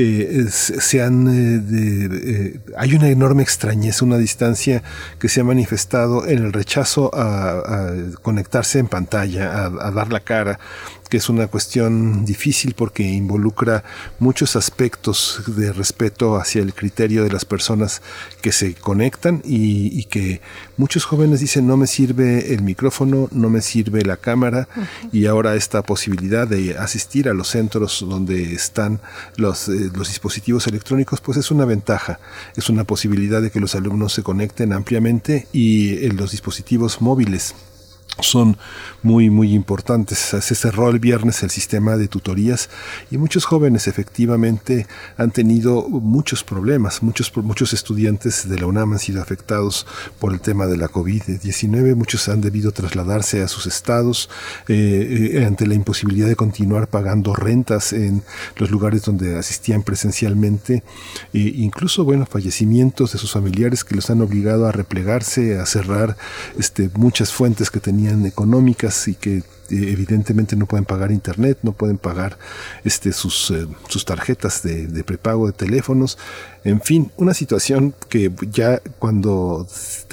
eh, se han, eh, de, eh, hay una enorme extrañeza, una distancia que se ha manifestado en el rechazo a, a conectarse en pantalla, a, a, dar la cara, que es una cuestión difícil porque involucra muchos aspectos de respeto hacia el criterio de las personas que se conectan y, y que muchos jóvenes dicen no me sirve el micrófono, no me sirve la cámara uh -huh. y ahora esta posibilidad de asistir a los centros donde están los, eh, los dispositivos electrónicos pues es una ventaja, es una posibilidad de que los alumnos se conecten ampliamente y en los dispositivos móviles son muy muy importantes. Se cerró el viernes el sistema de tutorías y muchos jóvenes efectivamente han tenido muchos problemas. Muchos, muchos estudiantes de la UNAM han sido afectados por el tema de la COVID-19. Muchos han debido trasladarse a sus estados eh, eh, ante la imposibilidad de continuar pagando rentas en los lugares donde asistían presencialmente. E incluso, bueno, fallecimientos de sus familiares que los han obligado a replegarse, a cerrar este, muchas fuentes que tenían económicas y que evidentemente no pueden pagar internet, no pueden pagar este, sus, eh, sus tarjetas de, de, prepago de teléfonos. En fin, una situación que ya cuando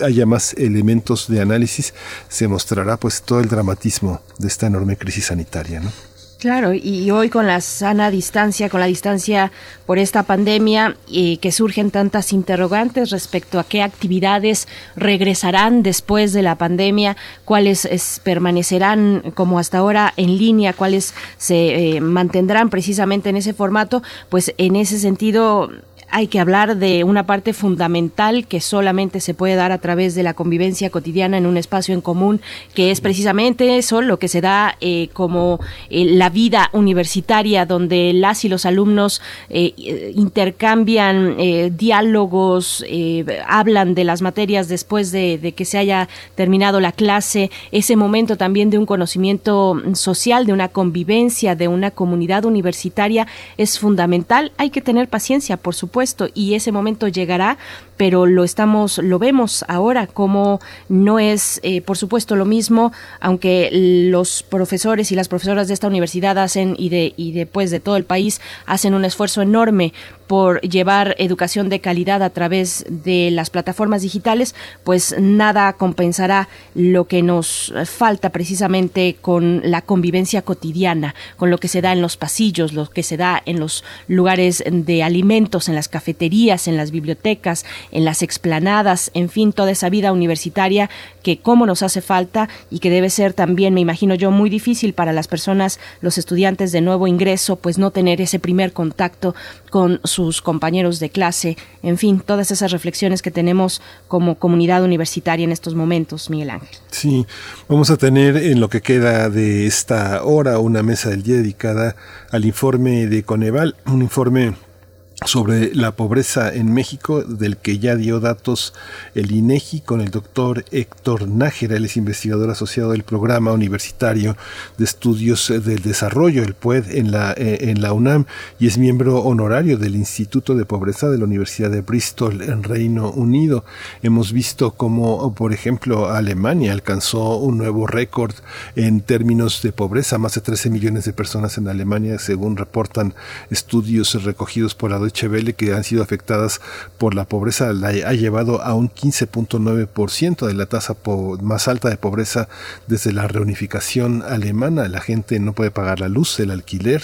haya más elementos de análisis se mostrará pues todo el dramatismo de esta enorme crisis sanitaria. Claro, y hoy con la sana distancia, con la distancia por esta pandemia, y que surgen tantas interrogantes respecto a qué actividades regresarán después de la pandemia, cuáles es, permanecerán como hasta ahora en línea, cuáles se eh, mantendrán precisamente en ese formato, pues en ese sentido hay que hablar de una parte fundamental que solamente se puede dar a través de la convivencia cotidiana en un espacio en común, que es precisamente eso, lo que se da eh, como eh, la vida universitaria, donde las y los alumnos eh, intercambian diálogos, hablan de las materias después de, de, que se haya terminado la clase, ese momento también de un conocimiento social, de una convivencia, de una comunidad universitaria, es fundamental. Hay que tener paciencia, por supuesto y ese momento llegará pero lo estamos lo vemos ahora como no es eh, por supuesto lo mismo aunque los profesores y las profesoras de esta universidad hacen y de y después de todo el país hacen un esfuerzo enorme por llevar educación de calidad a través de las plataformas digitales, pues nada compensará lo que nos falta precisamente con la convivencia cotidiana, con lo que se da en los pasillos, lo que se da en los lugares de alimentos, en las cafeterías, en las bibliotecas, en las explanadas, en fin, toda esa vida universitaria que cómo nos hace falta y que debe ser también, me imagino yo, muy difícil para las personas, los estudiantes de nuevo ingreso, pues no tener ese primer contacto con sus compañeros de clase, en fin, todas esas reflexiones que tenemos como comunidad universitaria en estos momentos, Miguel Ángel. Sí, vamos a tener en lo que queda de esta hora una mesa del día dedicada al informe de Coneval, un informe sobre la pobreza en México, del que ya dio datos el INEGI con el doctor Héctor Nájera, él es investigador asociado del programa universitario de estudios del desarrollo, el PUED, en la, eh, en la UNAM, y es miembro honorario del Instituto de Pobreza de la Universidad de Bristol en Reino Unido. Hemos visto cómo, por ejemplo, Alemania alcanzó un nuevo récord en términos de pobreza, más de 13 millones de personas en Alemania, según reportan estudios recogidos por la Welle que han sido afectadas por la pobreza la ha llevado a un 15.9% de la tasa más alta de pobreza desde la reunificación alemana. La gente no puede pagar la luz, el alquiler,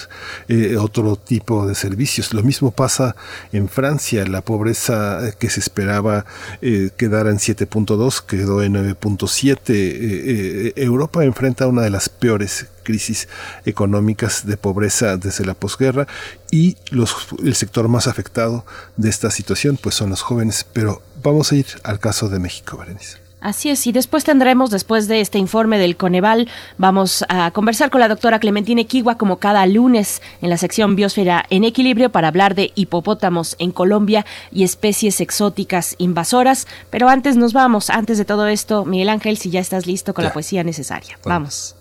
eh, otro tipo de servicios. Lo mismo pasa en Francia. La pobreza que se esperaba eh, quedara en 7.2 quedó en 9.7. Eh, Europa enfrenta una de las peores crisis económicas de pobreza desde la posguerra y los, el sector más afectado de esta situación pues son los jóvenes, pero vamos a ir al caso de México, Berenice. Así es, y después tendremos, después de este informe del Coneval, vamos a conversar con la doctora Clementina Equigua como cada lunes en la sección Biosfera en Equilibrio para hablar de hipopótamos en Colombia y especies exóticas invasoras. Pero antes nos vamos, antes de todo esto, Miguel Ángel, si ya estás listo con ya. la poesía necesaria. vamos. vamos.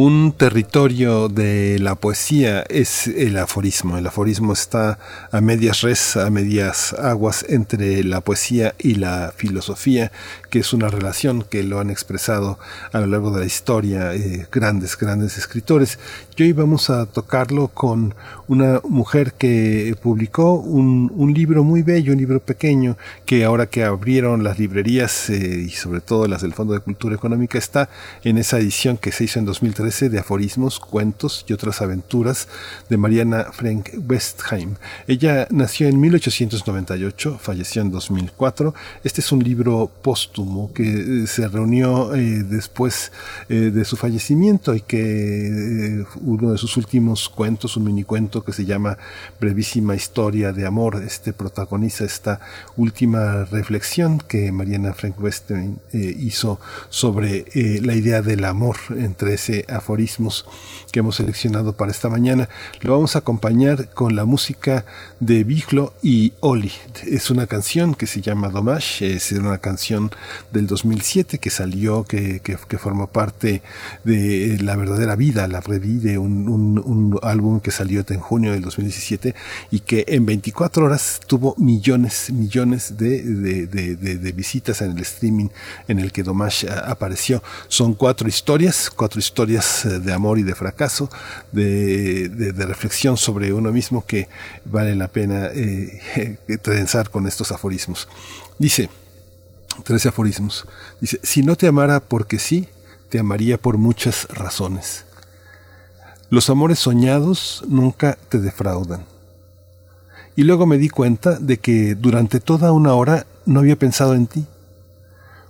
Un territorio de la poesía es el aforismo. El aforismo está a medias res, a medias aguas entre la poesía y la filosofía, que es una relación que lo han expresado a lo largo de la historia eh, grandes, grandes escritores. Y hoy vamos a tocarlo con una mujer que publicó un, libro muy bello, un libro pequeño, que ahora que abrieron las librerías eh, y sobre todo las del Fondo de Cultura Económica está en esa edición que se hizo en 2013 de aforismos, cuentos y otras aventuras de Mariana Frank Westheim. Ella nació en 1898, falleció en 2004. Este es un libro póstumo que eh, se reunió eh, después eh, de su fallecimiento y que uno de sus últimos cuentos, un minicuento que se llama Brevísima Historia de Amor, este protagoniza esta última reflexión que Mariana Frank Westheim hizo sobre la idea del amor entre ese aforismos que hemos seleccionado para esta mañana. Lo vamos a acompañar con la música de Biglo y Oli. Es una canción que se llama Domash, es una canción del 2007 que salió, que, que, formó parte de La verdadera vida, la revide, un, un, álbum que salió en junio del 2017 y que en 24 horas tuvo millones, millones de, de, de visitas en el streaming en el que Domash apareció. Son cuatro historias, cuatro historias eh, de amor y de fracaso, de, reflexión sobre uno mismo que vale la pena eh, [LAUGHS] trenzar con estos aforismos. Dice, tres aforismos, dice, si no te amara porque sí, te amaría por muchas razones. Los amores soñados nunca te defraudan. Y luego me di cuenta de que durante toda una hora no había pensado en ti.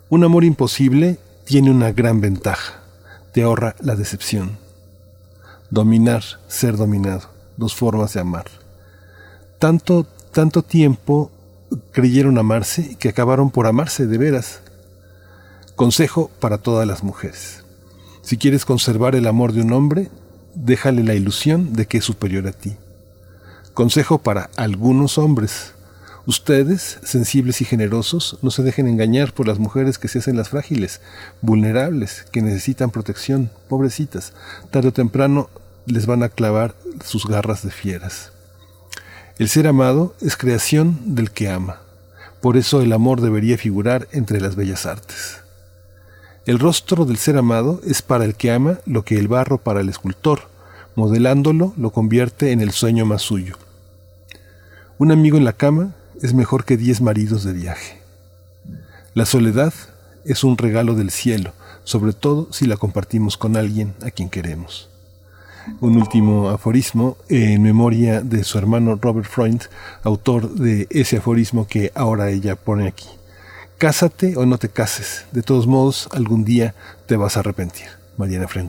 Un amor imposible tiene una gran ventaja ahorra la decepción. Dominar, ser dominado, dos formas de amar. Tanto, tanto tiempo creyeron amarse que acabaron por amarse de veras. Consejo para todas las mujeres. Si quieres conservar el amor de un hombre, déjale la ilusión de que es superior a ti. Consejo para algunos hombres. Ustedes, sensibles y generosos, no se dejen engañar por las mujeres que se hacen las frágiles, vulnerables, que necesitan protección, pobrecitas. Tarde o temprano les van a clavar sus garras de fieras. El ser amado es creación del que ama. Por eso el amor debería figurar entre las bellas artes. El rostro del ser amado es para el que ama lo que el barro para el escultor, modelándolo lo convierte en el sueño más suyo. Un amigo en la cama es mejor que diez maridos de viaje. La soledad es un regalo del cielo, sobre todo si la compartimos con alguien a quien queremos. Un último aforismo en memoria de su hermano Robert Freund, autor de ese aforismo que ahora ella pone aquí. Cásate o no te cases, de todos modos algún día te vas a arrepentir. Mariana Frank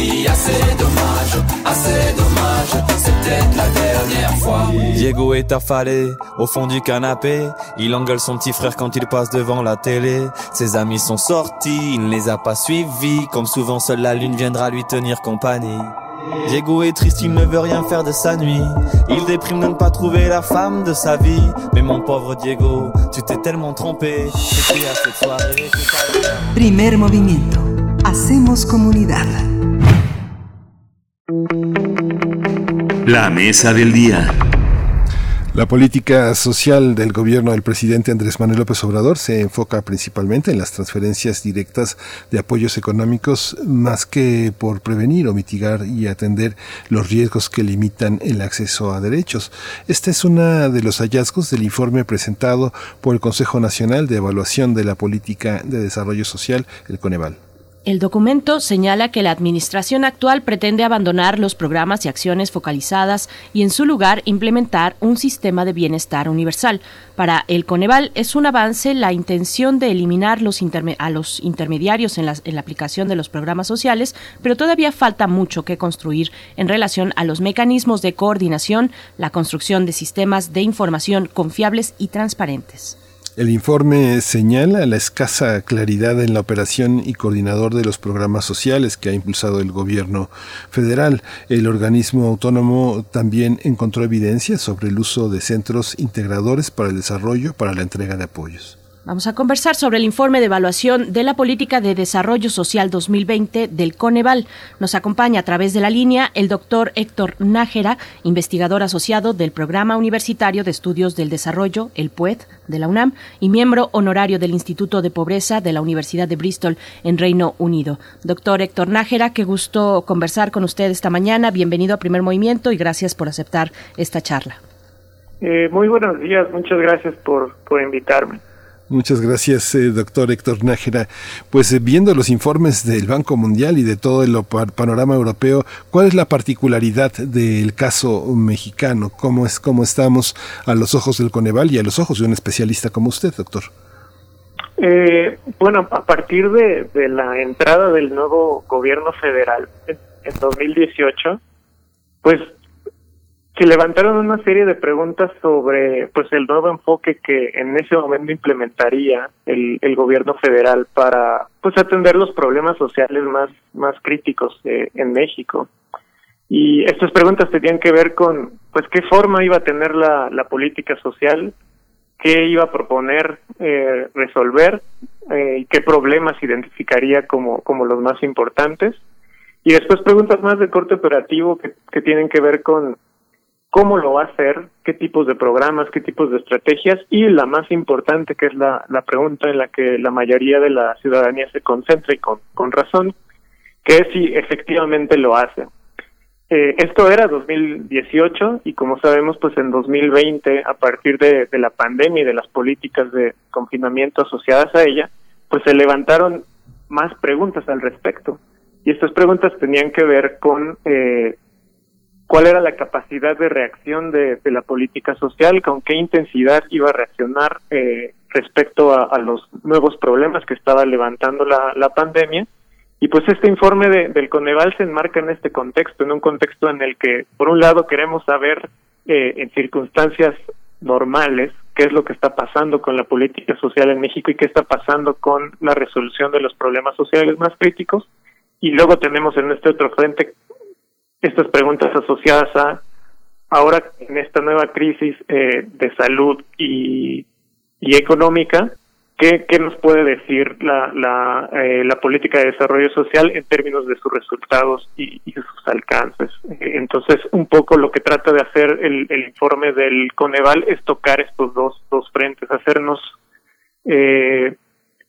Dit assez dommage, c'est dommage, c'est peut-être la dernière fois. Diego est affalé au fond du canapé. Il engueule son petit frère quand il passe devant la télé. Ses amis sont sortis, il ne les a pas suivis. Comme souvent, seule la lune viendra lui tenir compagnie. Diego est triste, il ne veut rien faire de sa nuit. Il déprime de ne pas trouver la femme de sa vie. Mais mon pauvre Diego, tu t'es tellement trompé. C'était à cette soirée Primer movimiento. Hacemos comunidad. La mesa del día. La política social del gobierno del presidente Andrés Manuel López Obrador se enfoca principalmente en las transferencias directas de apoyos económicos más que por prevenir o mitigar y atender los riesgos que limitan el acceso a derechos. Este es uno de los hallazgos del informe presentado por el Consejo Nacional de Evaluación de la Política de Desarrollo Social, el Coneval. El documento señala que la administración actual pretende abandonar los programas y acciones focalizadas y en su lugar implementar un sistema de bienestar universal. Para el Coneval es un avance la intención de eliminar a los intermediarios la, en la aplicación de los programas sociales, pero todavía falta mucho que construir en relación a los mecanismos de coordinación, la construcción de sistemas de información confiables y transparentes. El informe señala la escasa claridad en la operación y coordinador de los programas sociales que ha impulsado el gobierno federal. El organismo autónomo también encontró evidencia sobre el uso de centros integradores para el desarrollo para la entrega de apoyos. Vamos a conversar sobre el informe de evaluación de la política de desarrollo social 2020 del Coneval. Nos acompaña a través de la línea el doctor Héctor Nájera, investigador asociado del Programa Universitario de Estudios del Desarrollo, el PUED, de la UNAM, y miembro honorario del Instituto de Pobreza de la Universidad de Bristol en Reino Unido. Doctor Héctor Nájera, qué gusto conversar con usted esta mañana. Bienvenido a Primer Movimiento y gracias por aceptar esta charla. Eh, muy buenos días, muchas gracias por, por invitarme. Muchas gracias, eh, doctor Héctor Nájera. Pues eh, viendo los informes del Banco Mundial y de todo el pa- panorama europeo, ¿cuál es la particularidad del caso mexicano? ¿Cómo es cómo estamos a los ojos del Coneval y a los ojos de un especialista como usted, doctor? Eh, bueno, a partir de, de la entrada del nuevo gobierno federal en, en 2018, pues se levantaron una serie de preguntas sobre pues el nuevo enfoque que en ese momento implementaría el, gobierno federal para pues atender los problemas sociales más más críticos en México. Y estas preguntas tenían que ver con pues qué forma iba a tener la, la política social qué iba a proponer eh, resolver eh, y qué problemas identificaría como como los más importantes. Y después preguntas más de corte operativo que, que tienen que ver con cómo lo va a hacer, qué tipos de programas, qué tipos de estrategias y la más importante que es la, la pregunta en la que la mayoría de la ciudadanía se concentra y con, con razón, que es si efectivamente lo hace. Eh, esto era 2018 y como sabemos pues en 2020 a partir de, de la pandemia y de las políticas de confinamiento asociadas a ella pues se levantaron más preguntas al respecto y estas preguntas tenían que ver con eh, cuál era la capacidad de reacción de, la política social, con qué intensidad iba a reaccionar eh, respecto a, los nuevos problemas que estaba levantando la, la pandemia. Y pues este informe de, del Coneval se enmarca en este contexto, en un contexto en el que, por un lado, queremos saber eh, en circunstancias normales qué es lo que está pasando con la política social en México y qué está pasando con la resolución de los problemas sociales más críticos. Y luego tenemos en este otro frente estas preguntas asociadas a ahora en esta nueva crisis eh, de salud y, y económica, ¿qué, ¿qué, nos puede decir la, la, eh, la, política de desarrollo social en términos de sus resultados y, sus alcances? Eh, entonces, un poco lo que trata de hacer el, el, informe del Coneval es tocar estos dos, dos frentes, hacernos eh,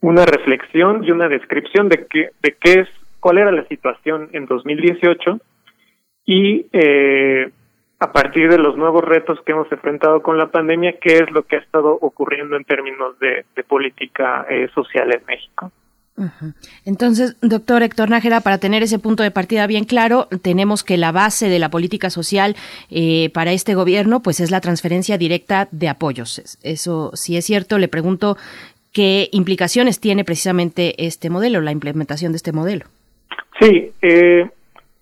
una reflexión y una descripción de qué, de qué es, cuál era la situación en 2018 y eh, a partir de los nuevos retos que hemos enfrentado con la pandemia, qué es lo que ha estado ocurriendo en términos de, de política eh, social en México. Entonces, doctor Héctor Nájera, para tener ese punto de partida bien claro, tenemos que la base de la política social eh, para este gobierno, pues es la transferencia directa de apoyos. Eso, si es cierto, le pregunto qué implicaciones tiene precisamente este modelo, la implementación de este modelo. Sí, eh,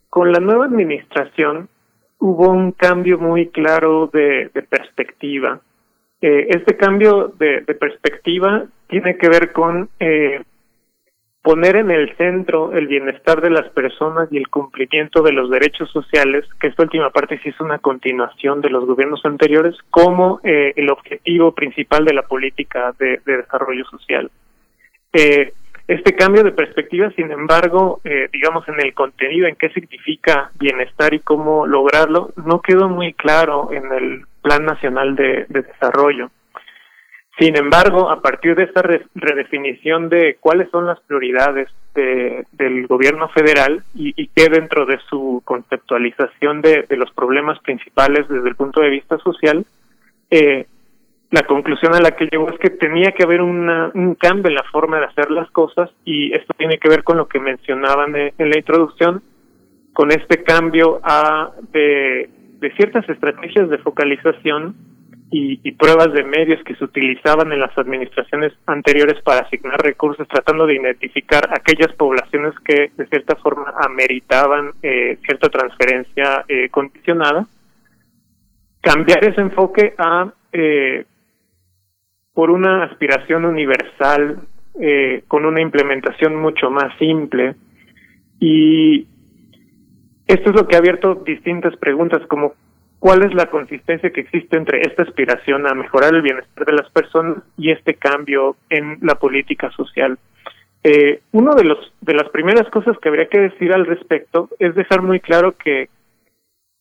con la nueva administración hubo un cambio muy claro de, perspectiva. Eh, este cambio de, de, perspectiva tiene que ver con eh, poner en el centro el bienestar de las personas y el cumplimiento de los derechos sociales, que esta última parte sí es una continuación de los gobiernos anteriores, como eh, el objetivo principal de la política de, de desarrollo social. Eh, este cambio de perspectiva, sin embargo, eh, digamos en el contenido, en qué significa bienestar y cómo lograrlo, no quedó muy claro en el Plan Nacional de, de Desarrollo. Sin embargo, a partir de esta re redefinición de cuáles son las prioridades de, del gobierno federal y, y que dentro de su conceptualización de, de, los problemas principales desde el punto de vista social, eh, la conclusión a la que llegó es que tenía que haber una, un cambio en la forma de hacer las cosas y esto tiene que ver con lo que mencionaban en la introducción, con este cambio a, de, de ciertas estrategias de focalización y, y, pruebas de medios que se utilizaban en las administraciones anteriores para asignar recursos, tratando de identificar aquellas poblaciones que de cierta forma ameritaban eh, cierta transferencia eh, condicionada, cambiar ese enfoque a eh, por una aspiración universal eh, con una implementación mucho más simple y esto es lo que ha abierto distintas preguntas como cuál es la consistencia que existe entre esta aspiración a mejorar el bienestar de las personas y este cambio en la política social. Eh, uno de los de las primeras cosas que habría que decir al respecto es dejar muy claro que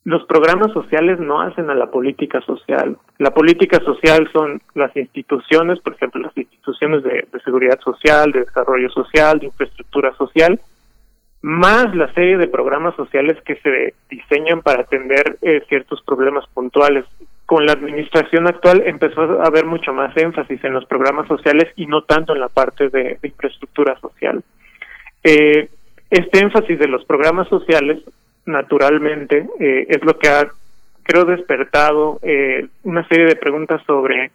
los programas sociales no hacen a la política social. La política social son las instituciones, por ejemplo, las instituciones de, seguridad social, de desarrollo social, de infraestructura social, más la serie de programas sociales que se diseñan para atender eh, ciertos problemas puntuales. Con la administración actual empezó a haber mucho más énfasis en los programas sociales y no tanto en la parte de, de infraestructura social. Eh, este énfasis de los programas sociales naturalmente, eh, es lo que ha, creo, despertado eh, una serie de preguntas sobre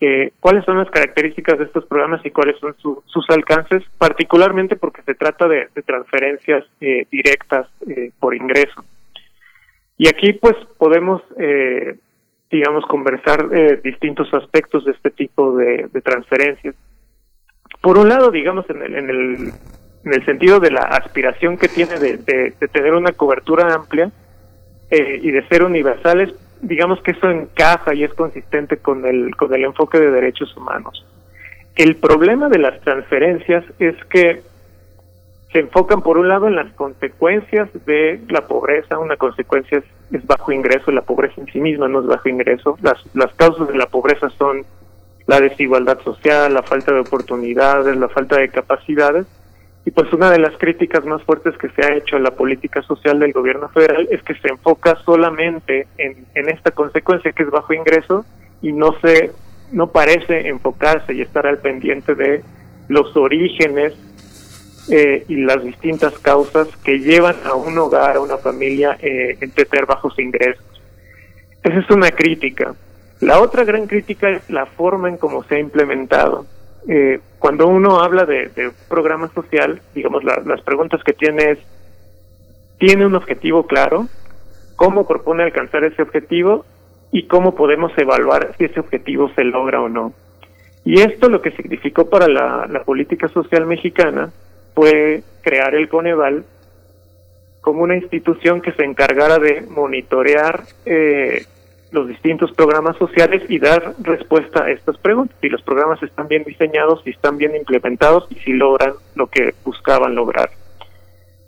eh, cuáles son las características de estos programas y cuáles son su, sus alcances, particularmente porque se trata de, transferencias eh, directas por ingreso. Y aquí, pues, podemos, digamos, conversar distintos aspectos de este tipo de, de transferencias. Por un lado, digamos, en el, en el en el sentido de la aspiración que tiene de, de, tener una cobertura amplia eh, y de ser universales, digamos que eso encaja y es consistente con el, con el enfoque de derechos humanos. El problema de las transferencias es que se enfocan por un lado en las consecuencias de la pobreza, una consecuencia es, es bajo ingreso, la pobreza en sí misma no es bajo ingreso, las, las causas de la pobreza son la desigualdad social, la falta de oportunidades, la falta de capacidades, y pues una de las críticas más fuertes que se ha hecho a la política social del gobierno federal es que se enfoca solamente en, en esta consecuencia que es bajo ingreso y no se no parece enfocarse y estar al pendiente de los orígenes eh, y las distintas causas que llevan a un hogar, a una familia, eh, en bajos ingresos. Esa es una crítica. La otra gran crítica es la forma en cómo se ha implementado eh, cuando uno habla de, de programa social, digamos, la, las preguntas que tiene es, ¿tiene un objetivo claro? ¿Cómo propone alcanzar ese objetivo? ¿Y cómo podemos evaluar si ese objetivo se logra o no? Y esto lo que significó para la, la política social mexicana fue crear el Coneval como una institución que se encargara de monitorear eh, los distintos programas sociales y dar respuesta a estas preguntas. Si los programas están bien diseñados, si están bien implementados y si logran lo que buscaban lograr.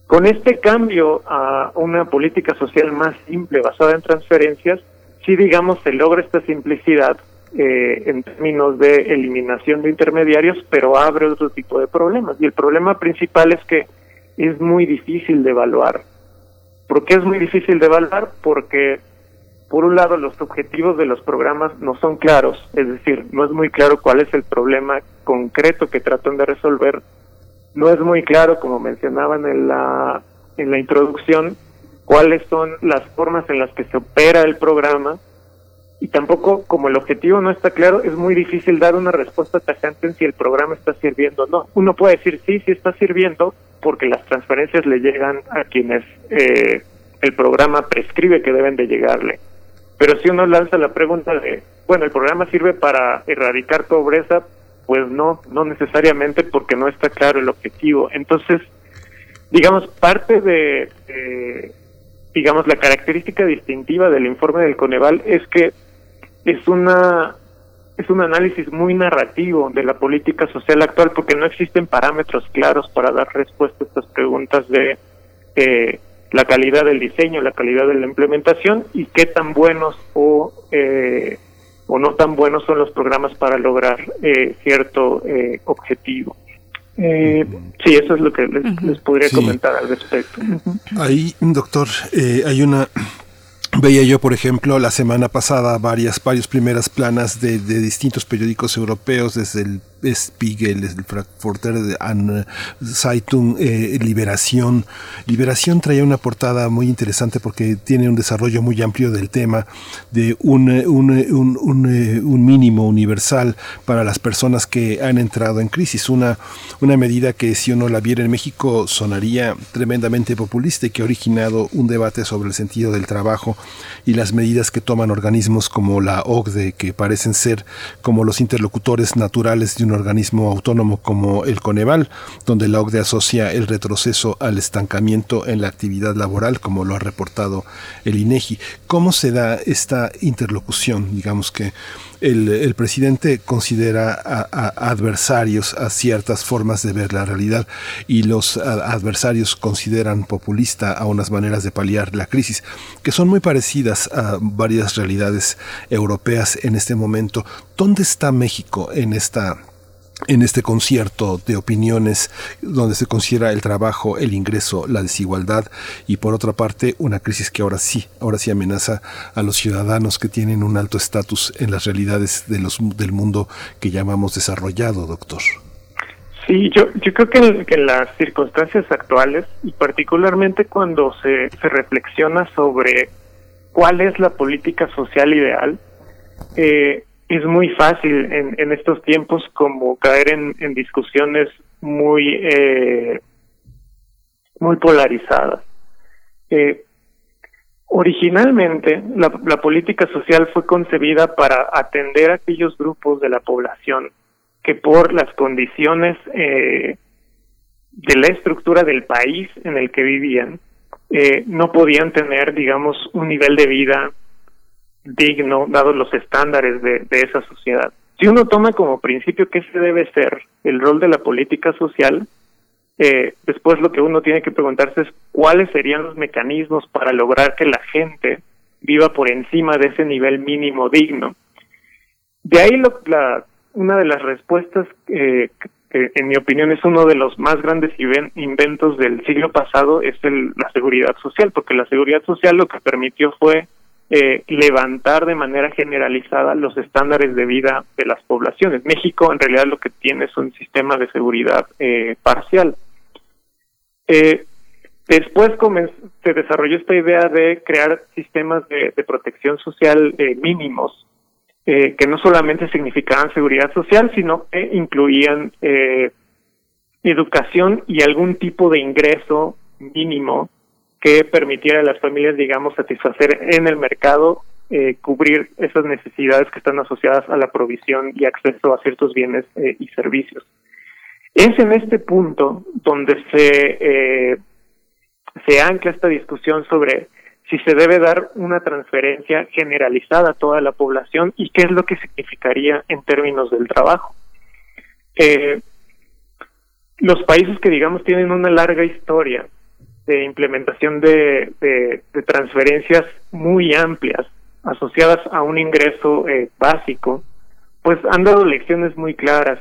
Con este cambio a una política social más simple basada en transferencias, sí digamos se logra esta simplicidad eh, en términos de eliminación de intermediarios, pero abre otro tipo de problemas. Y el problema principal es que es muy difícil de evaluar. ¿Por qué es muy difícil de evaluar? Porque por un lado, los objetivos de los programas no son claros, es decir, no es muy claro cuál es el problema concreto que tratan de resolver. No es muy claro, como mencionaban en la, en la introducción, cuáles son las formas en las que se opera el programa. Y tampoco, como el objetivo no está claro, es muy difícil dar una respuesta tajante en si el programa está sirviendo o no. Uno puede decir sí, sí está sirviendo, porque las transferencias le llegan a quienes eh, el programa prescribe que deben de llegarle. Pero si uno lanza la pregunta de, bueno, ¿el programa sirve para erradicar pobreza? Pues no, no necesariamente porque no está claro el objetivo. Entonces, digamos, parte de, de, digamos, la característica distintiva del informe del Coneval es que es una es un análisis muy narrativo de la política social actual porque no existen parámetros claros para dar respuesta a estas preguntas de eh, la calidad del diseño, la calidad de la implementación y qué tan buenos o eh, o no tan buenos son los programas para lograr eh, cierto eh, objetivo. Eh, sí, eso es lo que les, les podría Sí. comentar al respecto. Ahí, doctor, eh, hay una... Veía yo, por ejemplo, la semana pasada varias, varios primeras planas de, de distintos periódicos europeos, desde el Spiegel, el Frankfurter An- Zeitung, eh, Liberación. Liberación traía una portada muy interesante porque tiene un desarrollo muy amplio del tema de un, eh, eh, un, un, eh, un mínimo universal para las personas que han entrado en crisis. Una, una medida que si uno la viera en México sonaría tremendamente populista y que ha originado un debate sobre el sentido del trabajo y las medidas que toman organismos como la OCDE, que parecen ser como los interlocutores naturales de un organismo autónomo como el Coneval, donde la OCDE asocia el retroceso al estancamiento en la actividad laboral, como lo ha reportado el INEGI. ¿Cómo se da esta interlocución? Digamos que el, presidente considera adversarios a ciertas formas de ver la realidad y los adversarios consideran populista a unas maneras de paliar la crisis que son muy parecidas a varias realidades europeas en este momento. ¿Dónde está México en esta en este concierto de opiniones donde se considera el trabajo, el ingreso, la desigualdad y por otra parte una crisis que ahora sí, ahora sí amenaza a los ciudadanos que tienen un alto estatus en las realidades de los, del mundo que llamamos desarrollado, doctor. Sí, yo, yo creo que que las circunstancias actuales y particularmente cuando se, se reflexiona sobre cuál es la política social ideal, eh, es muy fácil en, en estos tiempos como caer en, discusiones muy eh, muy polarizadas. Eh, originalmente la, la política social fue concebida para atender a aquellos grupos de la población que por las condiciones eh, de la estructura del país en el que vivían eh, no podían tener, digamos, un nivel de vida digno, dados los estándares de, de esa sociedad. Si uno toma como principio que ese debe ser el rol de la política social, eh, después lo que uno tiene que preguntarse es cuáles serían los mecanismos para lograr que la gente viva por encima de ese nivel mínimo digno. De ahí lo, la, una de las respuestas eh, que en mi opinión es uno de los más grandes inven- inventos del siglo pasado es la seguridad social, porque la seguridad social lo que permitió fue eh, levantar de manera generalizada los estándares de vida de las poblaciones. México en realidad lo que tiene es un sistema de seguridad eh, parcial. Eh, después se desarrolló esta idea de crear sistemas de, de protección social eh, mínimos, eh, que no solamente significaban seguridad social, sino que incluían eh, educación y algún tipo de ingreso mínimo que permitiera a las familias, digamos, satisfacer en el mercado, eh, cubrir esas necesidades que están asociadas a la provisión y acceso a ciertos bienes eh, y servicios. Es en este punto donde se, eh, se ancla esta discusión sobre si se debe dar una transferencia generalizada a toda la población y qué es lo que significaría en términos del trabajo. Los países que digamos tienen una larga historia de implementación de, transferencias muy amplias asociadas a un ingreso eh, básico, pues han dado lecciones muy claras.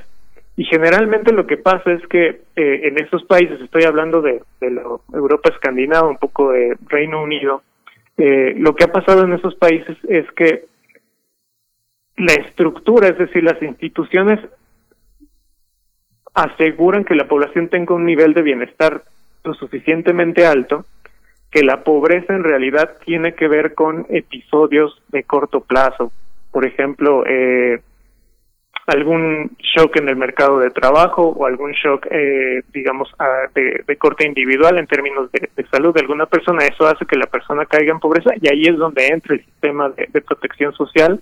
Y generalmente lo que pasa es que eh, en estos países, estoy hablando de, de la Europa escandinava, un poco de Reino Unido, eh, lo que ha pasado en esos países es que la estructura, es decir, las instituciones aseguran que la población tenga un nivel de bienestar lo suficientemente alto, que la pobreza en realidad tiene que ver con episodios de corto plazo. Por ejemplo, eh, algún shock en el mercado de trabajo o algún shock, eh, digamos, de, corte individual en términos de, salud de alguna persona, eso hace que la persona caiga en pobreza y ahí es donde entra el sistema de, de protección social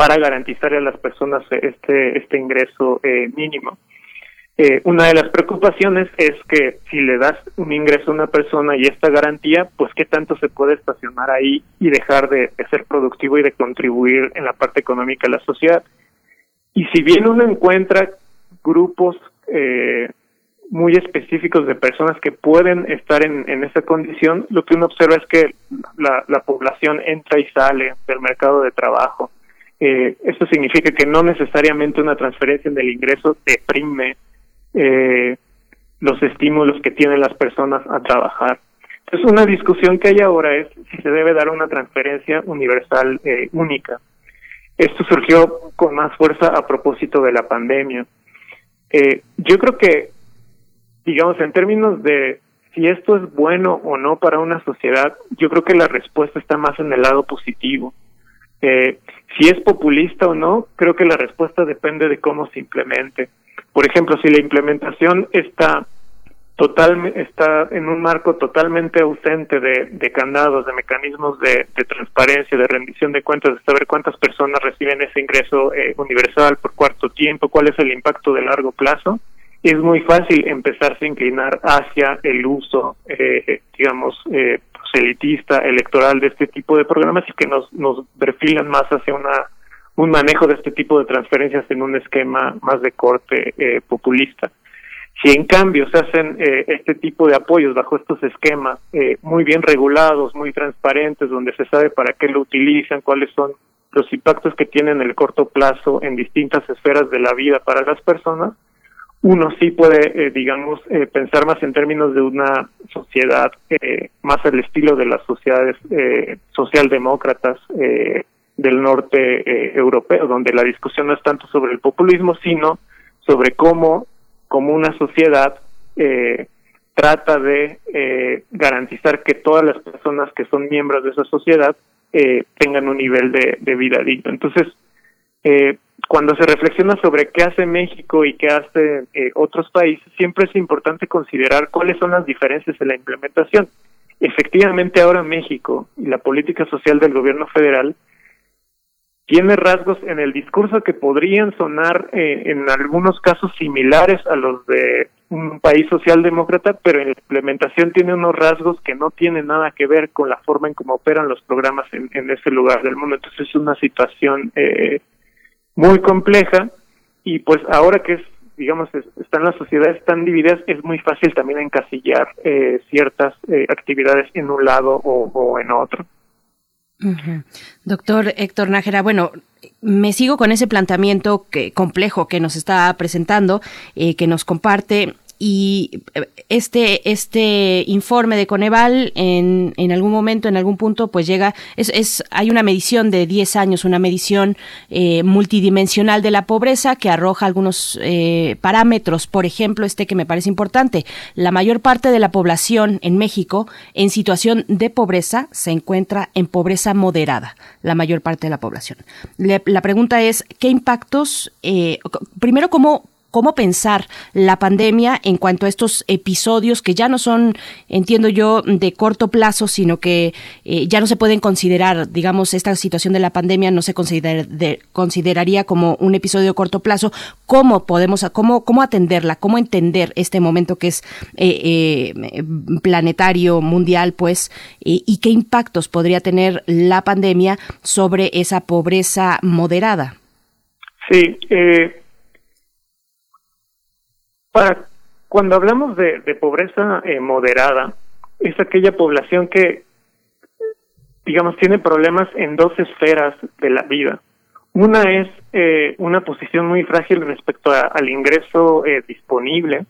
para garantizar a las personas este, este ingreso eh, mínimo. Eh, una de las preocupaciones es que si le das un ingreso a una persona y esta garantía, pues qué tanto se puede estacionar ahí y dejar de, ser productivo y de contribuir en la parte económica de la sociedad. Y si bien uno encuentra grupos eh, muy específicos de personas que pueden estar en, esa condición, lo que uno observa es que la, la población entra y sale del mercado de trabajo. Eh, eso significa que no necesariamente una transferencia del ingreso deprime eh, los estímulos que tienen las personas a trabajar. Entonces, una discusión que hay ahora es si se debe dar una transferencia universal eh, única. Esto surgió con más fuerza a propósito de la pandemia. Eh, yo creo que, digamos, en términos de si esto es bueno o no para una sociedad, yo creo que la respuesta está más en el lado positivo. Eh, si es populista o no, creo que la respuesta depende de cómo se implemente. Por ejemplo, si la implementación está total está en un marco totalmente ausente de, de candados, de mecanismos de, de, transparencia, de rendición de cuentas, de saber cuántas personas reciben ese ingreso eh, universal por cuarto tiempo, cuál es el impacto de largo plazo, es muy fácil empezarse a inclinar hacia el uso, eh, digamos, eh, elitista, electoral de este tipo de programas y que nos, nos perfilan más hacia una un manejo de este tipo de transferencias en un esquema más de corte eh, populista. Si en cambio se hacen eh, este tipo de apoyos bajo estos esquemas eh, muy bien regulados, muy transparentes, donde se sabe para qué lo utilizan, cuáles son los impactos que tienen en el corto plazo en distintas esferas de la vida para las personas, uno sí puede, digamos, pensar más en términos de una sociedad eh, más al estilo de las sociedades socialdemócratas del norte eh, europeo, donde la discusión no es tanto sobre el populismo, sino sobre cómo, como una sociedad eh, trata de eh, garantizar que todas las personas que son miembros de esa sociedad eh, tengan un nivel de, de vida digno. Entonces, eh, cuando se reflexiona sobre qué hace México y qué hacen eh, otros países, siempre es importante considerar cuáles son las diferencias en la implementación. Efectivamente, ahora México y la política social del gobierno federal tiene rasgos en el discurso que podrían sonar eh, en algunos casos similares a los de un país socialdemócrata, pero en la implementación tiene unos rasgos que no tienen nada que ver con la forma en cómo operan los programas en, ese lugar del mundo. Entonces es una situación eh, muy compleja y pues ahora que es digamos es, están las sociedades tan divididas es muy fácil también encasillar eh, ciertas eh, actividades en un lado o en otro. Doctor Héctor Nájera, bueno, me sigo con ese planteamiento que, complejo que nos está presentando, eh, que nos comparte y este este informe de Coneval en, en algún momento en algún punto pues llega es, es hay una medición de 10 años una medición eh, multidimensional de la pobreza que arroja algunos eh, parámetros. Por ejemplo este que me parece importante la mayor parte de la población en México en situación de pobreza se encuentra en pobreza moderada la mayor parte de la población. Le, la pregunta es qué impactos eh, primero cómo cómo pensar la pandemia en cuanto a estos episodios que ya no son, entiendo yo, de corto plazo, sino que eh, ya no se pueden considerar, digamos, esta situación de la pandemia no se consider, de, consideraría como un episodio de corto plazo. ¿Cómo podemos, cómo, cómo atenderla, cómo entender este momento que es eh, eh, planetario, mundial, pues, y qué impactos podría tener la pandemia sobre esa pobreza moderada? Sí, eh, para cuando hablamos de, pobreza eh, moderada, es aquella población que, digamos, tiene problemas en dos esferas de la vida. Una es eh, una posición muy frágil respecto al ingreso eh, disponible,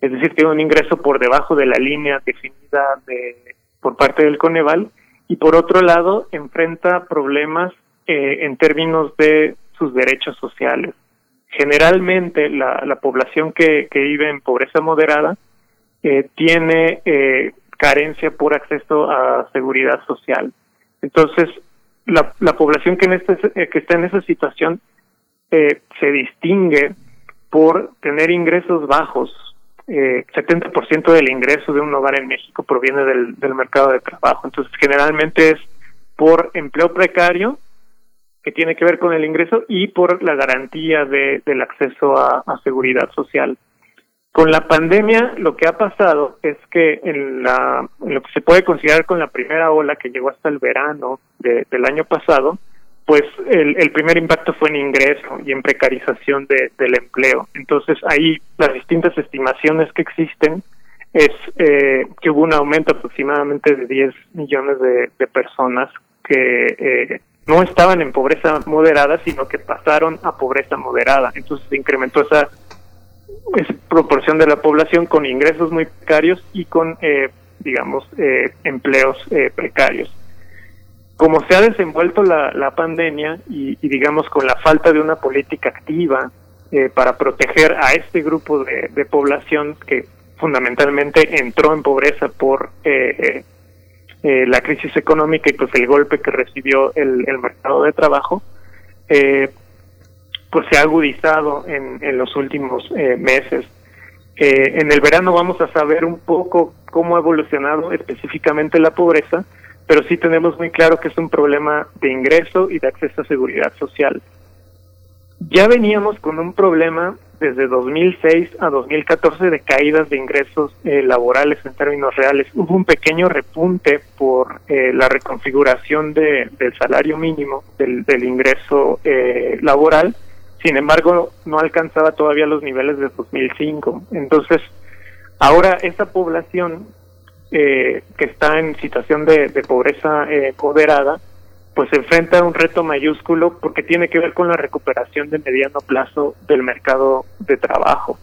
es decir, tiene un ingreso por debajo de la línea definida de, por parte del Coneval, y por otro lado enfrenta problemas eh, en términos de sus derechos sociales generalmente la, la población que, que, vive en pobreza moderada eh, tiene eh, carencia por acceso a seguridad social. Entonces, la, la población que, en este, eh, que está en esa situación eh, se distingue por tener ingresos bajos. Eh, 70% del ingreso de un hogar en México proviene del, del mercado de trabajo. Entonces, generalmente es por empleo precario, tiene que ver con el ingreso, y por la garantía de, del acceso a, seguridad social. Con la pandemia lo que ha pasado es que en, la, lo que se puede considerar con la primera ola que llegó hasta el verano de- del año pasado, pues el, el primer impacto fue en ingreso y en precarización de- del empleo. Entonces ahí las distintas estimaciones que existen es eh, que hubo un aumento aproximadamente de 10 millones de, de personas que eh, no estaban en pobreza moderada, sino que pasaron a pobreza moderada. Entonces se incrementó esa es proporción de la población con ingresos muy precarios y con, eh, digamos, eh, empleos eh, precarios. Como se ha desenvuelto la, pandemia y, y, digamos, con la falta de una política activa eh, para proteger a este grupo de, de población que fundamentalmente entró en pobreza por eh, la crisis económica y pues el golpe que recibió el, el mercado de trabajo, eh, pues se ha agudizado en, en los últimos eh, meses. Eh, en el verano vamos a saber un poco cómo ha evolucionado específicamente la pobreza, pero sí tenemos muy claro que es un problema de ingreso y de acceso a seguridad social. Ya veníamos con un problema desde 2006 a 2014 de caídas de ingresos eh, laborales en términos reales. Hubo un pequeño repunte por eh, la reconfiguración de, del salario mínimo, del, del ingreso eh, laboral, sin embargo no alcanzaba todavía los niveles de 2005. Entonces, ahora esa población eh, que está en situación de, de pobreza eh, moderada, pues se enfrenta a un reto mayúsculo porque tiene que ver con la recuperación de mediano plazo del mercado de trabajo.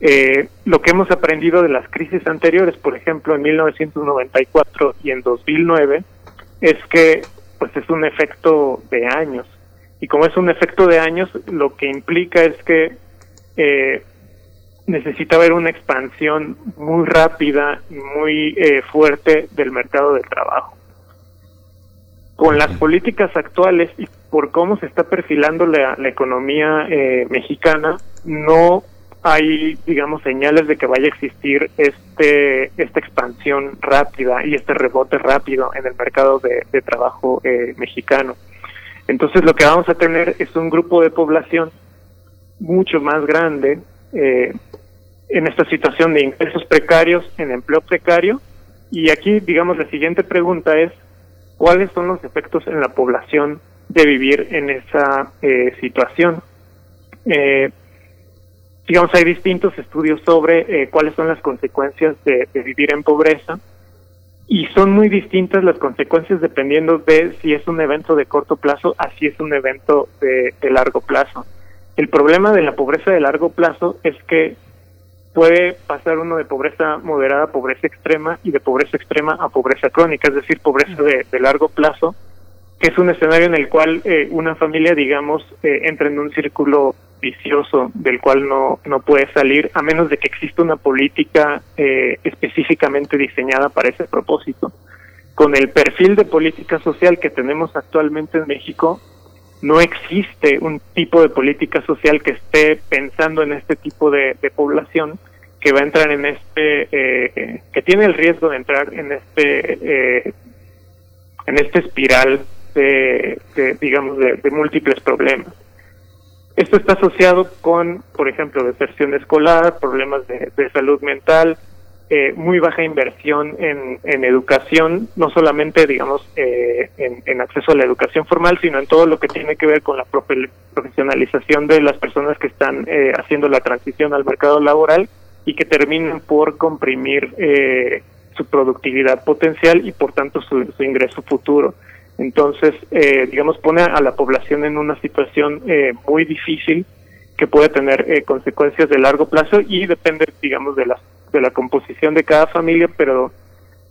Eh, lo que hemos aprendido de las crisis anteriores, por ejemplo, en 1994 y en 2009, es que pues es un efecto de años. Y como es un efecto de años, lo que implica es que eh, necesita haber una expansión muy rápida y muy eh, fuerte del mercado del trabajo con las políticas actuales y por cómo se está perfilando la, la economía eh, mexicana, no hay, digamos, señales de que vaya a existir este esta expansión rápida y este rebote rápido en el mercado de, de trabajo eh, mexicano. Entonces, lo que vamos a tener es un grupo de población mucho más grande eh, en esta situación de ingresos precarios, en empleo precario. Y aquí, digamos, la siguiente pregunta es, cuáles son los efectos en la población de vivir en esa eh, situación. Eh, digamos, hay distintos estudios sobre eh, cuáles son las consecuencias de, vivir en pobreza y son muy distintas las consecuencias dependiendo de si es un evento de corto plazo a si es un evento de largo plazo. El problema de la pobreza de largo plazo es que puede pasar uno de pobreza moderada a pobreza extrema y de pobreza extrema a pobreza crónica, es decir, pobreza de, largo plazo, que es un escenario en el cual eh, una familia, digamos, eh, entra en un círculo vicioso del cual no, no puede salir a menos de que exista una política eh, específicamente diseñada para ese propósito. Con el perfil de política social que tenemos actualmente en México, no existe un tipo de política social que esté pensando en este tipo de, población que va a entrar en este, eh, que tiene el riesgo de entrar en este, eh, en este espiral de, digamos, de, de, múltiples problemas. Esto está asociado con, por ejemplo, deserción escolar, problemas de salud mental, eh, muy baja inversión en, educación, no solamente, digamos, eh, en, acceso a la educación formal, sino en todo lo que tiene que ver con la profesionalización de las personas que están eh, haciendo la transición al mercado laboral y que terminan por comprimir eh, su productividad potencial y, por tanto, su, su ingreso futuro. Entonces, eh, digamos, pone a la población en una situación eh, muy difícil que puede tener eh, consecuencias de largo plazo y depende, digamos, de la, de la composición de cada familia, pero,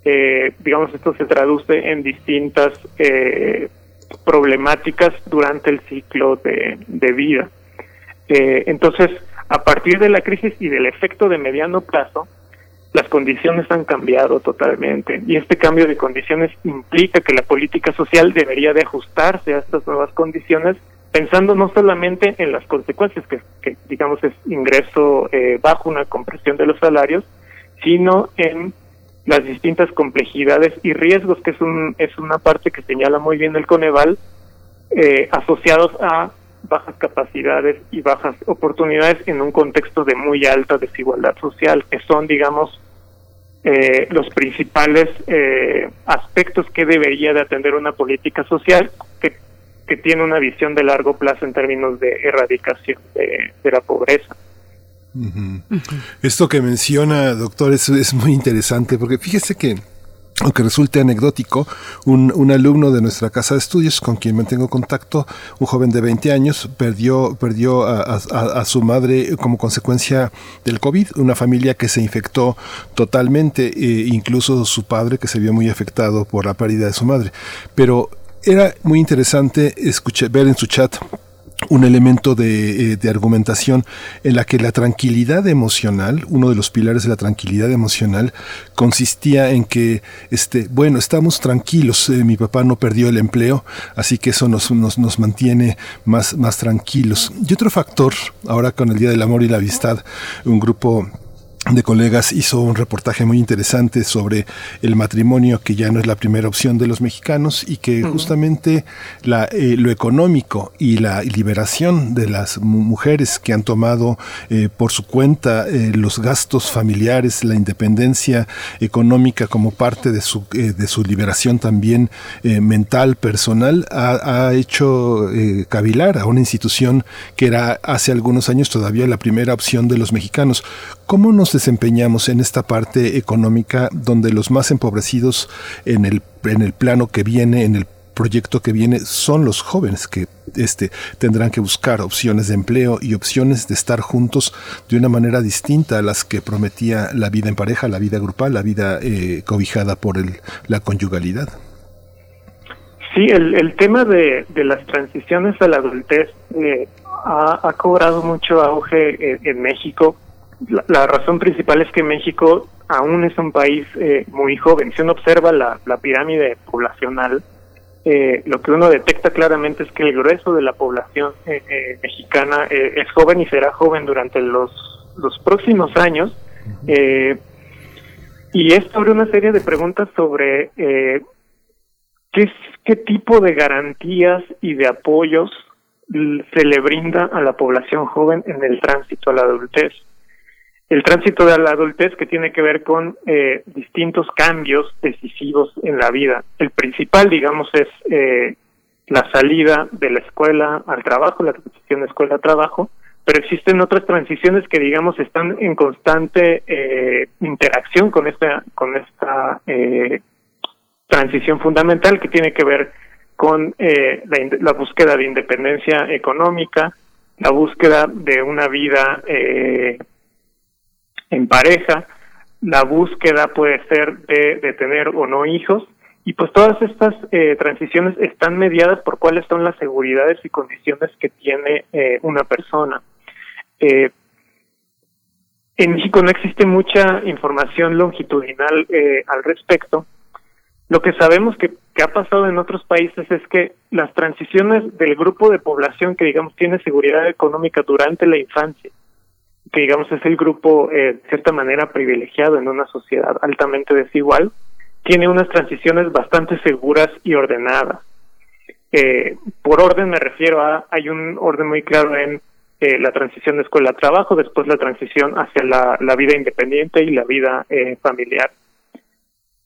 eh, digamos, esto se traduce en distintas eh, problemáticas durante el ciclo de, vida. Eh, entonces, a partir de la crisis y del efecto de mediano plazo, las condiciones han cambiado totalmente y este cambio de condiciones implica que la política social debería de ajustarse a estas nuevas condiciones pensando no solamente en las consecuencias que, digamos es ingreso eh, bajo una compresión de los salarios, sino en las distintas complejidades y riesgos que es un es una parte que señala muy bien el Coneval eh, asociados a bajas capacidades y bajas oportunidades en un contexto de muy alta desigualdad social que son digamos eh, los principales eh, aspectos que debería de atender una política social que, tiene una visión de largo plazo en términos de erradicación de, la pobreza. Esto que menciona, doctor, es, muy interesante porque fíjese que aunque resulte anecdótico, un, un alumno de nuestra casa de estudios con quien mantengo contacto, un joven de 20 años, perdió, perdió a su madre como consecuencia del COVID, una familia que se infectó totalmente, eh, incluso su padre que se vio muy afectado por la pérdida de su madre. Pero era muy interesante escuchar, ver en su chat un elemento de, eh, de argumentación en la que la tranquilidad emocional, uno de los pilares de la tranquilidad emocional, consistía en que, este, bueno, estamos tranquilos, eh, mi papá no perdió el empleo, así que eso nos, nos, nos mantiene más, más tranquilos. Y otro factor, ahora con el Día del Amor y la Amistad, un grupo de colegas hizo un reportaje muy interesante sobre el matrimonio que ya no es la primera opción de los mexicanos y que justamente la, eh, lo económico y la liberación de las mu- mujeres que han tomado eh, por su cuenta eh, los gastos familiares, la independencia económica como parte de su, de su liberación también mental, personal, ha, ha hecho cavilar a una institución que era hace algunos años todavía la primera opción de los mexicanos. ¿Cómo nos desempeñamos en esta parte económica donde los más empobrecidos en el, en el plano que viene, en el proyecto que viene, son los jóvenes que este, tendrán que buscar opciones de empleo y opciones de estar juntos de una manera distinta a las que prometía la vida en pareja, la vida grupal, la vida eh, cobijada por el, la conyugalidad? Sí, el, el tema de, de las transiciones a la adultez eh, ha, ha cobrado mucho auge en, en México. La, la razón principal es que México aún es un país eh, muy joven. Si uno observa la, la pirámide poblacional, eh, lo que uno detecta claramente es que el grueso de la población eh, eh, mexicana eh, es joven y será joven durante los, los próximos años. Eh, y esto abre una serie de preguntas sobre eh, ¿qué, qué tipo de garantías y de apoyos se le brinda a la población joven en el tránsito a la adultez. El tránsito a la adultez que tiene que ver con eh, distintos cambios decisivos en la vida. El principal, digamos, es eh, la salida de la escuela al trabajo, la transición de escuela a trabajo, pero existen otras transiciones que, digamos, están en constante eh, interacción con esta, con esta eh, transición fundamental que tiene que ver con eh, la, la búsqueda de independencia económica, la búsqueda de una vida eh, en pareja, la búsqueda puede ser de, tener o no hijos, y pues todas estas eh, transiciones están mediadas por cuáles son las seguridades y condiciones que tiene eh, una persona. Eh, en México no existe mucha información longitudinal al respecto. Lo que sabemos que ha pasado en otros países es que las transiciones del grupo de población que digamos tiene seguridad económica durante la infancia, que digamos es el grupo eh, de cierta manera privilegiado en una sociedad altamente desigual, tiene unas transiciones bastante seguras y ordenadas. Eh, por orden me refiero a, hay un orden muy claro en eh, la transición de escuela a trabajo, después la transición hacia la, vida independiente y la vida familiar.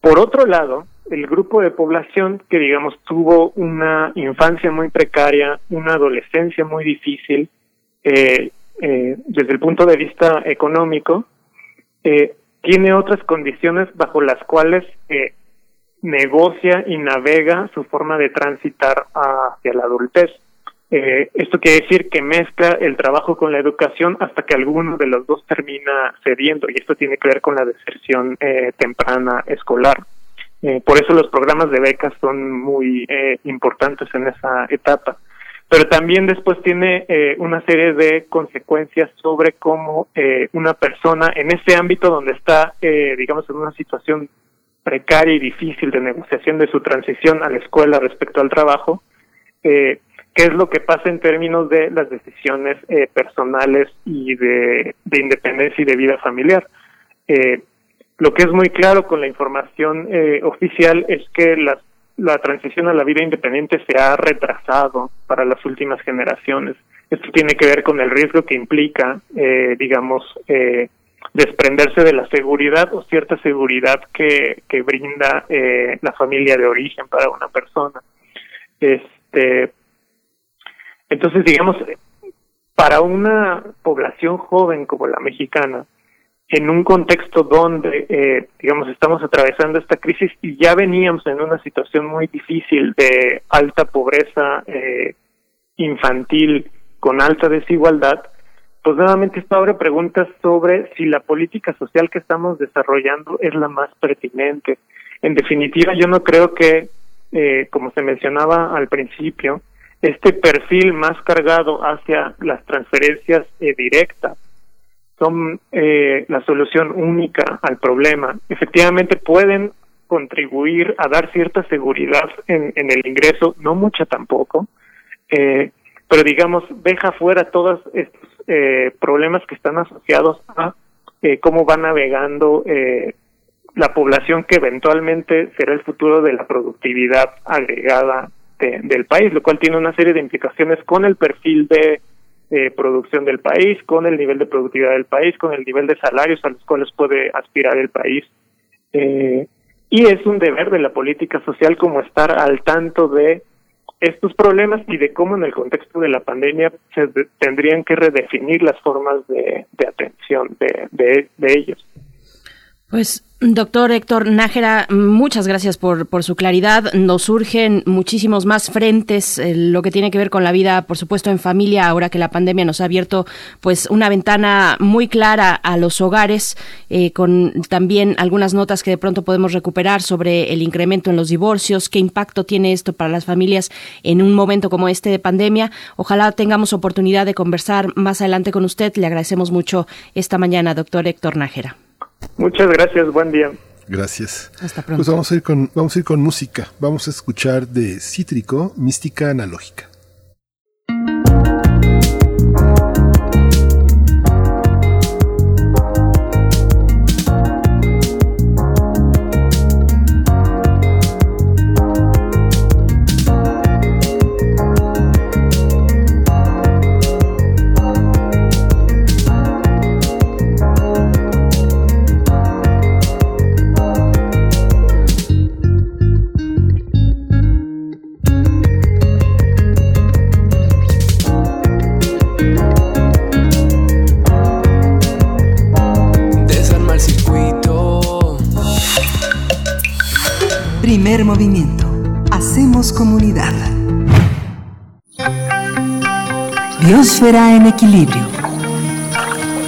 Por otro lado, el grupo de población que, digamos, tuvo una infancia muy precaria, una adolescencia muy difícil, eh, eh, desde el punto de vista económico, eh, tiene otras condiciones bajo las cuales eh, negocia y navega su forma de transitar hacia la adultez. Eh, esto quiere decir que mezcla el trabajo con la educación hasta que alguno de los dos termina cediendo y esto tiene que ver con la deserción eh, temprana escolar. Por eso los programas de becas son muy importantes en esa etapa. Pero también después tiene eh, una serie de consecuencias sobre cómo eh, una persona en ese ámbito donde está, eh, digamos, en una situación precaria y difícil de negociación de su transición a la escuela respecto al trabajo, eh, qué es lo que pasa en términos de las decisiones eh, personales y de, de, independencia y de vida familiar. Eh, lo que es muy claro con la información oficial es que la, la transición a la vida independiente se ha retrasado para las últimas generaciones. Esto tiene que ver con el riesgo que implica, eh, digamos, eh, desprenderse de la seguridad o cierta seguridad que, que brinda eh, la familia de origen para una persona. Este, entonces, digamos, para una población joven como la mexicana, en un contexto donde, eh, digamos, estamos atravesando esta crisis y ya veníamos en una situación muy difícil de alta pobreza eh, infantil con alta desigualdad, pues nuevamente esto abre preguntas sobre si la política social que estamos desarrollando es la más pertinente. En definitiva, yo no creo que, eh, como se mencionaba al principio, este perfil más cargado hacia las transferencias eh, directas son eh, la solución única al problema. Efectivamente pueden contribuir a dar cierta seguridad en, en el ingreso, no mucha tampoco, eh, pero digamos, deja fuera todos estos eh, problemas que están asociados a eh, cómo va navegando eh, la población que eventualmente será el futuro de la productividad agregada de, del país, lo cual tiene una serie de implicaciones con el perfil de eh, producción del país, con el nivel de productividad del país, con el nivel de salarios a los cuales puede aspirar el país. Eh, y es un deber de la política social como estar al tanto de estos problemas y de cómo en el contexto de la pandemia se tendrían que redefinir las formas de, atención de ellos. Pues Doctor Héctor Nájera, muchas gracias por, por su claridad. Nos surgen muchísimos más frentes, eh, lo que tiene que ver con la vida, por supuesto, en familia, ahora que la pandemia nos ha abierto pues una ventana muy clara a los hogares, eh, con también algunas notas que de pronto podemos recuperar sobre el incremento en los divorcios, qué impacto tiene esto para las familias en un momento como este de pandemia. Ojalá tengamos oportunidad de conversar más adelante con usted. Le agradecemos mucho esta mañana, doctor Héctor Nájera. Muchas gracias, buen día. Gracias. Hasta pronto. Pues vamos a ir con, vamos a ir con música. Vamos a escuchar de Cítrico, Mística Analógica. Movimiento. Hacemos comunidad. Biosfera en equilibrio.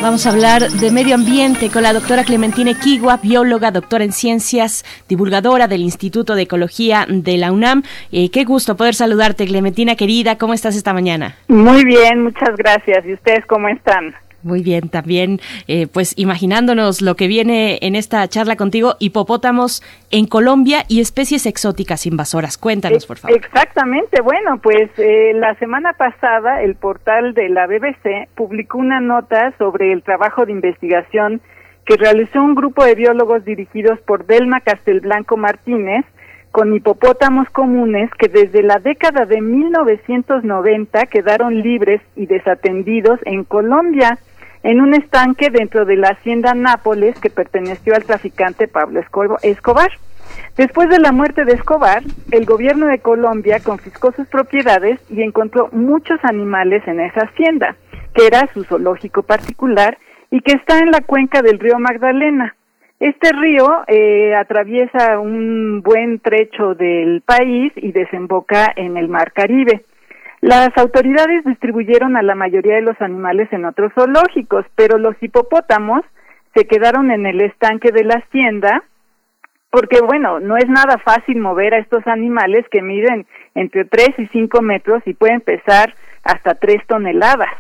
Vamos a hablar de medio ambiente con la doctora Clementina Equigua, bióloga, doctora en ciencias, divulgadora del Instituto de Ecología de la UNAM. Eh, qué gusto poder saludarte, Clementina querida. ¿Cómo estás esta mañana? Muy bien, muchas gracias. ¿Y ustedes cómo están? Muy bien, también eh, pues imaginándonos lo que viene en esta charla contigo, hipopótamos en Colombia y especies exóticas invasoras. Cuéntanos, por favor. Exactamente, bueno, pues eh, la semana pasada el portal de la BBC publicó una nota sobre el trabajo de investigación que realizó un grupo de biólogos dirigidos por Delma Castelblanco Martínez con hipopótamos comunes que desde la década de 1990 quedaron libres y desatendidos en Colombia en un estanque dentro de la hacienda Nápoles que perteneció al traficante Pablo Escobar. Después de la muerte de Escobar, el gobierno de Colombia confiscó sus propiedades y encontró muchos animales en esa hacienda, que era su zoológico particular y que está en la cuenca del río Magdalena. Este río eh, atraviesa un buen trecho del país y desemboca en el Mar Caribe. Las autoridades distribuyeron a la mayoría de los animales en otros zoológicos, pero los hipopótamos se quedaron en el estanque de la hacienda porque, bueno, no es nada fácil mover a estos animales que miden entre 3 y 5 metros y pueden pesar hasta 3 toneladas.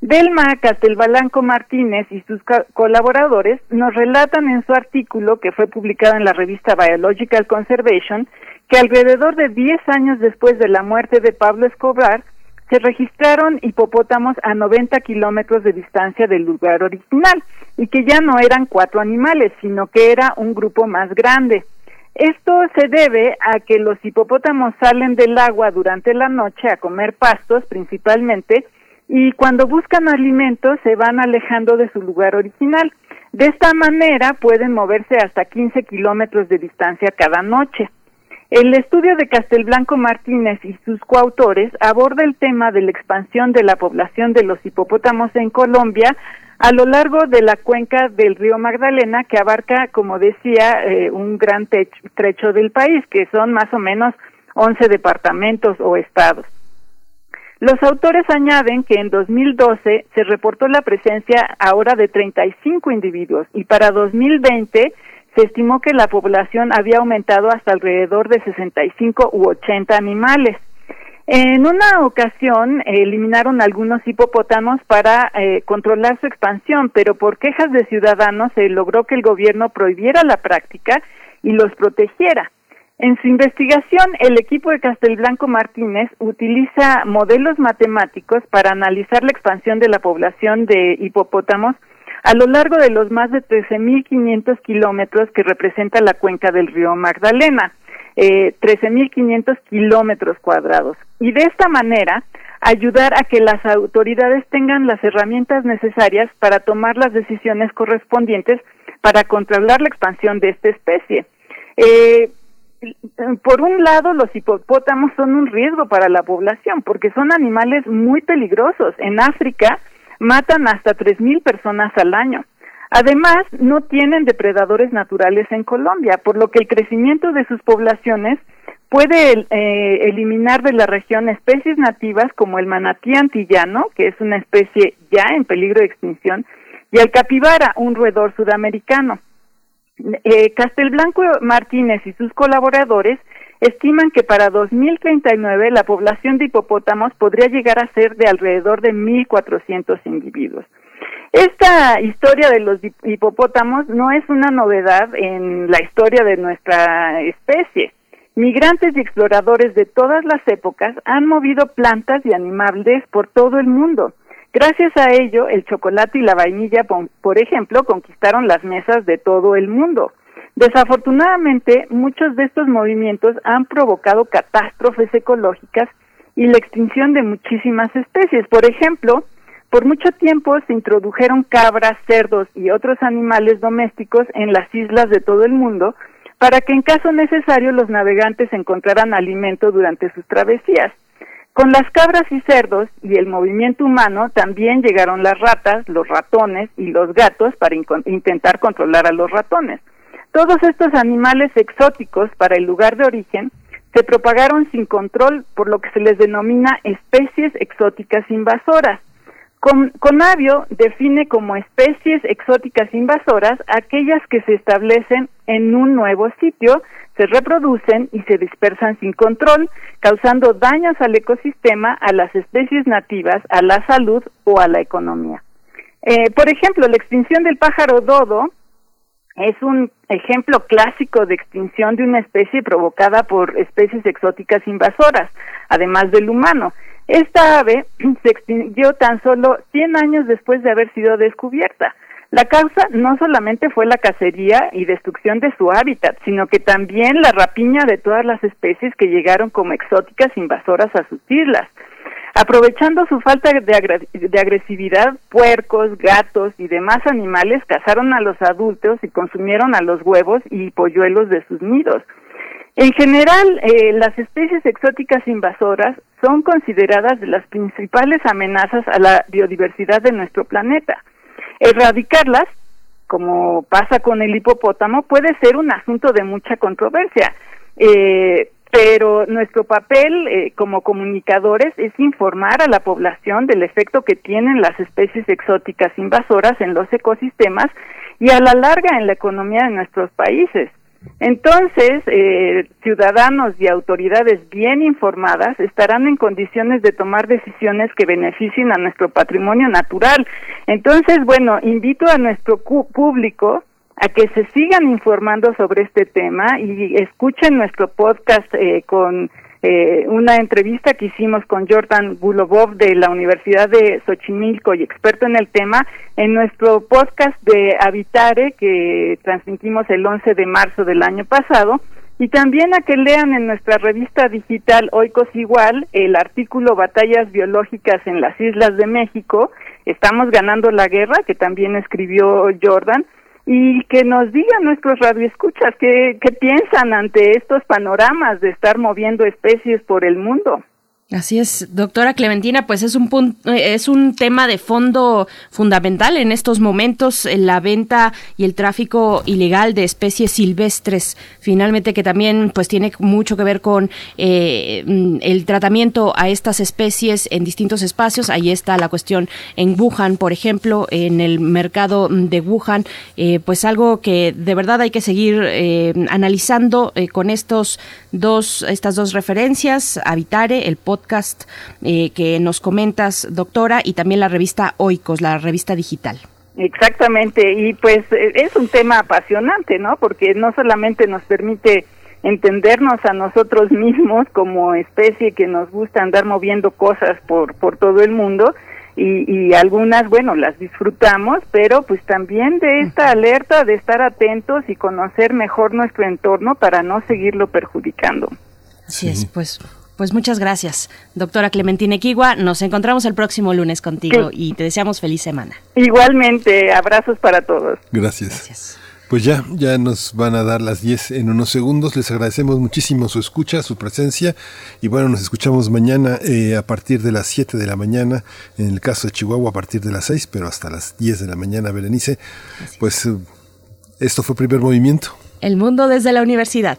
Delma Castelbalanco Martínez y sus colaboradores nos relatan en su artículo que fue publicado en la revista Biological Conservation que alrededor de 10 años después de la muerte de Pablo Escobar, se registraron hipopótamos a 90 kilómetros de distancia del lugar original y que ya no eran cuatro animales, sino que era un grupo más grande. Esto se debe a que los hipopótamos salen del agua durante la noche a comer pastos principalmente y cuando buscan alimentos se van alejando de su lugar original. De esta manera pueden moverse hasta 15 kilómetros de distancia cada noche. El estudio de Castelblanco Martínez y sus coautores aborda el tema de la expansión de la población de los hipopótamos en Colombia a lo largo de la cuenca del río Magdalena, que abarca, como decía, eh, un gran trecho del país, que son más o menos 11 departamentos o estados. Los autores añaden que en 2012 se reportó la presencia ahora de 35 individuos y para 2020 se estimó que la población había aumentado hasta alrededor de 65 u 80 animales. En una ocasión eliminaron algunos hipopótamos para eh, controlar su expansión, pero por quejas de ciudadanos se logró que el gobierno prohibiera la práctica y los protegiera. En su investigación, el equipo de Castelblanco Martínez utiliza modelos matemáticos para analizar la expansión de la población de hipopótamos a lo largo de los más de 13.500 kilómetros que representa la cuenca del río Magdalena, eh, 13.500 kilómetros cuadrados. Y de esta manera, ayudar a que las autoridades tengan las herramientas necesarias para tomar las decisiones correspondientes para controlar la expansión de esta especie. Eh, por un lado, los hipopótamos son un riesgo para la población porque son animales muy peligrosos. En África, matan hasta 3.000 personas al año. Además, no tienen depredadores naturales en Colombia, por lo que el crecimiento de sus poblaciones puede eh, eliminar de la región especies nativas como el manatí antillano, que es una especie ya en peligro de extinción, y el capibara, un roedor sudamericano. Eh, Castelblanco Martínez y sus colaboradores estiman que para 2039 la población de hipopótamos podría llegar a ser de alrededor de 1.400 individuos. Esta historia de los hipopótamos no es una novedad en la historia de nuestra especie. Migrantes y exploradores de todas las épocas han movido plantas y animales por todo el mundo. Gracias a ello, el chocolate y la vainilla, por ejemplo, conquistaron las mesas de todo el mundo. Desafortunadamente, muchos de estos movimientos han provocado catástrofes ecológicas y la extinción de muchísimas especies. Por ejemplo, por mucho tiempo se introdujeron cabras, cerdos y otros animales domésticos en las islas de todo el mundo para que en caso necesario los navegantes encontraran alimento durante sus travesías. Con las cabras y cerdos y el movimiento humano también llegaron las ratas, los ratones y los gatos para intentar controlar a los ratones. Todos estos animales exóticos para el lugar de origen se propagaron sin control por lo que se les denomina especies exóticas invasoras. Con, Conavio define como especies exóticas invasoras aquellas que se establecen en un nuevo sitio, se reproducen y se dispersan sin control, causando daños al ecosistema, a las especies nativas, a la salud o a la economía. Eh, por ejemplo, la extinción del pájaro dodo es un ejemplo clásico de extinción de una especie provocada por especies exóticas invasoras, además del humano. Esta ave [CLEARS THROAT] se extinguió tan solo 100 años después de haber sido descubierta. La causa no solamente fue la cacería y destrucción de su hábitat, sino que también la rapiña de todas las especies que llegaron como exóticas invasoras a sus islas. Aprovechando su falta de, agresividad, puercos, gatos y demás animales cazaron a los adultos y consumieron a los huevos y polluelos de sus nidos. En general, eh, las especies exóticas invasoras son consideradas de las principales amenazas a la biodiversidad de nuestro planeta. Erradicarlas, como pasa con el hipopótamo, puede ser un asunto de mucha controversia. Eh, pero nuestro papel eh, como comunicadores es informar a la población del efecto que tienen las especies exóticas invasoras en los ecosistemas y a la larga en la economía de nuestros países. Entonces, eh, ciudadanos y autoridades bien informadas estarán en condiciones de tomar decisiones que beneficien a nuestro patrimonio natural. Entonces, bueno, invito a nuestro público a que se sigan informando sobre este tema y escuchen nuestro podcast eh, con eh, una entrevista que hicimos con Jordan Bulobov de la Universidad de Xochimilco y experto en el tema en nuestro podcast de Habitare que transmitimos el 11 de marzo del año pasado y también a que lean en nuestra revista digital Oikos Igual el artículo Batallas Biológicas en las Islas de México, Estamos ganando la guerra, que también escribió Jordan, y que nos digan nuestros radioescuchas qué, qué piensan ante estos panoramas de estar moviendo especies por el mundo. Así es, doctora Clementina, pues es un es un tema de fondo fundamental en estos momentos, la venta y el tráfico ilegal de especies silvestres, finalmente que también pues tiene mucho que ver con eh, el tratamiento a estas especies en distintos espacios. Ahí está la cuestión en Wuhan, por ejemplo, en el mercado de Wuhan, eh, pues algo que de verdad hay que seguir eh, analizando con estos dos, estas dos referencias, Habitare, el podcast eh, que nos comentas, doctora, y también la revista Oikos, la revista digital. Exactamente, y pues eh, es un tema apasionante, ¿no? Porque no solamente nos permite entendernos a nosotros mismos como especie que nos gusta andar moviendo cosas por, por todo el mundo, y, y, algunas, bueno, las disfrutamos, pero pues también de esta alerta de estar atentos y conocer mejor nuestro entorno para no seguirlo perjudicando. Así es, pues pues muchas gracias, doctora Clementina Equigua. Nos encontramos el próximo lunes contigo y te deseamos feliz semana. Igualmente, abrazos para todos. Gracias. Gracias. Pues ya, ya nos van a dar las 10 en unos segundos. Les agradecemos muchísimo su escucha, su presencia. Y bueno, nos escuchamos mañana eh, a partir de las 7 de la mañana. En el caso de Chihuahua, a partir de las 6, pero hasta las 10 de la mañana, Berenice. Pues eh, esto fue Primer Movimiento. El mundo desde la universidad.